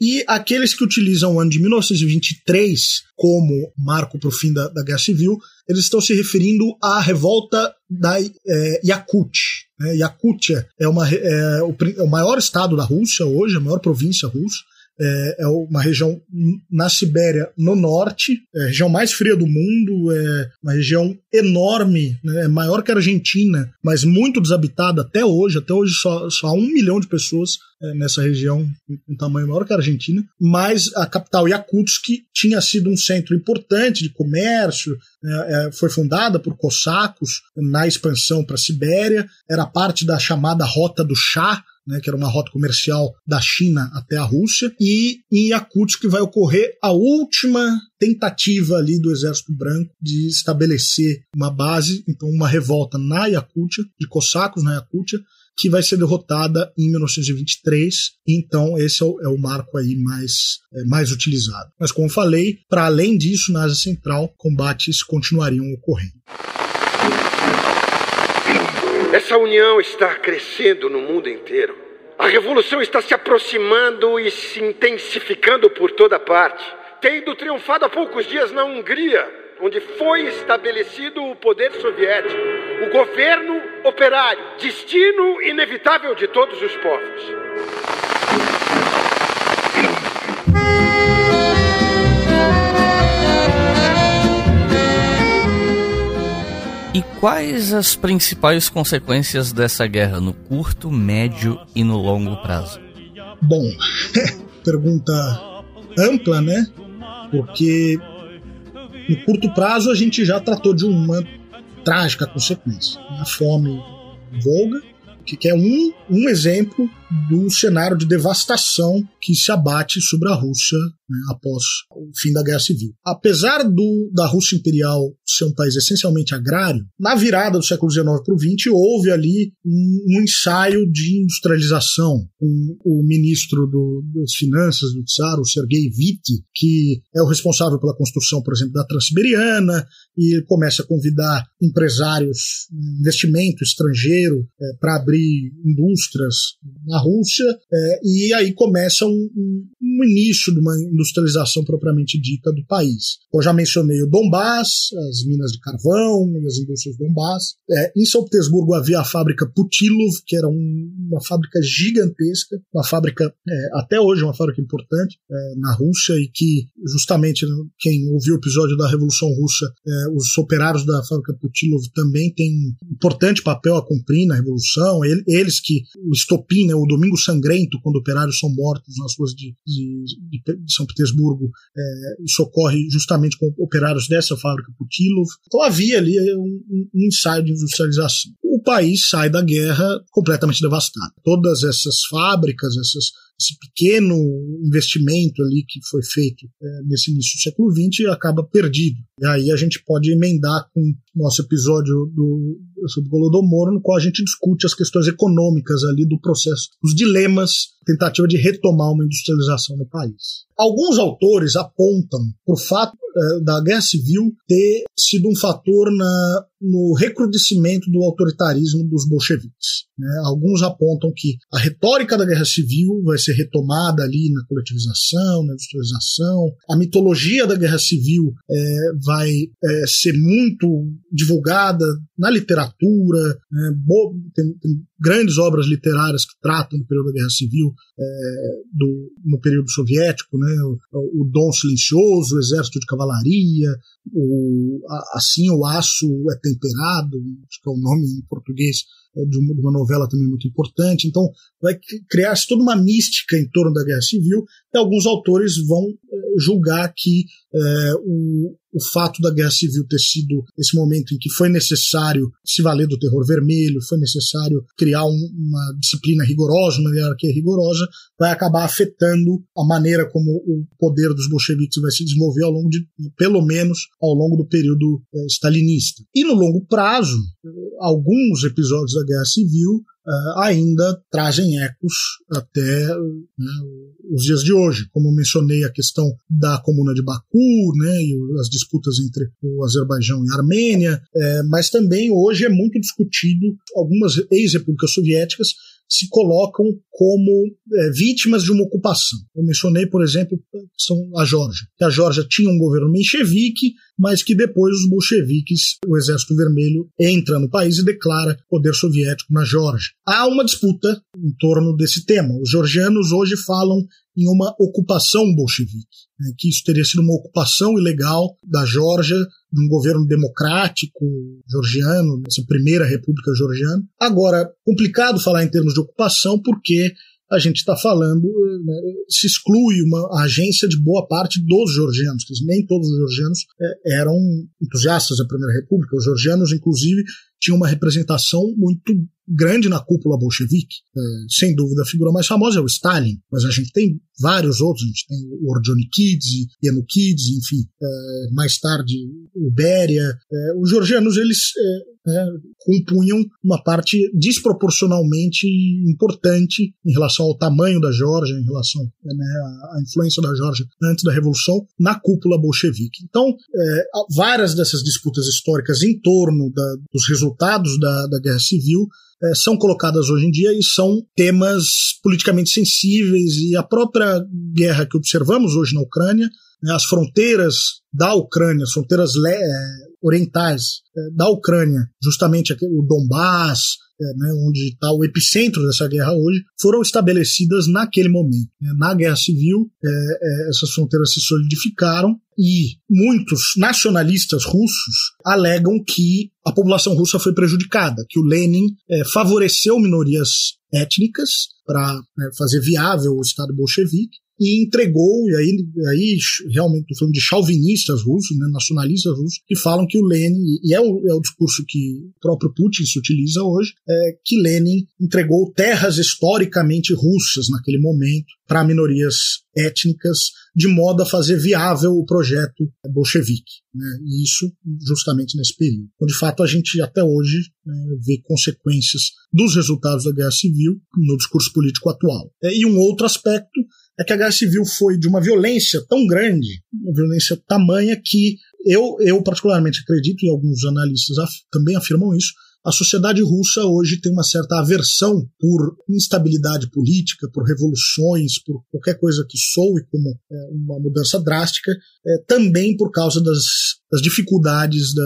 E aqueles que utilizam o ano de 1923 como marco para o fim da, da, Guerra Civil, eles estão se referindo à revolta da é, Yakut. Né? Yakutia é, uma, é, o, é o maior estado da Rússia hoje, a maior província russa é, é uma região na Sibéria, no norte, é a região mais fria do mundo, é uma região enorme, né, é maior que a Argentina, mas muito desabitada até hoje. Até hoje só, só há um milhão de pessoas é, nessa região, um tamanho maior que a Argentina. Mas a capital Yakutsk tinha sido um centro importante de comércio, né, é, foi fundada por cossacos na expansão para a Sibéria, era parte da chamada Rota do Chá, né, que era uma rota comercial da China até a Rússia, e em Yakutsk vai ocorrer a última tentativa ali do Exército Branco de estabelecer uma base, então uma revolta na Yakutia, de cossacos na Yakutia, que vai ser derrotada em 1923. Então, esse é o, é o marco aí mais, é, mais utilizado. Mas, como falei, para além disso, na Ásia Central, combates continuariam ocorrendo. Essa união está crescendo no mundo inteiro. A revolução está se aproximando e se intensificando por toda parte. Tendo triunfado há poucos dias na Hungria, onde foi estabelecido o poder soviético, o governo operário, destino inevitável de todos os povos. E quais as principais consequências dessa guerra no curto, médio e no longo prazo? Bom, pergunta ampla, né? Porque no curto prazo a gente já tratou de uma trágica consequência. A fome Volga, que é um, um exemplo do cenário de devastação que se abate sobre a Rússia né, após o fim da Guerra Civil. Apesar do, da Rússia Imperial ser um país essencialmente agrário, na virada do século XIX para o XX houve ali um, um, ensaio de industrialização. O ministro do, das Finanças do Tsar, o Sergei Witte, que é o responsável pela construção, por exemplo, da Transiberiana, e começa a convidar empresários, investimento estrangeiro, é, para abrir indústrias na Rússia, é, e aí começa um, um, início de uma industrialização propriamente dita do país. Eu já mencionei o Donbass, as minas de carvão as indústrias do Donbass. É, em São Petersburgo havia a fábrica Putilov, que era um, uma fábrica gigantesca, uma fábrica, é, até hoje, uma fábrica importante é, na Rússia e que, justamente, quem ouviu o episódio da Revolução Russa, é, os operários da fábrica Putilov também têm um importante papel a cumprir na Revolução. Eles que, o estopim, né, o Domingo Sangrento, quando operários são mortos nas ruas de, de, de São Petersburgo, é, isso ocorre justamente com operários dessa fábrica Putilov. Então havia ali um, um ensaio de industrialização. O país sai da guerra completamente devastado. Todas essas fábricas, essas esse pequeno investimento ali que foi feito é, nesse início do século XX acaba perdido. E aí a gente pode emendar com o nosso episódio do, sobre Golodomor, no qual a gente discute as questões econômicas ali do processo, os dilemas, tentativa de retomar uma industrialização no país. Alguns autores apontam para o fato é, da guerra civil ter sido um fator na, no recrudescimento do autoritarismo dos bolcheviques. Né? Alguns apontam que a retórica da guerra civil vai ser retomada ali na coletivização, na industrialização. A mitologia da guerra civil é, vai é, ser muito divulgada na literatura, né? tem, tem, grandes obras literárias que tratam do período da guerra civil é, do, no período soviético, né? o, o Dom Silencioso, o Exército de Cavalaria, o, a, assim o aço é temperado, acho que é o nome em português é, de uma, de uma, novela também muito importante. Então, vai criar-se toda uma mística em torno da guerra civil, e alguns autores vão é, julgar que é, o, o fato da guerra civil ter sido esse momento em que foi necessário se valer do terror vermelho, foi necessário criar um, uma disciplina rigorosa, uma hierarquia rigorosa, vai acabar afetando a maneira como o poder dos bolcheviques vai se desenvolver ao longo de, pelo menos, ao longo do período é, stalinista. E no longo prazo, alguns episódios da guerra civil uh, ainda trazem ecos até né, os dias de hoje. Como eu mencionei, a questão da comuna de Baku, né, e as disputas entre o Azerbaijão e a Armênia, é, mas também hoje é muito discutido algumas ex-repúblicas soviéticas se colocam como é, vítimas de uma ocupação. Eu mencionei, por exemplo, são a Geórgia. A Geórgia tinha um governo menchevique, mas que depois os bolcheviques, o Exército Vermelho, entra no país e declara poder soviético na Geórgia. Há uma disputa em torno desse tema. Os georgianos hoje falam em uma ocupação bolchevique, né, que isso teria sido uma ocupação ilegal da Geórgia, de um governo democrático georgiano, essa primeira república georgiana. Agora, complicado falar em termos de ocupação, porque a gente está falando, né, se exclui uma agência de boa parte dos georgianos, nem todos os georgianos é, eram entusiastas da Primeira República. Os georgianos, inclusive, tinham uma representação muito grande na cúpula bolchevique. É, sem dúvida, a figura mais famosa é o Stalin, mas a gente tem vários outros. A gente tem o Orjonikidze, Yanukidze, enfim, é, mais tarde o Beria. É, os georgianos, eles é, né, compunham uma parte desproporcionalmente importante em relação ao tamanho da Geórgia, em relação né, à influência da Geórgia antes da Revolução na cúpula bolchevique. Então, é, várias dessas disputas históricas em torno da, dos resultados da, da Guerra Civil é, são colocadas hoje em dia e são temas politicamente sensíveis. E a própria guerra que observamos hoje na Ucrânia, né, as fronteiras da Ucrânia, as fronteiras é, orientais é, da Ucrânia, justamente aqui, o Donbass, é, né, onde está o epicentro dessa guerra hoje, foram estabelecidas naquele momento. Né. Na Guerra Civil, é, é, essas fronteiras se solidificaram e muitos nacionalistas russos alegam que a população russa foi prejudicada, que o Lenin favoreceu minorias étnicas para né, fazer viável o Estado bolchevique e entregou, e aí, aí realmente estou falando de chauvinistas russos, né, nacionalistas russos, que falam que o Lenin, e é o, é o discurso que o próprio Putin se utiliza hoje, é que Lenin entregou terras historicamente russas naquele momento para minorias étnicas, de modo a fazer viável o projeto bolchevique. Né, e isso justamente nesse período. Então, de fato, a gente até hoje né, vê consequências dos resultados da guerra civil no discurso político atual. É, e um outro aspecto é que a guerra civil foi de uma violência tão grande, uma violência tamanha que eu, eu particularmente acredito, e alguns analistas af também afirmam isso, a sociedade russa hoje tem uma certa aversão por instabilidade política, por revoluções, por qualquer coisa que soe como é, uma mudança drástica, é, também por causa das, das dificuldades da,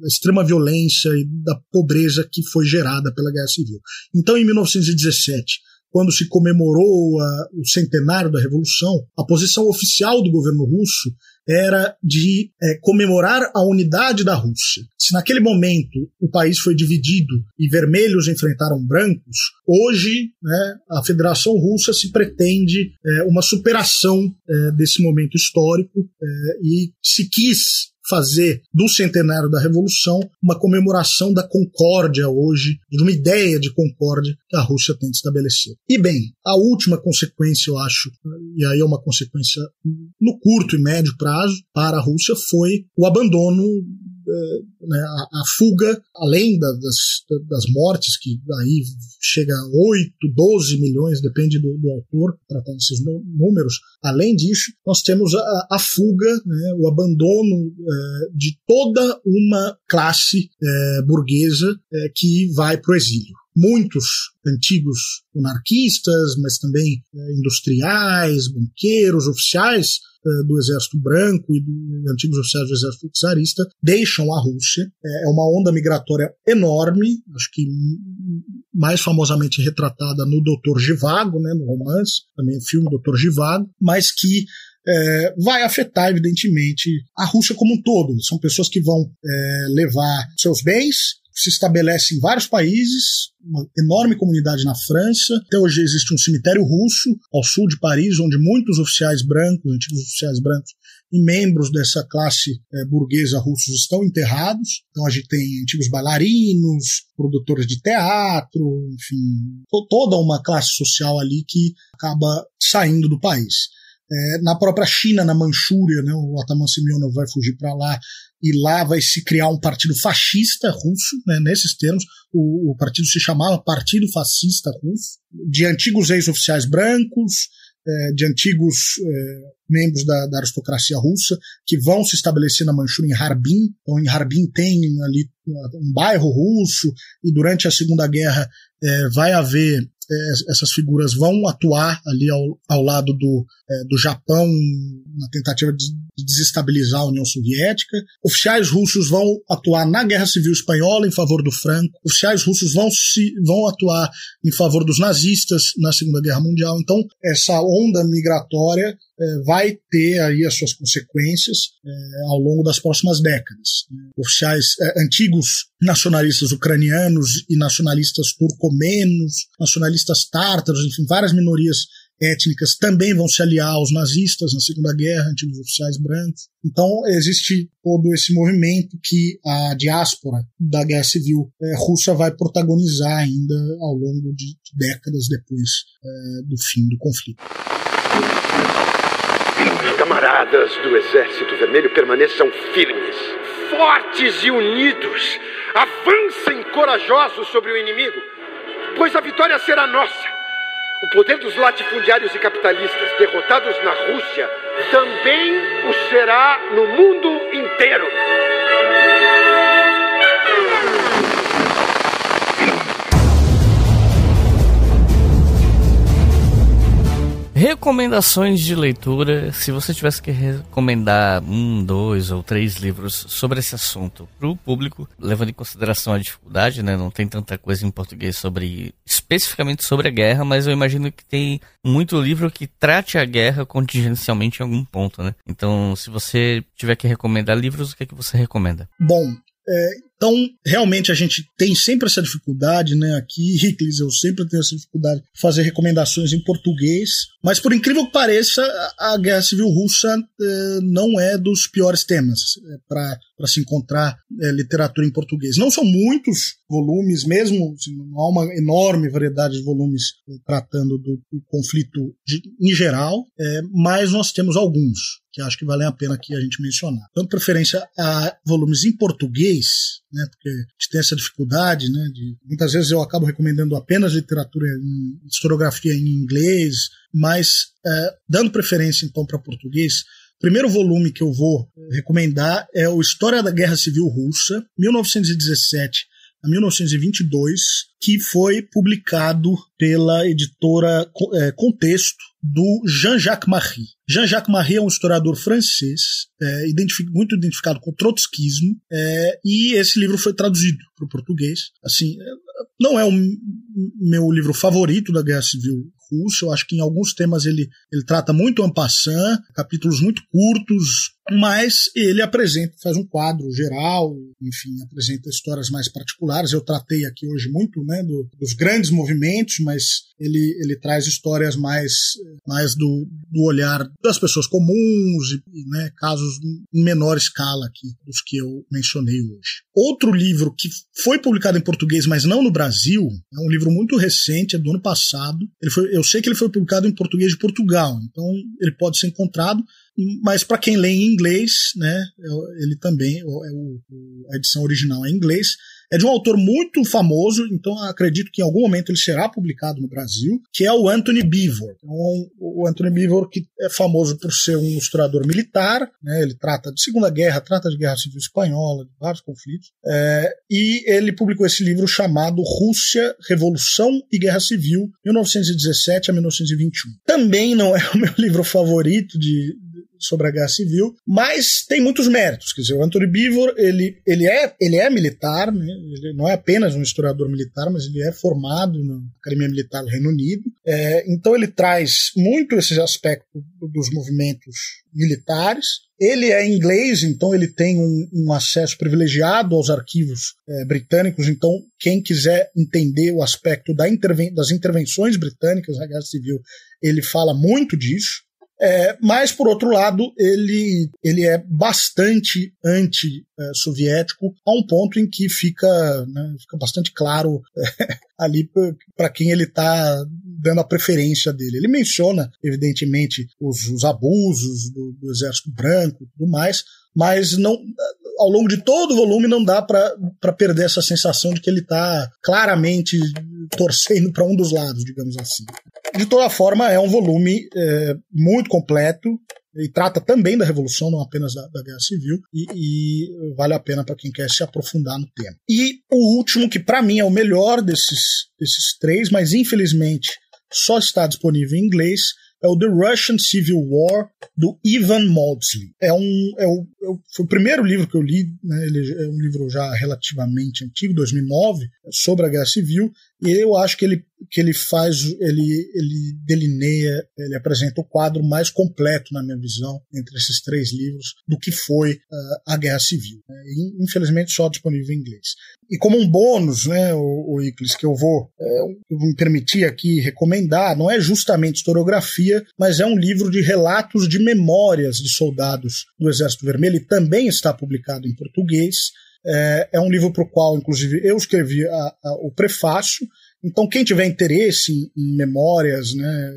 da, extrema violência e da pobreza que foi gerada pela Guerra Civil. Então, em 1917, quando se comemorou a, o centenário da Revolução, a posição oficial do governo russo era de é, comemorar a unidade da Rússia. Se naquele momento o país foi dividido e vermelhos enfrentaram brancos, hoje né, a Federação Russa se pretende é, uma superação é, desse momento histórico é, e se quis fazer do centenário da Revolução uma comemoração da concórdia hoje, de uma ideia de concórdia que a Rússia tem de estabelecer. E bem, a última consequência, eu acho, e aí é uma consequência no curto e médio prazo para a Rússia, foi o abandono né, a, a, fuga, além da, das, das mortes, que aí chega a 8, 12 milhões, depende do, do autor, tratando esses números, além disso, nós temos a, a fuga, né, o abandono é, de toda uma classe é, burguesa é, que vai para o exílio. muitos antigos monarquistas, mas também industriais, banqueiros, oficiais do Exército Branco e do, antigos oficiais do Exército Czarista deixam a Rússia. É, é uma onda migratória enorme, acho que mais famosamente retratada no Doutor Givago, né, no romance, também filme Doutor Givago, mas que é, vai afetar, evidentemente, a Rússia como um todo. São pessoas que vão é, levar seus bens, se estabelece em vários países, uma enorme comunidade na França. Até hoje existe um cemitério russo ao sul de Paris, onde muitos oficiais brancos, antigos oficiais brancos e membros dessa classe é, burguesa russos estão enterrados. Então a gente tem antigos bailarinos, produtores de teatro, enfim, toda uma classe social ali que acaba saindo do país. É, na própria China, na Manchúria, né, o Ataman Semyonov vai fugir para lá e lá vai se criar um partido fascista russo, né, nesses termos. O, o, partido se chamava Partido Fascista Russo, de antigos ex-oficiais brancos, é, de antigos é, membros da, da, aristocracia russa, que vão se estabelecer na Manchúria em Harbin. Então, em Harbin tem ali um bairro russo, e durante a Segunda Guerra é, vai haver é, essas figuras vão atuar ali ao, ao lado do, é, do Japão na tentativa de desestabilizar a União Soviética. Oficiais russos vão atuar na Guerra Civil Espanhola em favor do Franco. Oficiais russos vão, se, vão atuar em favor dos nazistas na Segunda Guerra Mundial. Então, essa onda migratória é, vai ter aí as suas consequências é, ao longo das próximas décadas. Oficiais é, antigos nacionalistas ucranianos e nacionalistas turcomenos, nacionalistas tártaros, enfim, várias minorias étnicas também vão se aliar aos nazistas na Segunda Guerra, antigos oficiais brancos. Então existe todo esse movimento que a diáspora da Guerra Civil é, russa vai protagonizar ainda ao longo de décadas depois é, do fim do conflito. Camaradas do Exército Vermelho permaneçam firmes, fortes e unidos. Avancem corajosos sobre o inimigo, pois a vitória será nossa. O poder dos latifundiários e capitalistas derrotados na Rússia também o será no mundo inteiro. Recomendações de leitura. Se você tivesse que recomendar um, dois ou três livros sobre esse assunto para o público, levando em consideração a dificuldade, né? Não tem tanta coisa em português sobre especificamente sobre a guerra, mas eu imagino que tem muito livro que trate a guerra contingencialmente em algum ponto, né? Então, se você tiver que recomendar livros, o que é que você recomenda? Bom, é, então, realmente a gente tem sempre essa dificuldade, né? Aqui, Ricles, eu sempre tenho essa dificuldade de fazer recomendações em português. Mas, por incrível que pareça, a Guerra Civil Russa eh, não é dos piores temas é, para se encontrar eh, literatura em português. Não são muitos volumes, mesmo assim, há uma enorme variedade de volumes eh, tratando do, do conflito de, em geral, mas nós temos alguns que acho que valem a pena aqui a gente mencionar. Dando preferência a volumes em português, né, porque a gente tem essa dificuldade, né, de, muitas vezes eu acabo recomendando apenas literatura em historiografia em inglês, mas é, dando preferência então para português, primeiro volume que eu vou recomendar é o História da Guerra Civil Russa, 1917 a 1922, que foi publicado pela editora é, Contexto, do Jean-Jacques Marie. Jean-Jacques Marie é um historiador francês, é, identific muito identificado com o trotskismo, é, e esse livro foi traduzido para o português. Assim, não é o meu livro favorito da Guerra Civil Russa, eu acho que em alguns temas ele, ele trata muito en passant, capítulos muito curtos, mas ele apresenta, faz um quadro geral, enfim, apresenta histórias mais particulares. Eu tratei aqui hoje muito né, do, dos grandes movimentos, mas ele, ele traz histórias mais, mais do, do olhar das pessoas comuns e né, casos em menor escala aqui dos que eu mencionei hoje. Outro livro que foi publicado em português, mas não no Brasil, é um livro muito recente, é do ano passado. Ele foi, eu sei que ele foi publicado em português de Portugal, então ele pode ser encontrado mas para quem lê em inglês, né, ele também, é a edição original é em inglês, É de um autor muito famoso, então acredito que em algum momento ele será publicado no Brasil, que é o Anthony Beevor. Então, o Anthony Beevor que é famoso por ser um historiador militar, né, ele trata de Segunda Guerra, trata de Guerra Civil Espanhola, de vários conflitos, é, e ele publicou esse livro chamado Rússia, Revolução e Guerra Civil, 1917 a 1921. Também não é o meu livro favorito de, sobre a guerra civil, mas tem muitos méritos. Quer dizer, o Anthony Beevor, ele, ele, é, ele é militar, né? ele não é apenas um historiador militar, mas ele é formado na Academia Militar do Reino Unido. É, então ele traz muito esse aspecto dos movimentos militares. Ele é inglês, então ele tem um, um acesso privilegiado aos arquivos é, britânicos. Então, quem quiser entender o aspecto da interven das intervenções britânicas na Guerra Civil, ele fala muito disso. É, mas, por outro lado, ele, ele é bastante anti-soviético, a um ponto em que fica, né, fica bastante claro é, ali para quem ele está dando a preferência dele. Ele menciona, evidentemente, os, os abusos do, do Exército Branco e tudo mais, mas não ao longo de todo o volume não dá para perder essa sensação de que ele está claramente torcendo para um dos lados, digamos assim. De toda forma, é um volume é, muito completo, e trata também da Revolução, não apenas da, da Guerra Civil, e, e vale a pena para quem quer se aprofundar no tema. E o último, que para mim é o melhor desses, desses três, mas infelizmente só está disponível em inglês, é o The Russian Civil War, do Ivan Maudsley. É um, é o, é o, foi o primeiro livro que eu li, né, ele é um livro já relativamente antigo, 2009, sobre a Guerra Civil, e eu acho que ele, que ele faz, ele, ele delineia, ele apresenta o quadro mais completo, na minha visão, entre esses três livros, do que foi uh, a Guerra Civil. Né? infelizmente só disponível em inglês. E como um bônus, né, o, o Iclis, que eu vou, é, me permitir aqui recomendar, não é justamente historiografia, mas é um livro de relatos de memórias de soldados do Exército Vermelho, e também está publicado em português, é, é um livro para o qual, inclusive, eu escrevi a, a, o prefácio. Então, quem tiver interesse em, em memórias, né,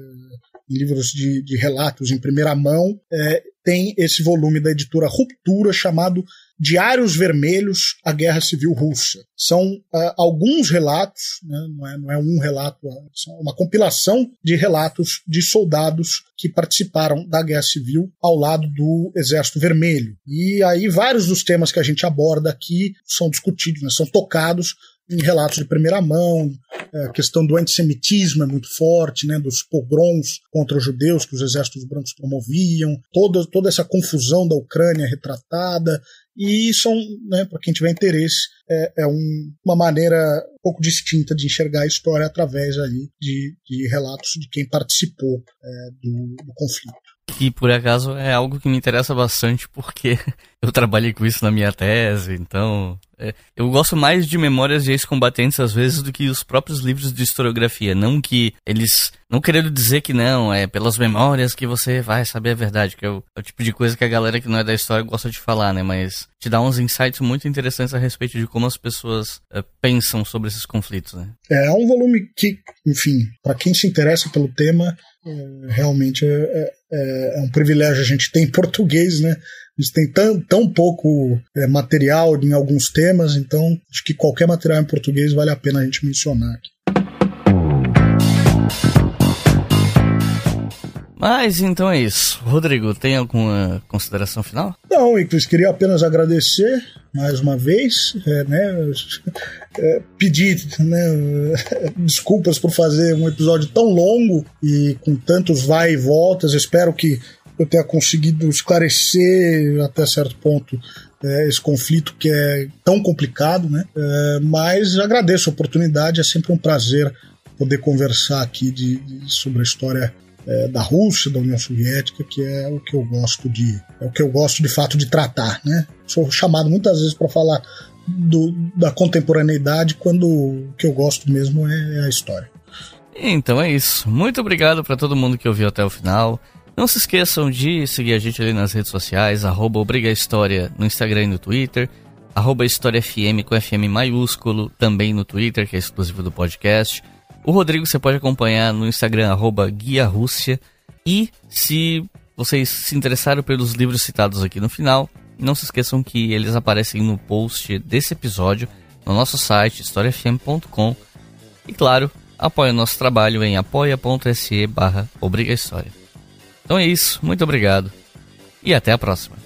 em livros de, de, relatos em primeira mão, é, tem esse volume da editora Ruptura chamado Diários Vermelhos, a Guerra Civil Russa. São uh, alguns relatos, né, não, é, não, é, um relato, é uma compilação de relatos de soldados que participaram da Guerra Civil ao lado do Exército Vermelho. E aí vários dos temas que a gente aborda aqui são discutidos, né, são tocados em relatos de primeira mão, é, a questão do antissemitismo é muito forte, né, dos pogroms contra os judeus que os exércitos brancos promoviam, toda, toda essa confusão da Ucrânia retratada, e são, né, para quem tiver interesse, é, é um, uma maneira um pouco distinta de enxergar a história através ali de, de relatos de quem participou é, do, do conflito. Que por acaso é algo que me interessa bastante porque eu trabalhei com isso na minha tese, então é, eu gosto mais de memórias de ex-combatentes às vezes do que os próprios livros de historiografia. Não que eles. Não querendo dizer que não, é pelas memórias que você vai saber a verdade, que é o, é o tipo de coisa que a galera que não é da história gosta de falar, né? Mas te dá uns insights muito interessantes a respeito de como as pessoas é, pensam sobre esses conflitos, né? É, é um volume que, enfim, para quem se interessa pelo tema, é, realmente é, é, é, um privilégio a gente ter em português, né? Gente tem tão, tão pouco é, material em alguns temas, então acho que qualquer material em português vale a pena a gente mencionar aqui. Mas então é isso. Rodrigo, tem alguma consideração final? Não, Iclis, queria apenas agradecer mais uma vez, é, né, é, pedir né, desculpas por fazer um episódio tão longo e com tantos vai e voltas. Espero que eu tenha conseguido esclarecer até certo ponto é, esse conflito que é tão complicado, né? É, mas agradeço a oportunidade, é sempre um prazer poder conversar aqui de, de sobre a história é, da Rússia, da União Soviética, que é o que eu gosto de, é o que eu gosto de fato de tratar, né? Sou chamado muitas vezes para falar do, da contemporaneidade quando o que eu gosto mesmo é, é a história. Então é isso. Muito obrigado para todo mundo que ouviu até o final. Não se esqueçam de seguir a gente ali nas redes sociais, arroba História no Instagram e no Twitter, arroba História FM com FM maiúsculo, também no Twitter, que é exclusivo do podcast. O Rodrigo você pode acompanhar no Instagram, arroba Guia Rússia. E se vocês se interessaram pelos livros citados aqui no final, não se esqueçam que eles aparecem no post desse episódio. no nosso site historiafm.com e claro, apoie o nosso trabalho em apoia.se barra Então é isso, muito obrigado e até a próxima.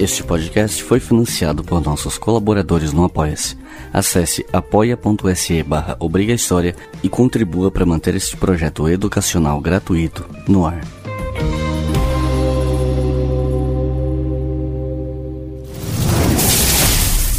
Este podcast foi financiado por nossos colaboradores no Apoia-se. Acesse apoia.se barra e contribua para manter este projeto educacional gratuito no ar.